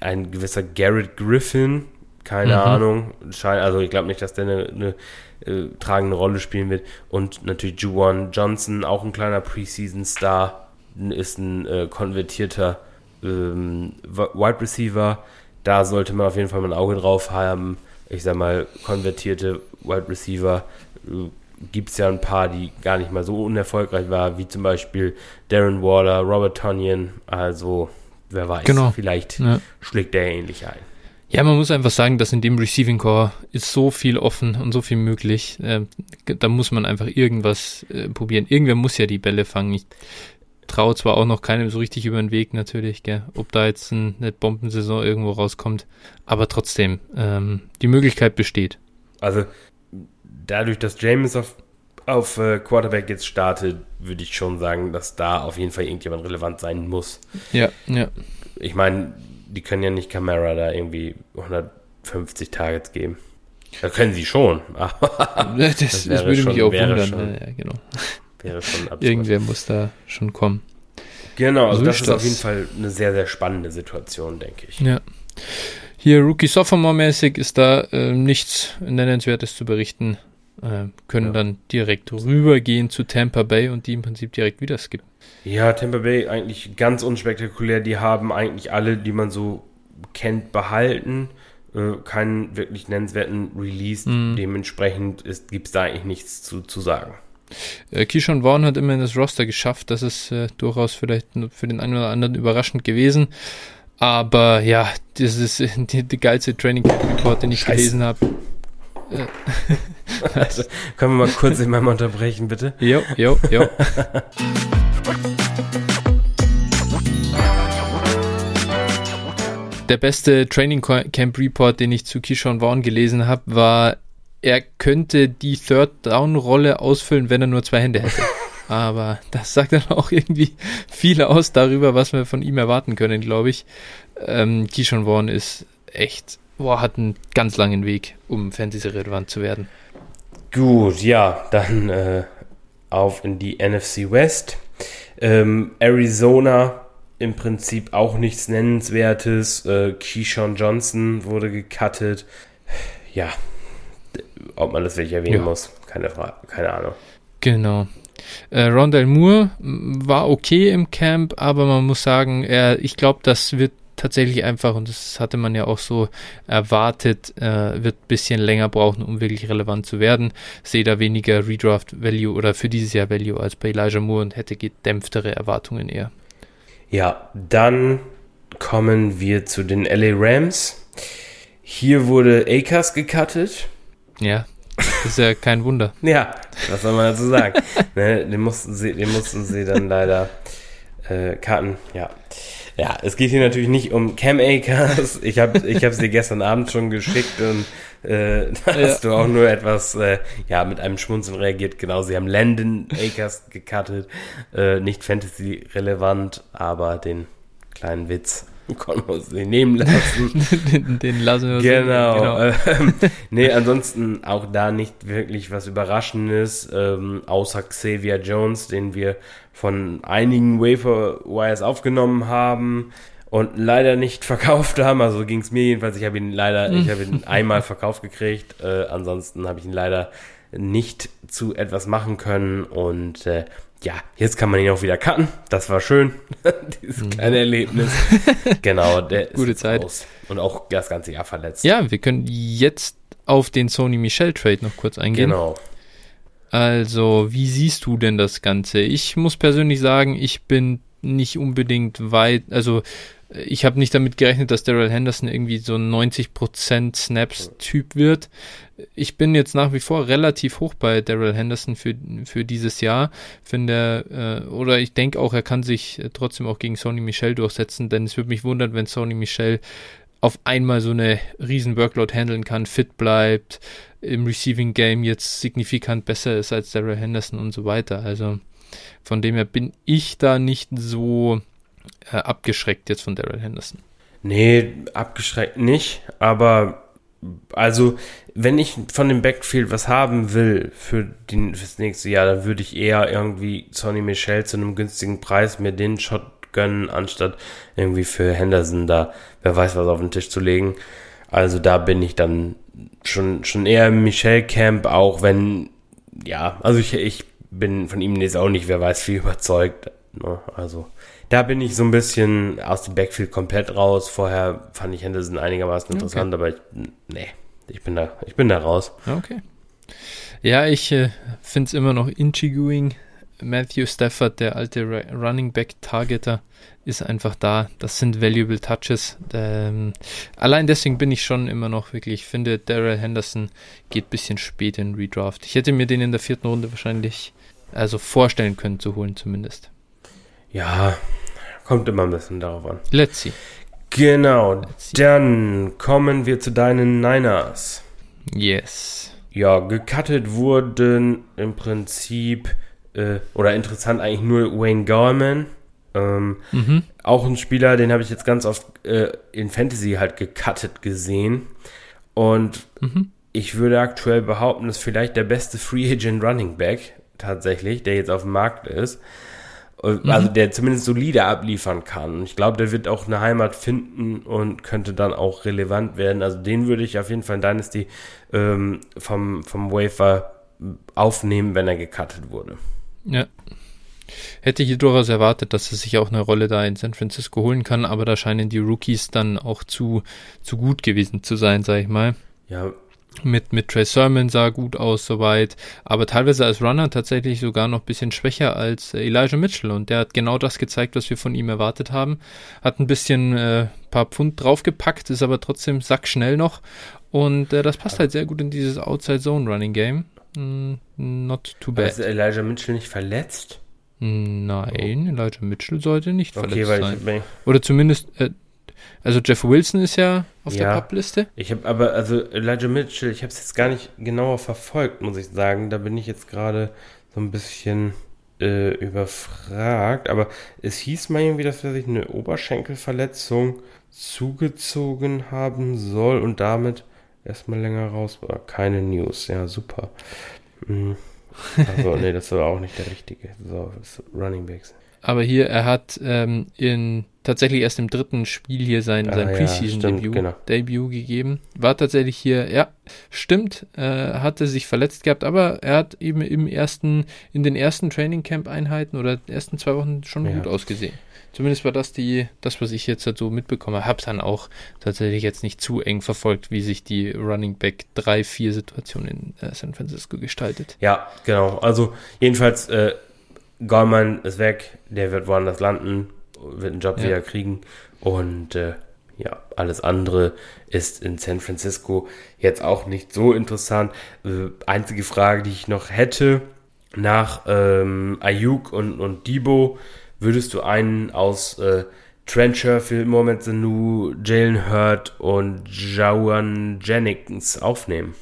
ein gewisser Garrett Griffin, keine mhm. Ahnung, also ich glaube nicht, dass der eine, eine äh, tragende Rolle spielen wird. Und natürlich Juwan Johnson, auch ein kleiner Preseason-Star, ist ein äh, konvertierter ähm, Wide Receiver. Da sollte man auf jeden Fall mal ein Auge drauf haben. Ich sag mal, konvertierte Wide Receiver äh, gibt es ja ein paar, die gar nicht mal so unerfolgreich waren, wie zum Beispiel Darren Waller, Robert Tonyan. Also wer weiß, genau. vielleicht ja. schlägt der ähnlich ein. Ja, man muss einfach sagen, dass in dem Receiving Core ist so viel offen und so viel möglich. Äh, da muss man einfach irgendwas äh, probieren. Irgendwer muss ja die Bälle fangen. Ich traue zwar auch noch keinem so richtig über den Weg natürlich, gell, ob da jetzt ein, eine Bombensaison irgendwo rauskommt, aber trotzdem, ähm, die Möglichkeit besteht. Also dadurch, dass James auf, auf äh, Quarterback jetzt startet, würde ich schon sagen, dass da auf jeden Fall irgendjemand relevant sein muss. Ja, ja. Ich meine, die können ja nicht Camara da irgendwie 150 Targets geben. Das können sie schon. das, das, das würde schon, mich auch wundern. Schon, ja, genau. Wäre schon absurd. Irgendwer muss da schon kommen. Genau, also so das ist das. auf jeden Fall eine sehr, sehr spannende Situation, denke ich. Ja. Hier Rookie-Sophomore-mäßig ist da äh, nichts Nennenswertes zu berichten. Äh, können ja. dann direkt rübergehen zu Tampa Bay und die im Prinzip direkt wieder skippen. Ja, Tampa Bay eigentlich ganz unspektakulär. Die haben eigentlich alle, die man so kennt, behalten. Äh, keinen wirklich nennenswerten Release. Mhm. Dementsprechend gibt es da eigentlich nichts zu, zu sagen. Äh, Keyshawn Vaughn hat immerhin das Roster geschafft. Das ist äh, durchaus vielleicht für den einen oder anderen überraschend gewesen. Aber ja, das ist die, die geilste Training Camp Report, den ich Scheiße. gelesen habe. also, können wir mal kurz in meinem unterbrechen, bitte? Jo, jo, jo. Der beste Training Camp Report, den ich zu Kishon Vaughn gelesen habe, war, er könnte die Third Down Rolle ausfüllen, wenn er nur zwei Hände hätte. aber das sagt dann auch irgendwie viel aus darüber, was wir von ihm erwarten können, glaube ich. Ähm, Keyshawn Vaughn ist echt, boah, hat einen ganz langen Weg, um Fantasy-relevant zu werden. Gut, ja, dann äh, auf in die NFC West. Ähm, Arizona im Prinzip auch nichts Nennenswertes. Äh, Keyshawn Johnson wurde gecuttet. Ja, ob man das wirklich erwähnen ja. muss, keine Frage, keine Ahnung. Genau. Äh, Rondell Moore war okay im Camp, aber man muss sagen, er, ich glaube, das wird tatsächlich einfach, und das hatte man ja auch so erwartet, äh, wird ein bisschen länger brauchen, um wirklich relevant zu werden. Sehe da weniger Redraft Value oder für dieses Jahr Value als bei Elijah Moore und hätte gedämpftere Erwartungen eher. Ja, dann kommen wir zu den LA Rams. Hier wurde Akers gecuttet. Ja, ist ja kein Wunder. ja, was soll man dazu sagen? ne, den, mussten sie, den mussten sie dann leider äh, cutten. Ja. Ja, es geht hier natürlich nicht um Cam Akers. Ich habe ich hab sie gestern Abend schon geschickt und äh, da ja. hast du auch nur etwas, äh, ja, mit einem Schmunzeln reagiert. Genau, sie haben Landon Akers gecuttet. Äh, nicht Fantasy-relevant, aber den kleinen Witz konnten wir uns nicht nehmen lassen. den, den, lassen wir genau. Genau. Ähm, nee, ansonsten auch da nicht wirklich was Überraschendes, ähm, außer Xavier Jones, den wir von einigen Wafer Wires aufgenommen haben und leider nicht verkauft haben. Also ging es mir jedenfalls. Ich habe ihn leider, ich habe ihn einmal verkauft gekriegt. Äh, ansonsten habe ich ihn leider nicht zu etwas machen können und äh, ja, jetzt kann man ihn auch wieder cutten. Das war schön. Dieses mhm. kleine Erlebnis. genau, der Gute ist Zeit. Raus. Und auch das ganze Jahr verletzt. Ja, wir können jetzt auf den Sony Michel Trade noch kurz eingehen. Genau. Also, wie siehst du denn das Ganze? Ich muss persönlich sagen, ich bin nicht unbedingt weit, also ich habe nicht damit gerechnet, dass Daryl Henderson irgendwie so ein 90% Snaps-Typ wird. Ich bin jetzt nach wie vor relativ hoch bei Daryl Henderson für, für dieses Jahr. Finde, äh, oder ich denke auch, er kann sich trotzdem auch gegen Sony Michel durchsetzen, denn es würde mich wundern, wenn Sony Michel auf einmal so eine riesen Workload handeln kann, fit bleibt, im Receiving Game jetzt signifikant besser ist als Daryl Henderson und so weiter. Also von dem her bin ich da nicht so äh, abgeschreckt jetzt von Daryl Henderson. Nee, abgeschreckt nicht, aber also wenn ich von dem Backfield was haben will für den, fürs nächste Jahr, dann würde ich eher irgendwie Sonny Michel zu einem günstigen Preis mir den Shot gönnen, anstatt irgendwie für Henderson da, wer weiß was auf den Tisch zu legen. Also da bin ich dann schon, schon eher im Michel-Camp, auch wenn, ja, also ich, ich bin von ihm jetzt auch nicht, wer weiß, viel überzeugt. Ne? Also da bin ich so ein bisschen aus dem Backfield komplett raus. Vorher fand ich Henderson einigermaßen interessant, okay. aber ich, nee, ich bin da, ich bin da raus. Okay. Ja, ich äh, finde es immer noch intriguing. Matthew Stafford, der alte Running Back Targeter, ist einfach da. Das sind valuable Touches. Ähm, allein deswegen bin ich schon immer noch wirklich, ich finde, Daryl Henderson geht ein bisschen spät in Redraft. Ich hätte mir den in der vierten Runde wahrscheinlich also vorstellen können zu holen, zumindest. Ja, Kommt immer ein bisschen darauf an. Let's see. Genau. Let's see. Dann kommen wir zu deinen Niners. Yes. Ja, gecuttet wurden im Prinzip, äh, oder interessant eigentlich nur Wayne Gorman. Ähm, mhm. Auch ein Spieler, den habe ich jetzt ganz oft äh, in Fantasy halt gecuttet gesehen. Und mhm. ich würde aktuell behaupten, dass vielleicht der beste Free Agent Running Back tatsächlich, der jetzt auf dem Markt ist. Mhm. Also der zumindest solide abliefern kann. Ich glaube, der wird auch eine Heimat finden und könnte dann auch relevant werden. Also den würde ich auf jeden Fall in Dynasty ähm, vom, vom Wafer aufnehmen, wenn er gecuttet wurde. Ja. Hätte ich durchaus erwartet, dass er sich auch eine Rolle da in San Francisco holen kann, aber da scheinen die Rookies dann auch zu, zu gut gewesen zu sein, sag ich mal. Ja, mit, mit Trey Sermon sah gut aus soweit, aber teilweise als Runner tatsächlich sogar noch ein bisschen schwächer als Elijah Mitchell und der hat genau das gezeigt, was wir von ihm erwartet haben. Hat ein bisschen äh, paar Pfund draufgepackt, ist aber trotzdem sackschnell noch und äh, das passt halt sehr gut in dieses Outside Zone Running Game. Mm, not too bad. ist Elijah Mitchell nicht verletzt? Nein, Elijah Mitchell sollte nicht okay, verletzt sein. Oder zumindest, äh, also Jeff Wilson ist ja auf ja, der Publiste. Ich habe aber, also Elijah Mitchell, ich habe es jetzt gar nicht genauer verfolgt, muss ich sagen. Da bin ich jetzt gerade so ein bisschen äh, überfragt, aber es hieß mal irgendwie, dass er sich eine Oberschenkelverletzung zugezogen haben soll und damit erstmal länger raus war. Keine News, ja, super. Mhm. Also, nee, das war auch nicht der richtige. So, Running Backs. Aber hier, er hat ähm, in tatsächlich erst im dritten Spiel hier sein, sein Ah, ja, Preseason-Debüt stimmt, genau. Debut gegeben. War tatsächlich hier, ja, stimmt, äh, hatte sich verletzt gehabt, aber er hat eben im ersten, in den ersten Training Camp Einheiten oder ersten zwei Wochen schon Ja. gut ausgesehen. Zumindest war das die, das, was ich jetzt halt so mitbekomme. Hab dann auch tatsächlich jetzt nicht zu eng verfolgt, wie sich die Running Back 3-4 Situation in äh, San Francisco gestaltet. Ja, genau. Also, jedenfalls, äh, Gorman ist weg, der wird woanders landen, wird einen Job Ja. wieder kriegen und äh, ja, alles andere ist in San Francisco jetzt auch nicht so interessant. Äh, einzige Frage, die ich noch hätte, nach ähm, Ayuk und, und Debo, würdest du einen aus äh, Trent Sherfield, Mohamed Sanu, Jalen Hurt und Jawan Jennings aufnehmen?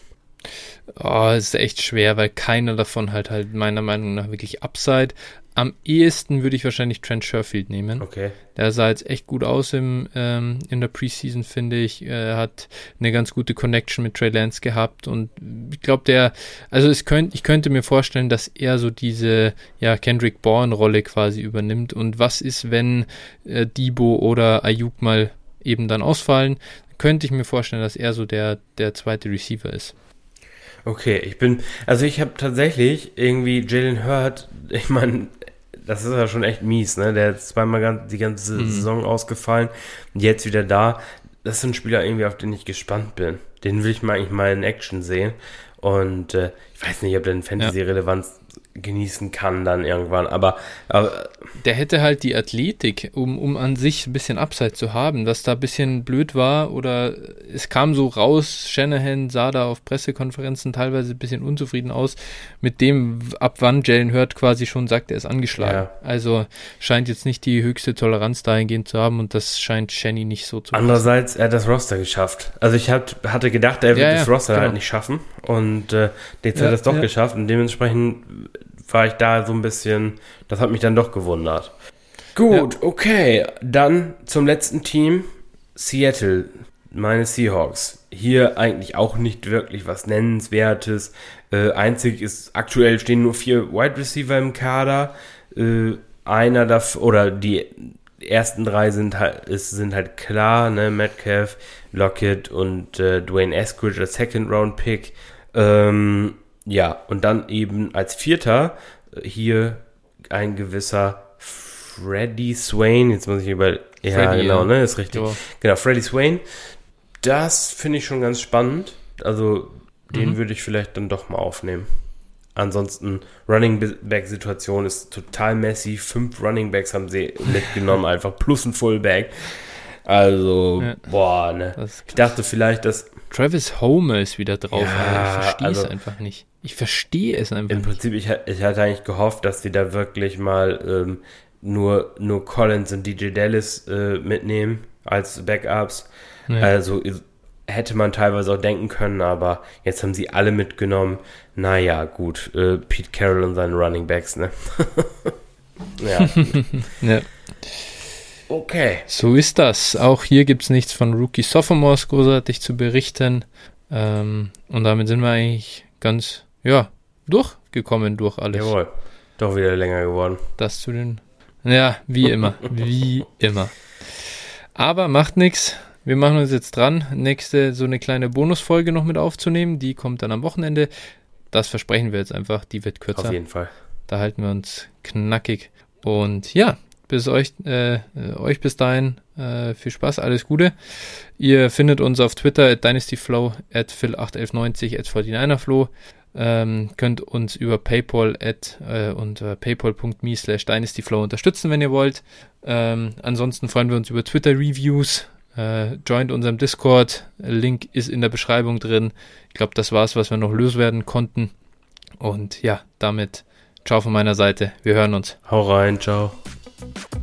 Oh, es ist echt schwer, weil keiner davon halt halt meiner Meinung nach wirklich Upside. Am ehesten würde ich wahrscheinlich Trent Sherfield nehmen. Okay. Der sah jetzt echt gut aus im, ähm, in der Preseason, finde ich. Er hat eine ganz gute Connection mit Trey Lance gehabt und ich glaube, der, also es könnt, ich könnte mir vorstellen, dass er so diese, ja, Kendrick Bourne-Rolle quasi übernimmt. Und was ist, wenn äh, Debo oder Ayuk mal eben dann ausfallen? Könnte ich mir vorstellen, dass er so der, der zweite Receiver ist. Okay, ich bin, also ich habe tatsächlich irgendwie Jalen Hurt, ich meine, das ist ja schon echt mies, ne? Der ist zweimal ganz, die ganze Mhm. Saison ausgefallen und jetzt wieder da. Das ist ein Spieler irgendwie, auf den ich gespannt bin. Den will ich mal eigentlich mal in Action sehen. Und äh, ich weiß nicht, ob der eine Fantasy-Relevanz genießen kann dann irgendwann, aber, aber der hätte halt die Athletik, um, um an sich ein bisschen Upside zu haben, was da ein bisschen blöd war oder es kam so raus, Shanahan sah da auf Pressekonferenzen teilweise ein bisschen unzufrieden aus mit dem, ab wann Jalen Hurt quasi schon sagt, er ist angeschlagen. Ja. Also scheint jetzt nicht die höchste Toleranz dahingehend zu haben und das scheint Shanny nicht so zu Andererseits, er hat das Roster geschafft. Also ich hat, hatte gedacht, er wird Ja, das ja, Roster halt genau. nicht schaffen. Und äh, jetzt hat Ja, er es doch ja. geschafft. Und dementsprechend war ich da so ein bisschen, das hat mich dann doch gewundert. Gut, okay. Dann zum letzten Team. Seattle, meine Seahawks. Hier eigentlich auch nicht wirklich was Nennenswertes. Äh, einzig ist, aktuell stehen nur vier Wide Receiver im Kader. Äh, einer davon, oder die ersten drei sind halt, ist, sind halt klar, ne, Metcalf, Lockett und äh, Dwayne Eskridge als Second Round Pick. Ähm, ja, und dann eben als Vierter äh, hier ein gewisser Freddy Swain. Jetzt muss ich über, ja, Freddy, genau, ne, ist richtig. Ja. Genau, Freddy Swain. Das finde ich schon ganz spannend. Also, den Mhm. würde ich vielleicht dann doch mal aufnehmen. Ansonsten, Running Back Situation ist total messy. Fünf Running Backs haben sie mitgenommen, einfach plus ein Fullback. Also, Ja. boah, ne. Ich dachte vielleicht, dass Travis Homer ist wieder drauf. Ja, aber ich verstehe also- es einfach nicht. Ich verstehe es einfach im nicht. Prinzip, ich, ich hatte eigentlich gehofft, dass die da wirklich mal ähm, nur, nur Collins und DJ Dallas äh, mitnehmen als Backups. Ja. Also hätte man teilweise auch denken können, aber jetzt haben sie alle mitgenommen. Naja, gut, äh, Pete Carroll und seine Running Backs, ne? ja, Ja. Okay. So ist das. Auch hier gibt es nichts von Rookie Sophomores großartig zu berichten. Ähm, und damit sind wir eigentlich ganz, ja, durchgekommen durch alles. Jawohl. Doch wieder länger geworden. Das zu den. Ja, wie immer. wie immer. Aber macht nichts. Wir machen uns jetzt dran, nächste so eine kleine Bonusfolge noch mit aufzunehmen. Die kommt dann am Wochenende. Das versprechen wir jetzt einfach. Die wird kürzer. Auf jeden Fall. Da halten wir uns knackig. Und ja, bis euch, äh, äh, euch bis dahin äh, viel Spaß, alles Gute. Ihr findet uns auf Twitter at dynastyflow, at phil81190, at 49erflow. Ähm, könnt uns über PayPal at, äh, unter paypal.me slash dynastyflow unterstützen, wenn ihr wollt. Ähm, ansonsten freuen wir uns über Twitter-Reviews. Äh, joint unserem Discord. Link ist in der Beschreibung drin. Ich glaube, das war's, was wir noch loswerden konnten. Und ja, damit ciao von meiner Seite. Wir hören uns. Hau rein, ciao. Thank you.